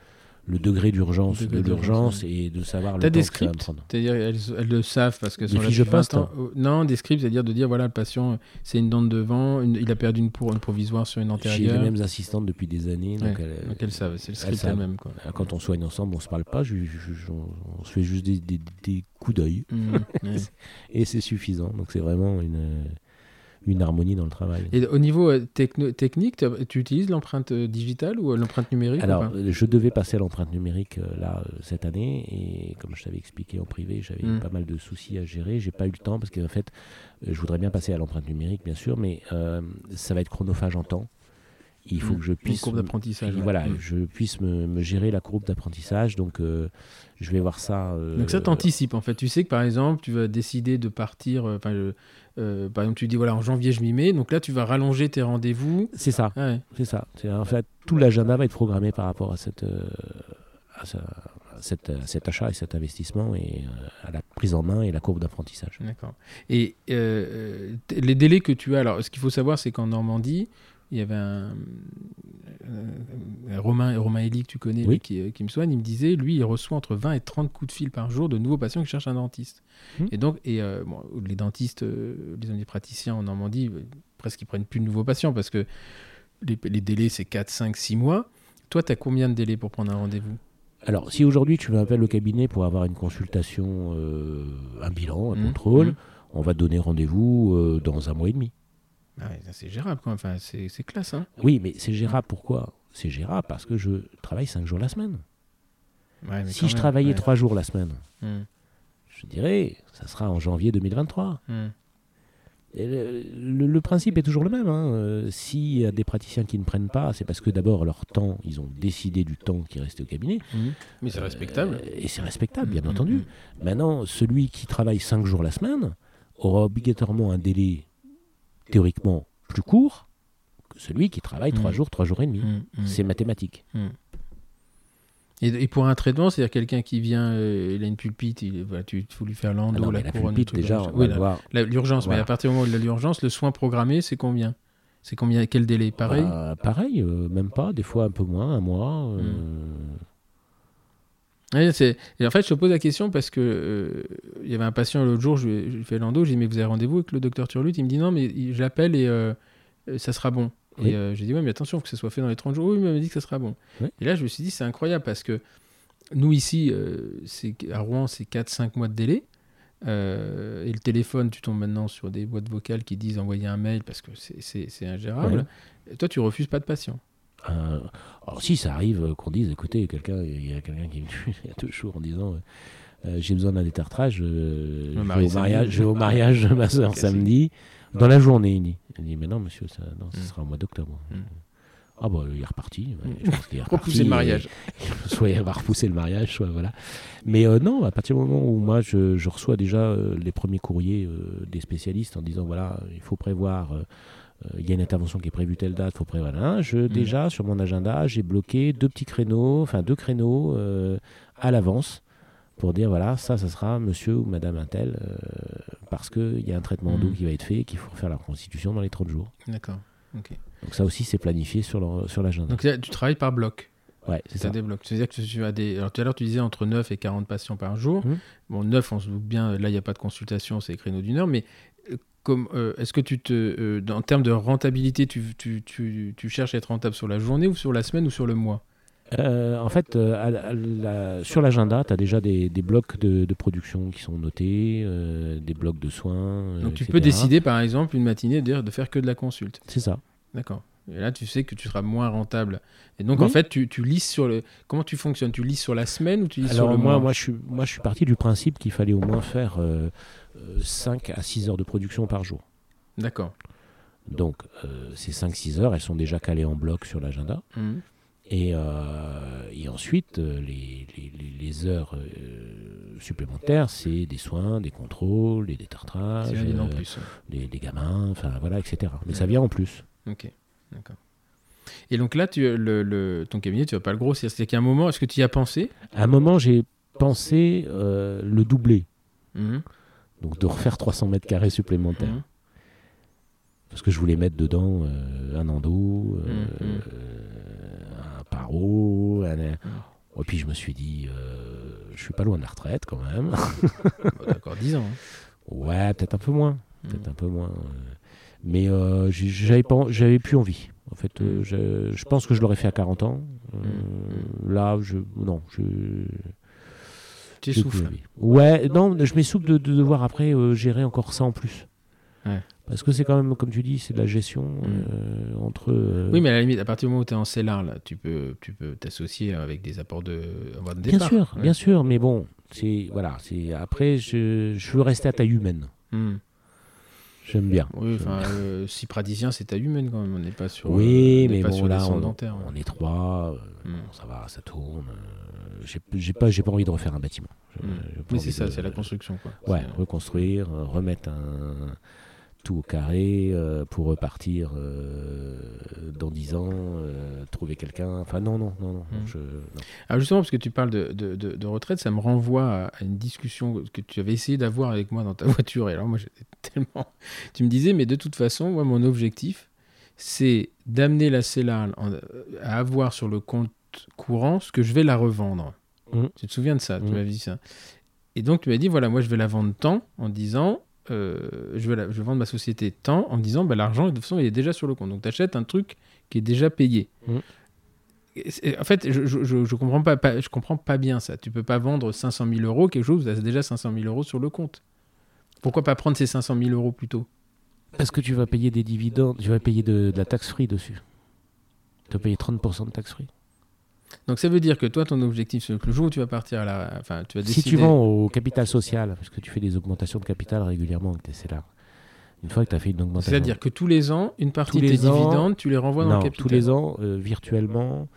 le degré d'urgence de l'urgence et de savoir le temps des que ça va me scripts. C'est-à-dire, elles, elles le savent parce Des sont là fiches de depuis 20 poste ans. Euh, Non, des scripts, c'est-à-dire de dire voilà, le patient, c'est une dent de devant, une- il a perdu une, pour, une provisoire sur une J'ai les antérieure. mêmes assistantes depuis des années, donc, Ouais, elles- Donc elles savent, c'est le script. Quoi. quand on soigne ensemble, on se parle pas, je- je- je- on, se fait juste des, des- des coups d'œil. Mm, (laughs) ouais. Et c'est suffisant. Donc c'est vraiment une, une harmonie dans le travail. Et au niveau euh, technique, tu utilises l'empreinte euh, digitale ou euh, l'empreinte numérique Alors, je devais passer à l'empreinte numérique là cette année et comme je t'avais expliqué en privé, j'avais Mm. pas mal de soucis à gérer. J'ai pas eu le temps parce qu'en fait, je voudrais bien passer à l'empreinte numérique, bien sûr, mais euh, ça va être chronophage en temps. Il faut Mm. que je Une puisse courbe d'apprentissage. ouais. voilà, Mm. je puisse me, me gérer la courbe d'apprentissage. Donc, euh, je vais voir ça. euh, Donc ça t'anticipe en fait. Tu sais que par exemple, tu vas décider de partir. euh, Enfin, par exemple, tu dis voilà en janvier je m'y mets. Donc là, tu vas rallonger tes rendez-vous. C'est ça. Ah ouais. C'est ça. En fait tout l'agenda va être programmé par rapport à cette, à ça- à cet achat et cet investissement et à la prise en main et la courbe d'apprentissage. D'accord. Et les délais que tu as, alors ce qu'il faut savoir, c'est qu'en Normandie, il y avait un, euh, Romain, Romain Elie, que tu connais, Oui. lui, qui, euh, qui me soigne, il me disait, lui, il reçoit entre 20 et 30 coups de fil par jour de nouveaux patients qui cherchent un dentiste. Hmm. Et donc, et, euh, bon, les dentistes, euh, les omnipraticiens en Normandie, euh, presque ils prennent plus de nouveaux patients parce que les, les délais, c'est 4, 5, 6 mois. Toi, tu as combien de délais pour prendre un rendez-vous? Alors, si aujourd'hui tu m'appelles au cabinet pour avoir une consultation, euh, un bilan, un Mmh, contrôle, mmh. on va te donner rendez-vous euh, dans un mois et demi. Ah c'est gérable quand même, enfin, c'est classe. Hein Oui, mais c'est gérable pourquoi C'est gérable? Parce que je travaille cinq jours la semaine. Ouais, mais Si je même, travaillais ouais. trois jours la semaine, Hmm, je dirais, ça sera en janvier 2023. hmm. Et le, le- le principe est toujours le même. hein. Euh, S'il y a des praticiens qui ne prennent pas, c'est parce que d'abord leur temps, ils ont décidé du temps qui restait au cabinet. Mais c'est respectable. Euh, et c'est respectable, bien entendu. Maintenant, celui qui travaille 5 jours la semaine aura obligatoirement un délai théoriquement plus court que celui qui travaille 3 Mhm. jours, 3 jours et demi. Mm, mm. C'est mathématique. Et, et pour un traitement, c'est-à-dire quelqu'un qui vient, euh, il a une pulpite, il, voilà, tu faut lui faire Ah l'endo, non, la couronne, pulpite, déjà, on Oui, la- la- l'urgence. Mais à partir du moment où il a l'urgence, le soin programmé, c'est combien? C'est combien Quel délai? Pareil? Bah, pareil, euh, même pas, des fois un peu moins, un mois. euh, Ouais, c'est- et en fait, je te pose la question parce que euh, il y avait un patient l'autre jour, je lui je lui ai fait l'endo, j'ai dit mais vous avez rendez-vous avec le docteur Turlut? Il me dit non, mais je l'appelle et euh, ça sera bon. Oui. Et euh, j'ai dit ouais, mais attention, faut que ça soit fait dans les 30 jours. Oui, mais il m'a dit que ça sera bon. Oui. Et là, je me suis dit c'est incroyable parce que nous ici, euh, c'est à Rouen, c'est 4-5 mois de délai. Euh, et le téléphone, tu tombes maintenant sur des boîtes vocales qui disent envoyer un mail parce que c'est- ingérable. Toi, tu refuses pas de patient. Euh, alors si ça arrive euh, qu'on dise, écoutez, quelqu'un, il y a quelqu'un qui est venu (laughs) il y a deux jours en disant, euh, j'ai besoin d'un détartrage, euh, je, vais au mariage, je vais au mariage de ma soeur samedi, dans la journée, il dit. Il dit, mais non monsieur, ça, non, ça Mm. sera au mois d'octobre. Mm. Ah bah il est reparti. Mm. je pense qu'il est (laughs) reparti, Repousser le mariage. (laughs) soit il va repousser le mariage, soit voilà. Mais euh, non, à partir du moment où moi je, je reçois déjà euh, les premiers courriers euh, des spécialistes en disant voilà, il faut prévoir, il y a une intervention qui est prévue telle date, il faut prévoir. hein, je, Déjà sur mon agenda, j'ai bloqué deux petits créneaux, enfin deux créneaux euh, à l'avance pour dire voilà, ça, ça sera monsieur ou madame Intel euh, parce qu'il y a un traitement Mhm. d'eau qui va être fait et qu'il faut faire la constitution dans les 30 jours. D'accord. Donc ça aussi, c'est planifié sur l'agenda. Donc tu travailles par bloc. Ouais, c'est Ça ça. débloque. C'est-à-dire que tu as des. Alors tout à l'heure, tu disais entre 9 et 40 patients par jour. Mhm. Bon, 9, on se doute bien, là, il n'y a pas de consultation, c'est les créneaux d'une heure. Mais euh, est-ce que tu te. euh, en termes de rentabilité, tu, tu, tu, tu cherches à être rentable sur la journée ou sur la semaine ou sur le mois? Euh, en fait, à la- à la- sur l'agenda, tu as déjà des, des blocs de, de production qui sont notés, des blocs de soins. Donc tu etc. peux décider, par exemple, une matinée, de de faire que de la consulte. C'est ça. D'accord. Et là, tu sais que tu seras moins rentable. Et donc, Oui. en fait, tu, tu lises sur le. Comment tu fonctionnes? Tu lises sur la semaine ou tu lises sur Alors le moi, mois? moi, je suis, moi, je suis parti du principe qu'il fallait au moins faire euh, 5 à 6 heures de production par jour. D'accord. Donc euh, ces 5-6 heures, elles sont déjà calées en bloc sur l'agenda. Mhm. Et, euh, et ensuite, euh, les, les- heures euh, supplémentaires, c'est des soins, des contrôles, des détartrages, euh, plus. des, des gamins, enfin voilà, etc. Mais ça vient en plus. Ok, d'accord. Et donc là, tu, le, le- ton cabinet, tu vas pas le grossir. C'est qu'à un moment, est-ce que tu y as pensé? À un moment, j'ai pensé euh, le doubler, Mhm. donc de refaire 300 mètres carrés supplémentaires. Mhm. Parce que je voulais mettre dedans euh, un endo, euh, Mhm. un paro. un- Et puis je me suis dit, je suis pas loin de la retraite quand même. (laughs) D'accord, 10 ans. hein. ouais, peut-être un peu moins. Peut-être un peu moins. Mais euh, j'avais pas, j'avais plus envie. En fait, euh, Mhm. je, je pense que je l'aurais fait à 40 ans. Euh, Là, je, non, je. Tu souffles. Ouais, non, je m'essouffle de, de devoir après gérer encore ça en plus. Ouais. Parce que c'est quand même, comme tu dis, c'est de la gestion euh, entre. euh, Oui, mais à la limite, à partir du moment où tu es en CELAR, là, tu peux tu peux t'associer avec des apports de, de Bien départ. sûr, Ouais. bien sûr, mais bon, c'est voilà, c'est après, je, je veux rester à taille humaine. J'aime bien. Oui, enfin, euh, c'est à humaine quand même. On n'est pas sur. Oui, euh, on mais pas bon, sur là, on, dentaires. on est trois, euh, Mm. bon, ça va, ça tourne. euh, j'ai j'ai pas, j'ai pas envie de refaire un bâtiment. Mm. pas Mais c'est ça, de- c'est la construction, quoi. Ouais, reconstruire, remettre un, tout au carré euh, pour repartir euh, dans 10 ans, euh, trouver quelqu'un. Enfin, non, non, non, non. Mm. je- non. Alors justement, parce que tu parles de, de- de- de retraite, ça me renvoie à, une discussion que tu avais essayé d'avoir avec moi dans ta (laughs) voiture. Et alors moi, j'étais tellement... (laughs) Tu me disais, mais de toute façon, moi, mon objectif, c'est d'amener la CELAL à avoir sur le compte courant ce que je vais la revendre. Mm. Tu te souviens de ça? Tu Mm. m'avais dit ça. Et donc, tu m'as dit, voilà, moi, je vais la vendre tant en disant... euh, je, vais la- je vais vendre ma société tant en disant bah, l'argent de toute façon il est déjà sur le compte donc tu achètes un truc qui est déjà payé Mm. et c'est- En fait, je, je, je, je comprends pas, pas- je comprends pas bien ça. Tu peux pas vendre 500 000 euros quelque chose, tu as déjà 500 000 euros sur le compte. Pourquoi pas prendre ces 500 000 euros plus tôt Parce que tu vas payer des dividendes, tu vas payer de, de la taxe free dessus. Tu vas payer 30% de taxe free. Donc ça veut dire que toi, ton objectif, c'est que le jour où tu vas partir à la, enfin, tu vas Si décider. tu vends au capital social, parce que tu fais des augmentations de capital régulièrement avec tes là Une fois que tu as fait une augmentation. C'est-à-dire que tous les ans, une partie de tes ans- dividendes, tu les renvoies dans le capital. tous les ans, euh, virtuellement,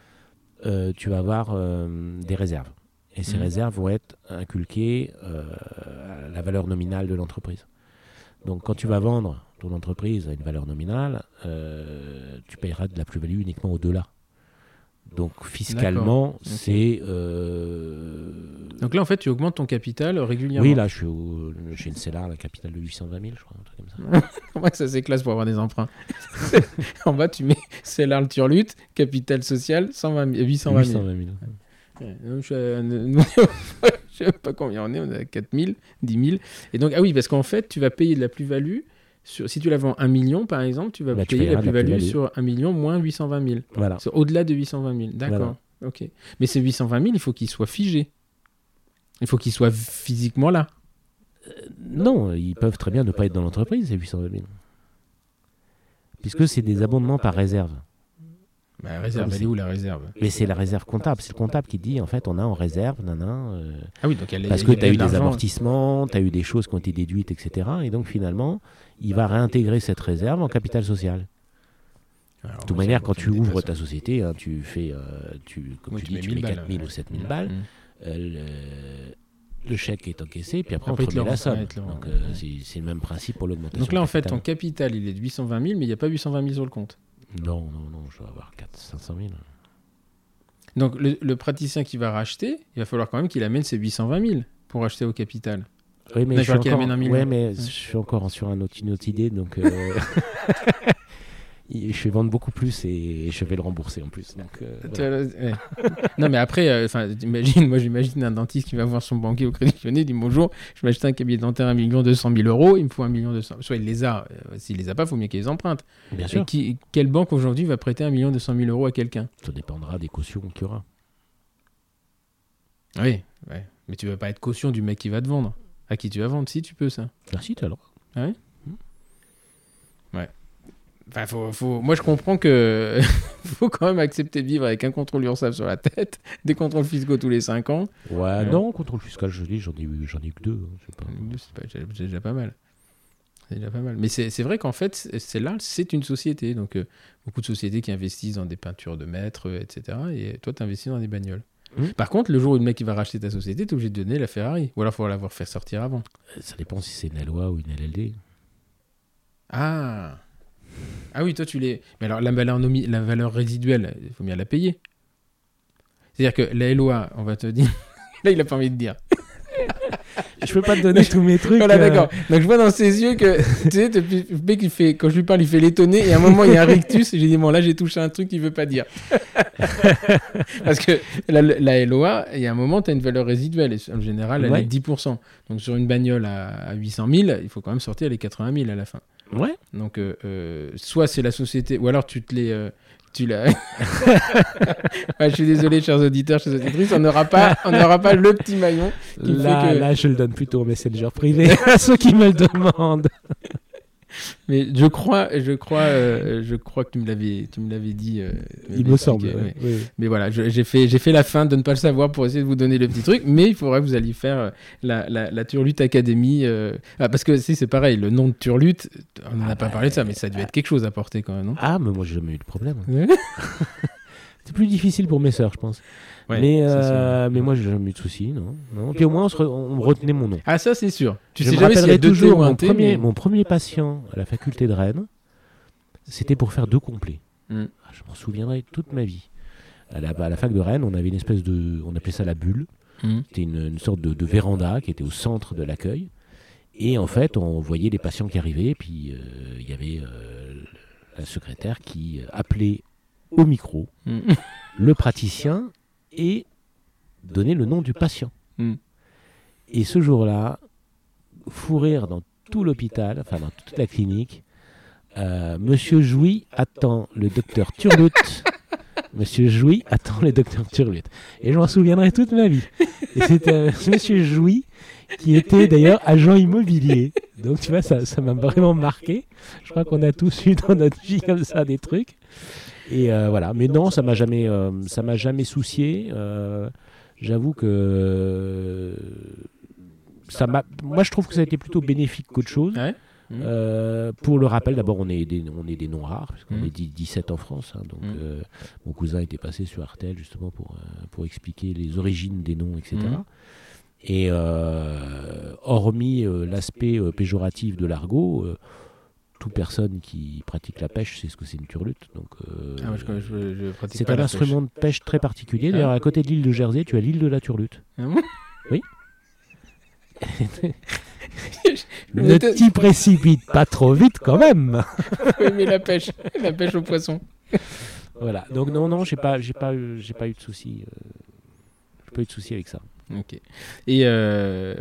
euh, tu vas avoir euh, des réserves. Et ces Mhm. réserves vont être inculquées à la valeur nominale de l'entreprise. Donc quand tu vas vendre ton entreprise à une valeur nominale, tu payeras de la plus-value uniquement au-delà. Donc fiscalement, c'est... euh, Donc là, en fait, tu augmentes ton capital régulièrement. oui, là, je suis au- j'ai une CELAR, la capitale de 820 000, je crois, un truc comme ça. (laughs) Comment ça c'est classe pour avoir des emprunts (laughs) En bas, tu mets c'est le turlute, capital social, 120 000, 820 000. 820 000. Ouais, nous, je, euh, (laughs) je sais pas combien on est, on est à 4 000, 10 000. Et donc, ah oui, parce qu'en fait, tu vas payer de la plus-value. Sur, si tu la vends 1 million, par exemple, tu vas Bah, payer la plus-value sur 1 million moins 820 000. Voilà. Au-delà de 820 000. D'accord. Ok. Mais ces 820 000, il faut qu'ils soient figés. Il faut qu'ils soient physiquement là. Non, ils peuvent très bien ne pas être dans l'entreprise, ces 820 000. Puisque c'est des abondements par réserve. Bah, la réserve, elle est où la réserve? Mais c'est la réserve comptable. C'est le comptable qui dit, en fait, on a en réserve, nanan, euh, Ah oui, donc elle est. parce que tu as eu de des amortissements, tu as eu des choses qui ont été déduites, etc. Et donc, finalement, il va réintégrer cette réserve en capital social. Alors, De toute manière, quand tu ouvres dépasse. ta société, hein, tu fais, euh, tu, comme Oui, tu tu dis, mets tu 1000 mets balles, 4 000 ouais. ou 7 000 balles. Mm. Euh, le, le chèque est encaissé, puis après, Après, on te remet la somme. Donc, euh, ouais. c'est le même principe pour l'augmentation. Donc là, en fait, ton capital, il est de 820 000, mais il n'y a pas 820 000 sur le compte. Non, non, non, je dois avoir 4 500 000. Donc le, le praticien qui va racheter, il va falloir quand même qu'il amène ses 820 000 pour acheter au capital. Oui, mais, je suis, encore... ouais, mais je suis encore sur un autre, une autre idée, donc euh, (laughs) je vais vendre beaucoup plus et je vais le rembourser en plus. Donc, euh, voilà. (laughs) non, mais après, euh, imagine, moi j'imagine un dentiste qui va voir son banquier au crédit lyonnais, il dit bonjour, je m'achète un cabinet dentaire à 1 million 200 000 euros, il me faut 1 million 200 Soit il les a, euh, s'il les a pas, il faut mieux qu'il les emprunte. Bien Et sûr, qui, quelle banque aujourd'hui va prêter 1 million 200 000 euros à quelqu'un? Ça dépendra des cautions qu'il y aura. Oui, ouais. mais tu vas pas être caution du mec qui va te vendre. À qui tu vas vendre Si, tu peux ça. Merci, tu as le droit. Enfin, faut, faut... Moi, je comprends que (laughs) faut quand même accepter de vivre avec un contrôle URSAF sur la tête, (laughs) des contrôles fiscaux tous les 5 ans. Ouais, Ouais. non, contrôle fiscal, je dis, j'en ai, eu- j'en ai eu que deux. hein, pas. C'est pas- c'est déjà pas mal. C'est déjà pas mal. Mais c'est vrai qu'en fait, c'est c'est là, c'est une société. Donc, euh, beaucoup de sociétés qui investissent dans des peintures de maîtres, euh, etc. Et toi, tu investis dans des bagnoles. Mhm. Par contre, le jour où le mec il va racheter ta société, tu es obligé de donner la Ferrari. Ou alors, il faut l'avoir fait sortir avant. Ça dépend si c'est une LOA ou une LLD. Ah Ah oui, toi, tu les. Mais alors, la valeur, nomi- la valeur résiduelle, il faut bien la payer. C'est-à-dire que la LOA, on va te dire. (laughs) Là, il a pas envie de dire. Je peux pas te donner tous mes trucs. Voilà, euh, d'accord. Donc je vois dans ses yeux que, tu sais, depuis- le mec, il fait, quand je lui parle, il fait l'étonner, et à un moment, il y a un rictus, et j'ai dit, bon, là, j'ai touché un truc qu'il veut pas dire. (laughs) Parce que la, la LOA, il y a un moment, tu as une valeur résiduelle, et en général, elle Ouais. est de 10%. Donc sur une bagnole à, à 800 000, il faut quand même sortir les 80 000 à la fin. Ouais. Donc, euh, euh, soit c'est la société, ou alors tu te les. euh, tu l'as. (laughs) Ouais, je suis désolé, chers auditeurs, chers auditrices, on n'aura pas, on n'aura pas le petit maillon. qui fait Là, que- là, je le donne plutôt au messenger privé (laughs) à ceux qui me le demandent. Mais je crois, je crois, euh, je crois que tu me l'avais, tu me l'avais dit. euh, Il me semble. expliqué, ouais, ouais. ouais. Mais voilà, j'ai fait, j'ai fait la fin de ne pas le savoir pour essayer de vous donner le petit truc. Mais il faudra que vous alliez faire euh, la, la, la Turlute Academy. euh, ah, parce que si c'est pareil, le nom de Turlute, on n'en a Ah pas bah, parlé de ça, mais ça a dû être quelque chose à porter quand même, non? Ah, mais moi, j'ai jamais eu de problème. (laughs) C'est plus difficile pour mes sœurs, je pense. Ouais, mais, euh, mais moi, j'ai jamais eu de soucis, non. non. Puis au moins, on, se re- on retenait mon nom. Ah, ça c'est sûr. Tu je sais me jamais s'il y a deux toujours mon T. premier, mais- mon premier patient à la faculté de Rennes. C'était pour faire deux complets. Mm. Ah, Je m'en souviendrai toute ma vie. À la, à la fac de Rennes, on avait une espèce de, on appelait ça la bulle. Mm. C'était une, une sorte de, de véranda qui était au centre de l'accueil. Et en fait, on voyait les patients qui arrivaient, puis euh, il y avait euh, la secrétaire qui euh, appelait au micro Mm. le praticien et donnait le nom du patient. Mm. Et ce jour-là, fou rire dans tout l'hôpital, enfin dans toute la clinique, euh, Monsieur Jouy attend le docteur Turlut. (laughs) Monsieur Jouy attend le docteur Turlut. Et je m'en souviendrai toute ma vie. Et c'était euh, (laughs) Monsieur Jouy qui était d'ailleurs agent immobilier. Donc tu vois, ça ça m'a vraiment marqué. Je crois qu'on a tous eu dans notre vie comme ça des trucs. Et euh, voilà. Mais non, ça m'a jamais, euh, ça m'a jamais soucié. Euh, J'avoue que ça m'a. Moi, je trouve que ça a été plutôt bénéfique qu'autre chose. Ouais. Euh, pour le rappel, d'abord, on est des, on est des noms rares, puisqu'on Mhm. est dix- 17 en France. hein, donc, euh, mon cousin était passé sur Artel justement pour, pour expliquer les origines des noms, etc. Et euh, hormis l'aspect péjoratif de l'argot, toute personne qui pratique la pêche sait ce que c'est une turlute. Donc, euh, Ah, moi, je, je- je pratique c'est un instrument de pêche très particulier. Ah. D'ailleurs, à côté de l'île de Jersey, tu as l'île de la turlute. Ah bon? Oui. (laughs) Ne t'y précipite pas trop vite quand même. (laughs) Oui, mais la pêche, la pêche au poisson. Voilà. Donc non, non, j'ai pas, j'ai pas, eu- j'ai pas eu de soucis. euh, j'ai pas eu de soucis avec ça. Ok. Et euh,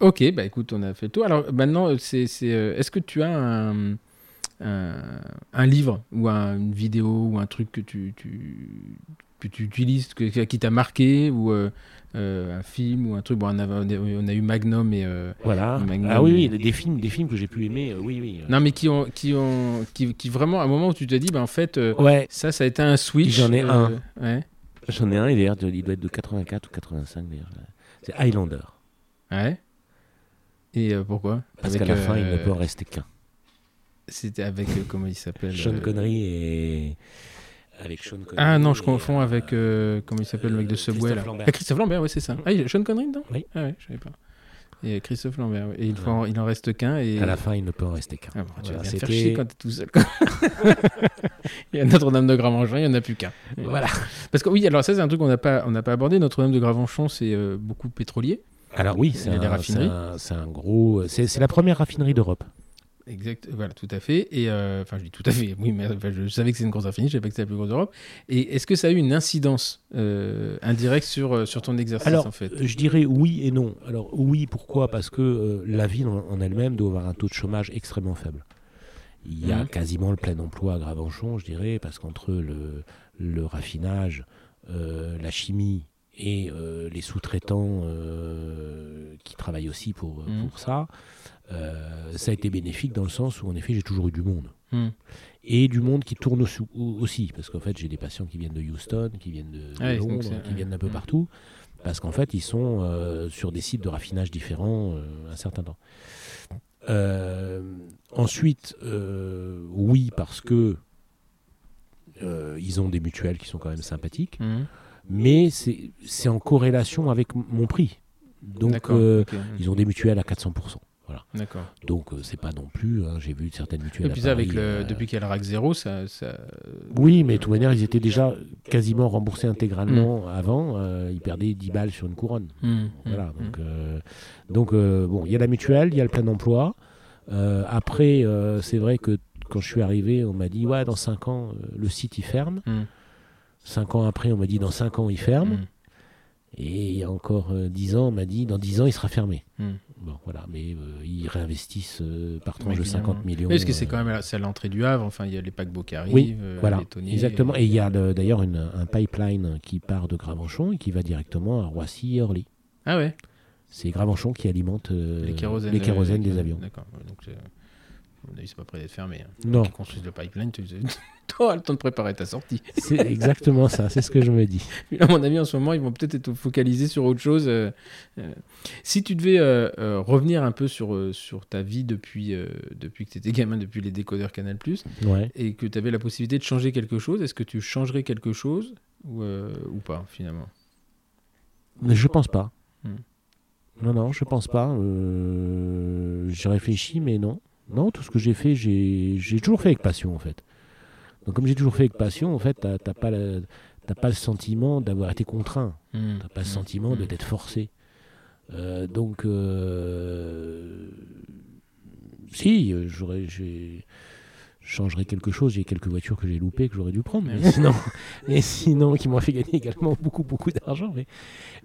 ok, bah écoute, on a fait le tour. Alors maintenant, c'est, euh, est-ce que tu as un, un, un livre ou un- une vidéo ou un truc que tu, tu, que tu utilises, que- qui t'a marqué ou euh, euh, un film ou un truc Bon, on, a, on a eu Magnum et euh, Voilà. Magnum. Ah oui, des- films, des films que j'ai pu aimer. oui, oui. non, mais qui ont, qui ont, qui, qui vraiment, à un moment où tu te dis, bah en fait, Ouais, ça, ça a été un switch. J'en ai un. Ouais. j'en ai un. Et d'ailleurs, il doit être de 84 ou 85 d'ailleurs. C'est Highlander. Ouais. Et pourquoi? Parce qu'à la fin, il ne peut en rester qu'un. C'était avec euh, comment il s'appelle Sean euh, Connery et avec Sean Connery. Ah non, je confonds avec euh, comment il s'appelle le mec de Subway Christophe là. Lambert. Ah, Christophe Lambert, ouais, c'est ça. Ah, il y a Sean Connery dedans Oui. Ah ouais, je savais pas. Et Christophe Lambert, ouais. et il, faut en, il en reste qu'un et À la fin, il ne peut en rester qu'un. Ah bon, tu vas Voilà, bien te faire c'était- chier quand t'es tout seul. quoi. (laughs) il y a Notre-Dame de Gravenchon, il n'y en a plus qu'un. Voilà. Parce que oui, alors ça c'est un truc qu'on n'a pas, on n'a pas abordé. Notre-Dame de Gravenchon, c'est euh, beaucoup pétrolier. Alors oui, Il y c'est a des un, raffineries. un- c'est un gros. C'est c'est la première raffinerie d'Europe. Exact, voilà, tout à fait. Et euh, enfin, je dis tout à fait. (laughs) Oui, mais enfin, je savais que c'est une grosse raffinerie, je savais pas que c'était la plus grosse d'Europe. Et est-ce que ça a eu une incidence euh, indirecte sur euh, sur ton exercice Alors, en fait? euh, je dirais oui et non. Alors oui, pourquoi? Parce que euh, la ville en, elle-même doit avoir un taux de chômage extrêmement faible. Il y a Mhm. quasiment le plein emploi à Gravenchon, je dirais, parce qu'entre le, le raffinage, la chimie et les sous-traitants qui travaillent aussi pour, Mhm. pour ça, euh, ça a été bénéfique dans le sens où, en effet, j'ai toujours eu du monde. Hmm. Et du monde qui tourne aussi, aussi, parce qu'en fait, j'ai des patients qui viennent de Houston, qui viennent de, donc Londres, qui viennent d'un peu ouais. partout, parce qu'en fait, ils sont euh, sur des sites de raffinage différents euh, un certain temps. Ensuite, oui, parce que ils ont des mutuelles qui sont quand même sympathiques, Mhm. mais c'est en corrélation avec mon prix. Donc, ils ont des mutuelles à 400%. D'accord. Donc, euh, c'est pas non plus, hein, j'ai vu certaines mutuelles. Et à puis avec le, euh, depuis qu'il y a le RAC 0, ça, ça... Oui, mais de toute manière, ils étaient déjà quasiment remboursés intégralement avant. euh, ils perdaient 10 balles sur une couronne. Mhm. Voilà, Mhm. donc, euh, donc bon, il y a la mutuelle, il y a le plein emploi. Après, c'est vrai que quand je suis arrivé, on m'a dit, ouais, dans 5 ans, le site, il ferme. Mhm. 5 ans après, on m'a dit, dans 5 ans, il ferme. Et il y a encore euh, 10 ans, on m'a dit, dans 10 ans, il sera fermé. Mhm. Bon, voilà, mais euh, ils réinvestissent euh, par tranche de Régulièrement. 50 millions. Oui, parce que c'est euh, quand même à- c'est à l'entrée du Havre, enfin il y a les paquebots qui arrivent, Oui, euh, Voilà, les tonniers, exactement. et- il y a le- d'ailleurs un pipeline qui part de Gravenchon et qui va directement à Roissy et Orly. Ah ouais, C'est Gravenchon qui alimente euh, les kérosènes, les kérosènes euh, des avions. D'accord, donc mon avis, c'est pas prêt d'être fermé. hein. Non, Qui construisent le pipeline, tu (laughs) auras le temps de préparer ta sortie. c'est exactement ça, c'est ce que je me dis. (laughs) À mon avis, en ce moment, ils vont peut-être être focalisés sur autre chose. euh, euh. Si tu devais euh, revenir un peu sur, sur ta vie depuis, depuis que tu étais gamin, depuis les décodeurs Canal+, Ouais. et que tu avais la possibilité de changer quelque chose, est-ce que tu changerais quelque chose ou, ou pas, finalement? Je pense pas. Hmm. Non, non, je pense pas. J'ai réfléchi, mais non. Non, tout ce que j'ai fait, j'ai toujours fait avec passion, en fait. Donc, comme j'ai toujours fait avec passion, en fait, t'as pas, pas le sentiment d'avoir été contraint. Hmm. T'as pas le Hmm. sentiment de Hmm. t'être forcé. Euh, donc, euh, si, j'aurais, changerais quelque chose. J'ai quelques voitures que j'ai loupées que j'aurais dû prendre. Mais Ouais. sinon, (laughs) mais sinon, qui m'ont fait gagner également beaucoup, beaucoup d'argent. Mais,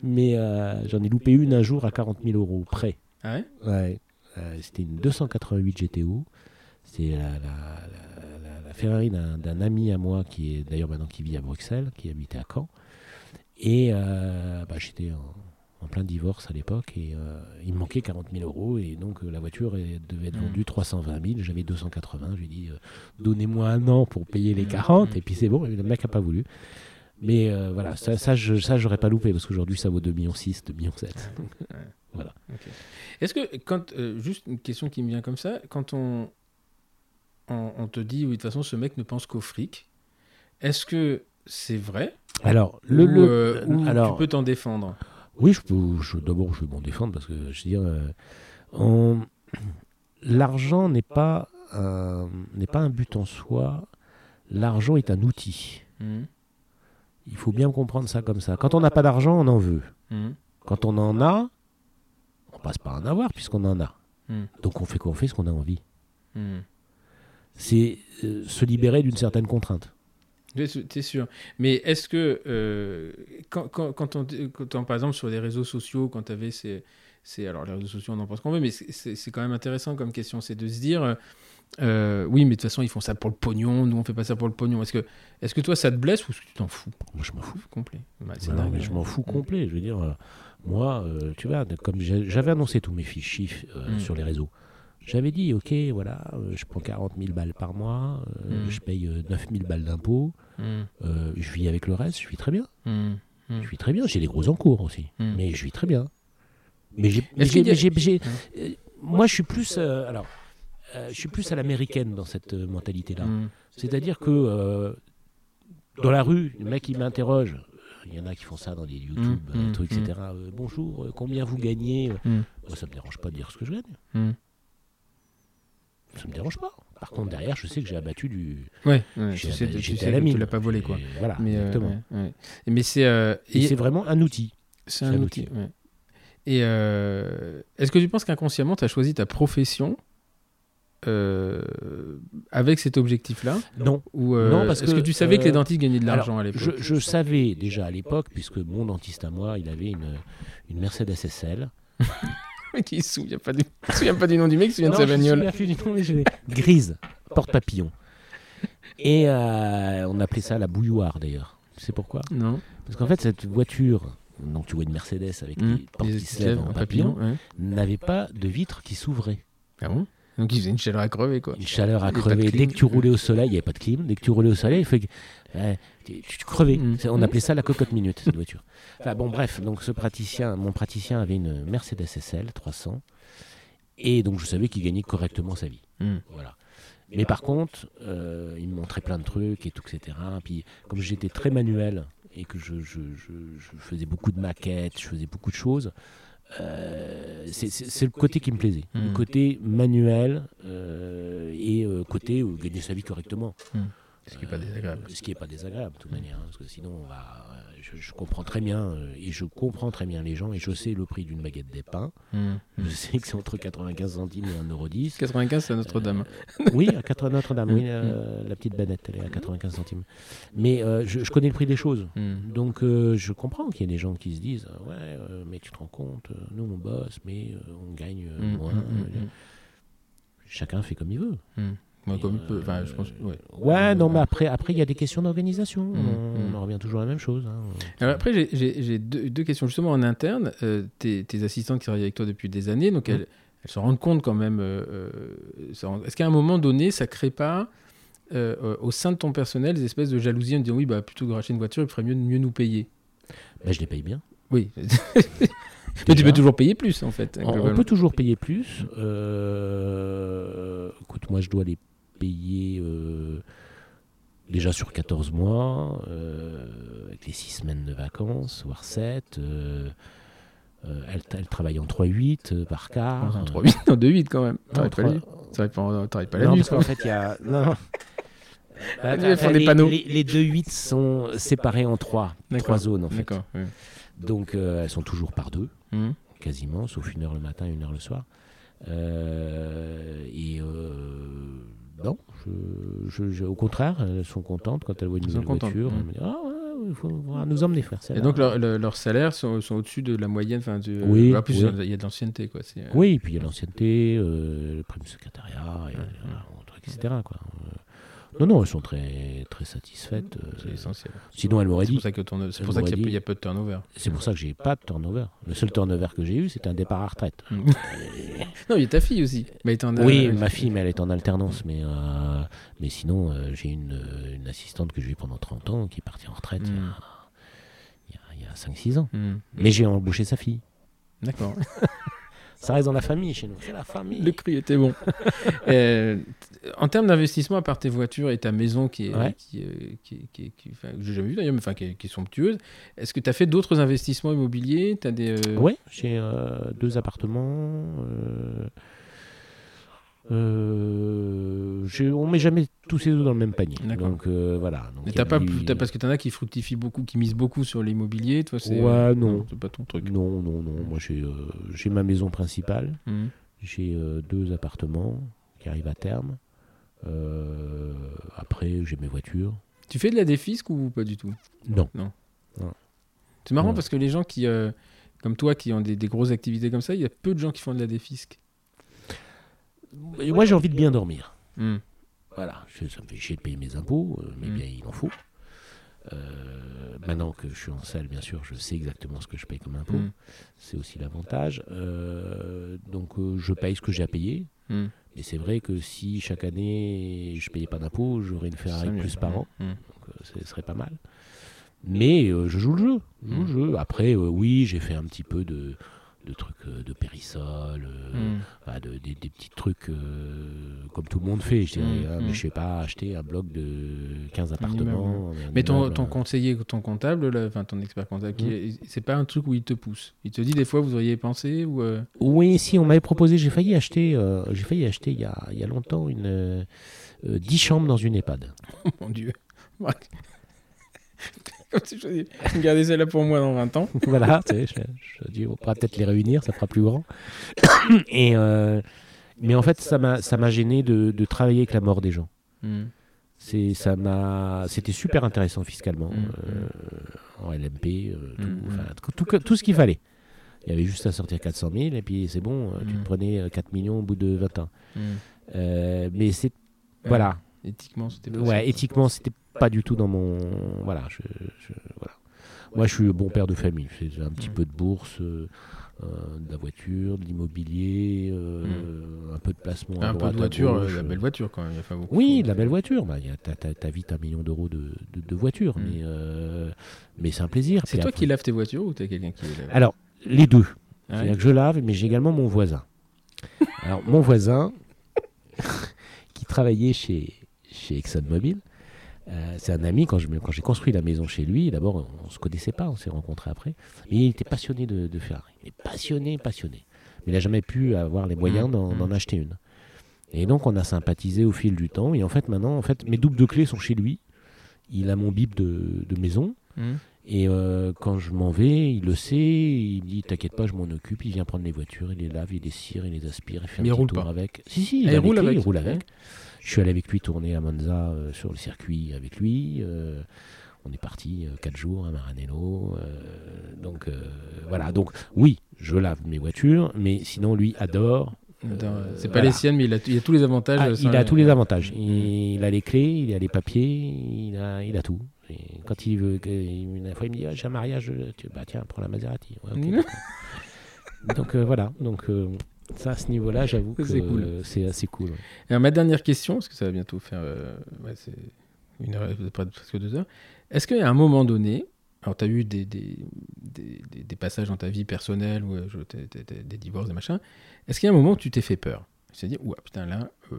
mais euh, j'en ai loupé une un jour à 40 000 euros près. Ah ouais? Ouais. Euh, c'était une 288 GTO. C'est la, la- la- la- la Ferrari d'un, ami à moi qui est d'ailleurs maintenant qui vit à Bruxelles, qui habitait à Caen. Et euh, bah, j'étais en, en plein divorce à l'époque et euh, il me manquait 40 000 euros et donc euh, la voiture elle, devait être Mm. vendue 320 000. J'avais 280. Je lui ai dit donnez-moi un an pour payer les Mm, 40 mm. et puis c'est bon. Et le mec n'a pas voulu. Mais euh, voilà, ça, ça, je, ça, j'aurais pas loupé parce qu'aujourd'hui, ça vaut 2,6 millions, 2,7 millions. (laughs) Voilà. Est-ce que, quand, euh, juste une question qui me vient comme ça, quand on, on, on te dit, oui, de toute façon, ce mec ne pense qu'au fric, est-ce que c'est vrai Alors, le, ou, le- euh, ou alors, tu peux t'en défendre? Oui, je peux. Je, D'abord, je vais m'en défendre parce que je veux dire, on- l'argent n'est pas un, n'est pas un but en soi. L'argent est un outil. Mhm. Il faut bien comprendre ça comme ça. Quand on n'a pas d'argent, on en veut. Mhm. Quand on en a, on passe par en avoir puisqu'on en a. Mm. Donc on fait quoi On fait ce qu'on a envie. Mhm. C'est euh, se libérer d'une certaine contrainte. T'es sûr. Mais est-ce que, euh, quand, quand, quand on, quand on- par exemple, sur les réseaux sociaux, quand tu avais ces, ces- Alors, les réseaux sociaux, on en pense qu'on veut, mais c'est- c'est c'est quand même intéressant comme question. C'est de se dire, euh, oui, mais de toute façon, ils font ça pour le pognon, nous, on fait pas ça pour le pognon. Est-ce que, est que toi, ça te blesse ou est-ce que tu t'en fous? Moi, je m'en fous. complet c'est Ouais, non, mais je m'en fous complet. Je veux dire, euh, moi, euh, tu vois, comme j'avais annoncé tous mes euh, Mm. sur les réseaux, j'avais dit, ok, voilà, je prends 40 000 balles par mois, Mm. je paye euh, 9 000 balles d'impôts, euh, je vis avec le reste, je vis très bien. Je vis très bien. J'ai des gros encours aussi, Mm. mais je vis très bien. Mais j'ai, a- euh, moi, je suis plus, euh, alors, euh, je suis plus à l'américaine dans cette euh, mentalité-là. Mhm. C'est-à-dire que dans la rue, le mec il m'interroge. Il y en a qui font ça dans des YouTube, Mm, trucs, etc. Euh, bonjour, combien vous gagnez. Moi, ça me dérange pas de dire ce que je gagne. Ça me dérange pas. Par contre, derrière, je sais que j'ai abattu du. Ouais, ouais, tu sais, tu sais à la mine. tu l'as pas volé, quoi. Voilà, Mais, euh, exactement. ouais, ouais. Mais c'est euh, Et c'est vraiment un outil. c'est un un outil. ouais. Et euh, est-ce que tu penses qu'inconsciemment, tu as choisi ta profession euh, avec cet objectif-là? Non. Ou euh, Non, parce est-ce que, que, tu savais que les dentistes gagnaient de l'argent à l'époque? je savais déjà à l'époque, puisque mon dentiste à moi, il avait une, une Mercedes SL. (laughs) Qui il se souvient pas du, nom du mec, il se souvient de Non, sa bagnole. souviens plus du nom, mais je l'ai. Grise, porte-papillon. Et on appelait ça la bouilloire d'ailleurs. Tu sais pourquoi? Non. Parce qu'en fait, cette voiture, donc tu vois une Mercedes avec Mmh. des portes qui se lèvent en papillon, ouais. n'avait pas de vitres qui s'ouvraient. Ah bon? Donc il faisait une chaleur à crever, quoi. Une chaleur à crever. Dès que tu roulais au soleil, il n'y avait pas de clim. Dès que tu roulais au soleil, il fait que, tu, tu crevais. Mmh. On appelait ça la cocotte minute, cette voiture. Enfin, bon, bref, donc ce praticien, mon praticien avait une Mercedes SL 300. Et donc je savais qu'il gagnait correctement sa vie. Mmh. Voilà. Mais par contre, euh, il me montrait plein de trucs et tout, etc. Puis comme j'étais très manuel et que je, je- je- je faisais beaucoup de maquettes, je faisais beaucoup de choses, euh, c'est- le côté qui me plaisait. Le Mm. côté manuel euh, et euh, côté euh, gagner sa vie correctement. Ce qui est pas désagréable. Euh, ce qui n'est pas désagréable, de toute manière. hein, parce que sinon, on va, euh, je, je comprends très bien, euh, et je comprends très bien les gens, et je sais le prix d'une baguette des pains. Mmh. Je sais que c'est entre 95 centimes et 1,10€. 95, c'est à Notre-Dame. Oui, à 80 Notre-Dame, oui, Mm. euh, la petite banette, elle est à 95 centimes. Mais euh, je, je connais le prix des choses. Mmh. Donc euh, je comprends qu'il y ait des gens qui se disent euh, Ouais, euh, mais tu te rends compte, euh, nous on bosse, mais euh, on gagne euh, Mmh, moins. mmh, euh, mmh, Chacun fait comme il veut. Ouais, comme il peut. Enfin, je pense. Ouais. Ouais, non, mais après, après il y a des questions d'organisation. Mm, on, mm. on revient toujours à la même chose. hein. Alors après, j'ai- deux, deux questions. Justement, en interne, euh, tes, tes assistantes qui travaillent avec toi depuis des années, donc Mm. elles, elles se rendent compte quand même. euh, euh, Est-ce qu'à un moment donné, ça crée pas euh, au sein de ton personnel des espèces de jalousie en disant oui, bah, plutôt que de racheter une voiture, il ferait mieux de mieux nous payer? Ben, je les paye bien. Oui. (laughs) Mais tu peux toujours payer plus en fait. On, on peut toujours payer plus. Euh, écoute, moi, je dois les payer euh, déjà sur 14 mois, euh, avec les 6 semaines de vacances, voire 7. euh, euh, elle, elle travaille en 3-8 euh, par quart. En 3-8, en 2-8 quand même. Non, T'arrêtes pas, la trois- nuit. T'arrêtes pas, la non, nuit. parce qu'en fait, il y a. Non, non. (laughs) Bah, Ils font des les, panneaux. Les, les 2-8 sont séparés en 3, D'accord. trois zones en fait. Ouais. Donc euh, elles sont toujours par deux, Mhm. quasiment, sauf une heure le matin, une heure le soir. Euh, et euh, non, je, je- je- au contraire, elles sont contentes quand elles voient une nouvelle voiture. mm. Elles me disent Ah, il faut nous emmener faire ça. Et donc leur- leur- leurs salaires sont, sont au-dessus de la moyenne. Enfin, du, Oui, En plus, oui. il y a de l'ancienneté. quoi. c'est, euh, Oui, et puis il y a l'ancienneté, euh, le prime secrétariat, et, voilà, un truc, etc. Quoi. Non, non, elles sont très, très satisfaites. euh, C'est essentiel. sinon, elles m'auraient dit. c'est pour ça qu'il y a peu- de turnover. C'est pour ça que j'ai pas de turnover. Le seul turnover que j'ai eu, c'était un départ à retraite. (laughs) Non, il y a ta fille aussi. Mais en- Oui, ma fille, mais elle est en alternance. Mais, euh, mais sinon, euh, j'ai une, une assistante que j'ai eue pendant 30 ans qui est partie en retraite il y a- Mm. il y a, a 5-6 ans. Hmm. Mais j'ai embauché sa fille. D'accord. (laughs) Ça reste dans la famille chez nous. C'est la famille. Le cri était bon. (laughs) Euh, en termes d'investissement, à part tes voitures et ta maison qui est, Ouais. qui, euh, qui, qui- qui- enfin, que j'ai jamais vu d'ailleurs, mais enfin, qui, est, somptueuse, est-ce que tu as fait d'autres investissements immobiliers? Des, euh, Ouais, j'ai deux appartements. Euh, euh, on met jamais tous ces deux dans le même panier. Donc euh, voilà. Donc, Mais t'as pas, parce que t'en as qui fructifient beaucoup, qui misent beaucoup sur l'immobilier, toi c'est. Ouais, non. C'est pas ton truc. Non, non, non. Moi, j'ai euh, j'ai ma maison principale. Hmm. J'ai euh, deux appartements qui arrivent à terme. Euh, après, j'ai mes voitures. Tu fais de la défisque ou pas du tout? Non. C'est marrant Non. parce que les gens qui, euh, comme toi, qui ont des, des grosses activités comme ça, il y a peu de gens qui font de la défisque. Et moi, j'ai envie de bien dormir. Hmm. Voilà, je- ça me fait chier de payer mes impôts, euh, mais Mm. bien il en faut. Euh, maintenant que je suis en salle, bien sûr, je sais exactement ce que je paye comme impôt. Hmm. C'est aussi l'avantage. Euh, donc euh, je paye ce que j'ai à payer. Hmm. Et c'est vrai que si chaque année je payais pas d'impôt, j'aurais une Ferrari plus par an. Hmm. Donc ce serait pas mal. Mais je joue le jeu. Je joue le jeu. Après, oui, j'ai fait un petit peu de, de trucs euh, de périssol, euh, Hmm. de- des, des petits trucs euh, comme tout le monde fait, je dirais. Mm, hein, mm. Mais je vais pas acheter un bloc de 15 Un appartements. Mais ton, conseiller, ton comptable, là, enfin ton expert comptable, Hmm. est- c'est pas un truc où il te pousse. Il te dit des fois vous auriez pensé ou. euh, Oui, si, on m'avait proposé, j'ai failli acheter, j'ai failli acheter il y a, il y a longtemps une euh, euh, 10 chambres dans une EHPAD. (laughs) Mon Dieu. (laughs) Comme si je disais, gardez celle-là pour moi dans 20 ans. (laughs) voilà, tu sais, je, je dis, on pourra peut-être les réunir, ça fera plus grand. (coughs) Et, euh, mais en fait, ça m'a ça m'a gêné de, de travailler avec la mort des gens. Hmm. C'est, ça m'a, c'était super intéressant fiscalement, Mm, euh, en LMP, euh, tout, Mm, enfin, tout, tout, tout ce qu'il fallait. Il y avait juste à sortir 400 000 et puis c'est bon, tu Mm. te prenais euh, 4 millions au bout de 20 ans. Hmm. Euh, mais c'est, voilà, Éthiquement, c'était pas ouais, ça. éthiquement, c'était pas du tout dans mon, voilà, je, je- voilà. Moi, je suis le bon père de famille. Fais un petit Mm. peu de bourse, euh, euh, de la voiture, de l'immobilier, euh, un peu de placement. à Un peu de voiture, gauche, la belle voiture quand même. Il y a pas beaucoup. oui, de la belle voiture. Bah, y a- t'as, vite un million d'euros de, de, de voiture, Mm. mais, euh, mais c'est un plaisir. C'est toi après- qui laves tes voitures ou t'as quelqu'un qui les lave? Alors, les deux. Ah C'est-à-dire que je lave, mais j'ai également mon voisin. Alors, mon voisin, (laughs) qui travaillait chez, chez ExxonMobil, euh, c'est un ami, quand, je me- quand j'ai construit la maison chez lui, d'abord, on ne se connaissait pas, on s'est rencontrés après, mais il était passionné de, de Ferrari. Il est passionné, passionné. Mais il n'a jamais pu avoir les moyens Mm, d'en, mm. d'en acheter une. Et donc, on a sympathisé au fil du temps, et en fait, maintenant, en fait, mes doubles de clés sont chez lui. Il a mon bip de, de maison, Hmm. Et euh, quand je m'en vais, il le sait, il me dit T'inquiète pas, je m'en occupe. Il vient prendre les voitures, il les lave, il les cire, il les aspire, il fait Mais il un petit roule tour pas. avec. Si, si, Ah, il, a roule clés, avec. il roule avec. Je suis allé avec lui tourner à Monza euh, sur le circuit avec lui. euh, on est parti 4 jours à Maranello. euh, donc euh, voilà, donc oui, je lave mes voitures, mais sinon lui adore. Euh, c'est pas voilà. les siennes, mais il a, il a tous les avantages. Ah, euh, il a tous les avantages. Il, a les clés, il a les papiers, il a, il a tout. Quand il veut, une fois il me dit Ah, j'ai un mariage, tu- bah tiens, prends la Maserati. Ouais, (laughs) donc euh, voilà, donc euh, ça à ce niveau-là, j'avoue que C'est cool. c'est assez cool. ouais. Alors, ma dernière question, parce que ça va bientôt faire euh, ouais, c'est une heure, presque deux heures. Est-ce qu'à un moment donné, alors tu as eu des, des, des, des- des passages dans ta vie personnelle, t'es- des divorces, des machins, est-ce qu'il y a un moment où tu t'es fait peur? Dit, ouah, putain, là, euh,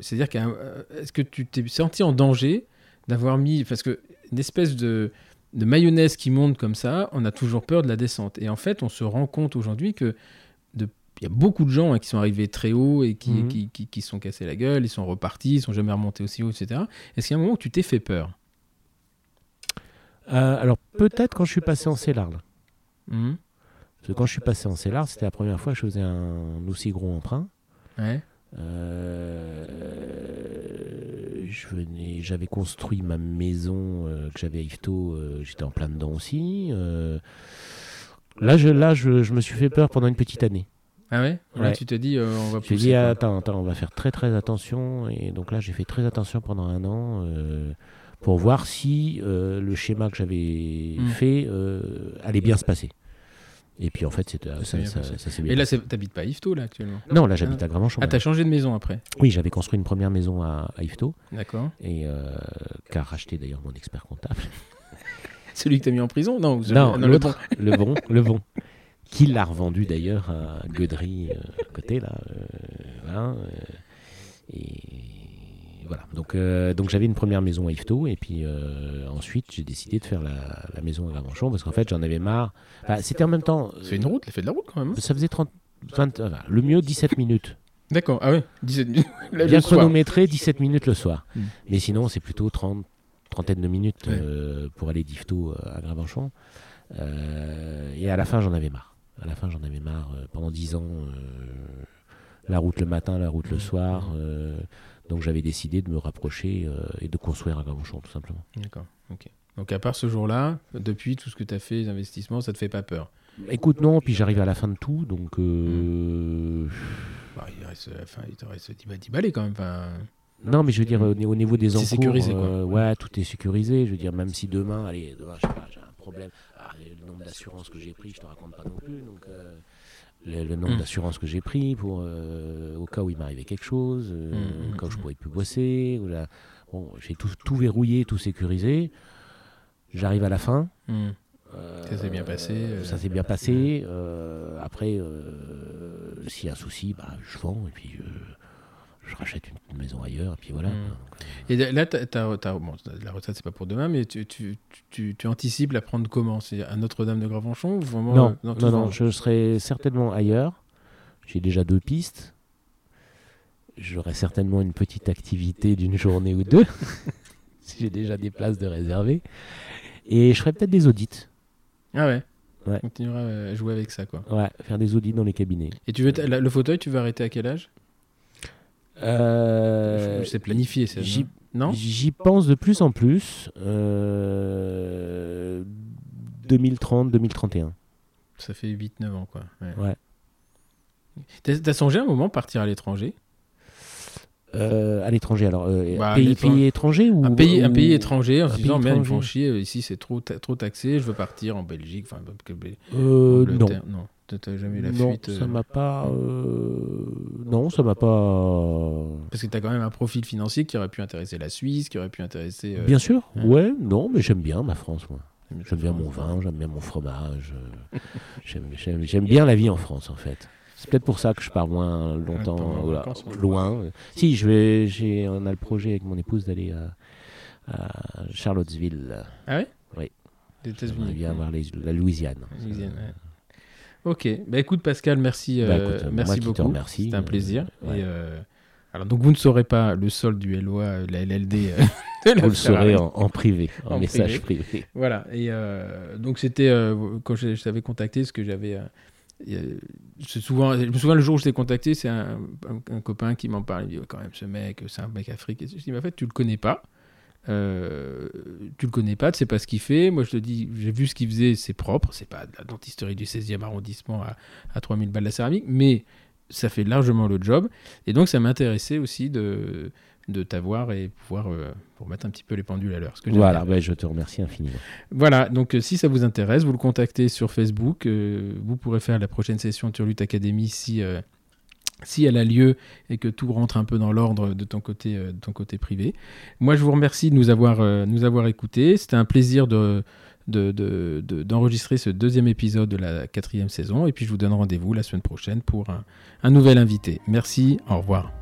c'est-à-dire euh, est-ce que tu t'es senti en danger d'avoir mis, parce que une espèce de, de mayonnaise qui monte comme ça, on a toujours peur de la descente. Et en fait, on se rend compte aujourd'hui que il y a beaucoup de gens hein, qui sont arrivés très haut et qui, Mhm. qui, qui, qui sont cassés la gueule, ils sont repartis, ils sont jamais remontés aussi haut, etc. Est-ce qu'il y a un moment où tu t'es fait peur? Euh, alors peut-être quand je suis passé en Célard. là. Mhm. Parce que quand je suis passé en Célard, c'était la première fois que je faisais un aussi gros emprunt. Ouais. Euh, je venais, j'avais construit ma maison euh, que j'avais à Yvetot, euh, j'étais en plein dedans aussi. euh. là, je, là je, je me suis fait peur pendant une petite année. Ah ouais, Là, tu te dis, euh, on va pousser. dit, quoi. attends, attends, on va faire très très attention. Et donc là, j'ai fait très attention pendant un an pour voir si le schéma que j'avais Mm. fait allait bien se passer. Et puis en fait, c'était- s'est ça, bien ça- ça s'est bien Et là, c'est- t'habites pas à Yvetot, là, actuellement Non, là, j'habite à Gravenchon. Ah, t'as changé de maison après Oui, j'avais construit une première maison à, à Yvetot, D'accord. et euh, qu'a racheté d'ailleurs mon expert comptable. (laughs) Celui que t'as mis en prison Non, celui- Non, le l'autre, le bon, (laughs) le bon. Qui l'a revendu d'ailleurs à Gueudry, euh, à côté, là. euh, voilà, euh, et voilà. Donc, euh, donc j'avais une première maison à Yvetot, et puis euh, ensuite, j'ai décidé de faire la, la maison à Gravenchon, parce qu'en fait, j'en avais marre. Enfin, C'était en même temps. C'est une route, elle fait de la route quand même. hein Ça faisait 30. 20, enfin, le mieux 17 minutes. D'accord, ah ouais, 17 minutes. Bien (laughs) chronométré, 17 minutes le soir. Mm. Mais sinon, c'est plutôt 30, trentaine de minutes Ouais. euh, pour aller d'Yvetot euh, à Gravenchon. Euh, et à la fin, j'en avais marre. À la fin, j'en avais marre. euh, pendant 10 ans, euh, la route le matin, la route le soir. Donc j'avais décidé de me rapprocher euh, et de construire à Gravenchon, tout simplement. D'accord, ok. Donc à part ce jour-là, depuis tout ce que tu as fait, les investissements, ça te fait pas peur? Écoute, non, puis j'arrive à la fin de tout, donc... euh, bah, Il reste, enfin, il te reste 10 ba- 10 balais quand même. Enfin, Non, mais je veux dire, au, au niveau des C'est encours, sécurisé, quoi. euh, ouais, tout est sécurisé. Je veux dire, même si demain, allez, demain, je sais pas, j'ai un problème, ah, le nombre d'assurances que j'ai pris, je te raconte pas non plus. Donc, euh, le, le nombre Mm. d'assurances que j'ai pris pour euh, au cas où il m'arrivait quelque chose, euh, au cas où je mm. pourrais plus bosser. Ou bon, j'ai tout, tout verrouillé, tout sécurisé. J'arrive à la fin. hmm. Euh, Ça s'est bien passé, euh. Ça s'est bien passé. euh, après, euh, s'il y a un souci, bah, je vends et puis je, rachète une, maison ailleurs. Et puis voilà. Mm. Donc, euh, Et là, bon, la retraite, c'est pas pour demain, mais tu, tu, tu, tu anticipes la prendre comment? C'est à Notre-Dame de Gravenchon ou vraiment, Non, non, non, vends je serai certainement ailleurs. J'ai déjà deux pistes. J'aurai certainement une petite activité d'une journée ou deux. (laughs) si j'ai déjà des places de réserver. Et je ferai peut-être des audits. Ah ouais? Ouais. On continuera à jouer avec ça, quoi. Ouais, faire des audits dans les cabinets. Et tu veux le fauteuil, tu veux arrêter à quel âge? Euh, planifier, ça. j'y- Non? J'y pense de plus en plus. Euh, 2030, 2031. Ça fait 8-9 ans, quoi. Ouais. Ouais. T'as songé un moment partir à l'étranger? Euh, à l'étranger, alors euh, Bah, à pays, pays étranger ou un pays, un ou- pays étranger en un se disant, merde, ils font chier, ici c'est trop, ta- trop taxé, je veux partir en Belgique, enfin, Euh, non. T'as- T'as jamais eu la non, fuite ça euh, m'a pas. euh, Non, ça m'a pas. Parce que tu as quand même un profil financier qui aurait pu intéresser la Suisse, qui aurait pu intéresser. euh, Bien sûr, ouais. ouais, non, mais j'aime bien ma France, moi. la J'aime bien mon vin, j'aime bien mon fromage. euh, j'aime- J'aime j'aime bien la vie en France, en fait. C'est peut-être pour ça que je pars moins longtemps, voilà, vacances, loin. Si, je vais, j'ai, on a le projet avec mon épouse d'aller à, à Charlottesville. Ah ouais? Oui. Des États-Unis. bien voir les- la Louisiane. Louisiane, ouais. Ok, bah écoute Pascal, merci, Bah, euh, écoute, merci beaucoup. C'était un euh, plaisir. Et, euh, alors donc vous ne saurez pas le solde du LOA, la LLD. (laughs) de la Vous le saurez en, en privé, en, En message privé. Voilà. Et donc c'était quand je, je t'avais contacté, ce que j'avais. souvent, je me souviens le jour où je t'ai contacté, c'est un, un- un copain qui m'en parle. Il me dit Oh, quand même ce mec, c'est un mec africain. Je dis mais en fait tu le connais pas. Euh, tu le connais pas, tu sais pas ce qu'il fait. Moi je te dis, j'ai vu ce qu'il faisait, c'est propre, c'est pas de la dentisterie du 16e arrondissement à, à 3000 balles la céramique, mais ça fait largement le job. Et donc ça m'intéressait aussi de, de t'avoir et pouvoir euh, pour mettre un petit peu les pendules à l'heure. Voilà, je te remercie infiniment. Voilà, donc euh, si ça vous intéresse, vous le contactez sur Facebook. euh, vous pourrez faire la prochaine session Turlut Academy si, euh, si elle a lieu et que tout rentre un peu dans l'ordre de ton côté, euh, de ton côté privé. Moi, je vous remercie de nous avoir, euh, nous avoir écoutés. C'était un plaisir de, de- de- de- d'enregistrer ce deuxième épisode de la quatrième saison. Et puis, je vous donne rendez-vous la semaine prochaine pour un nouvel invité. Merci, au revoir.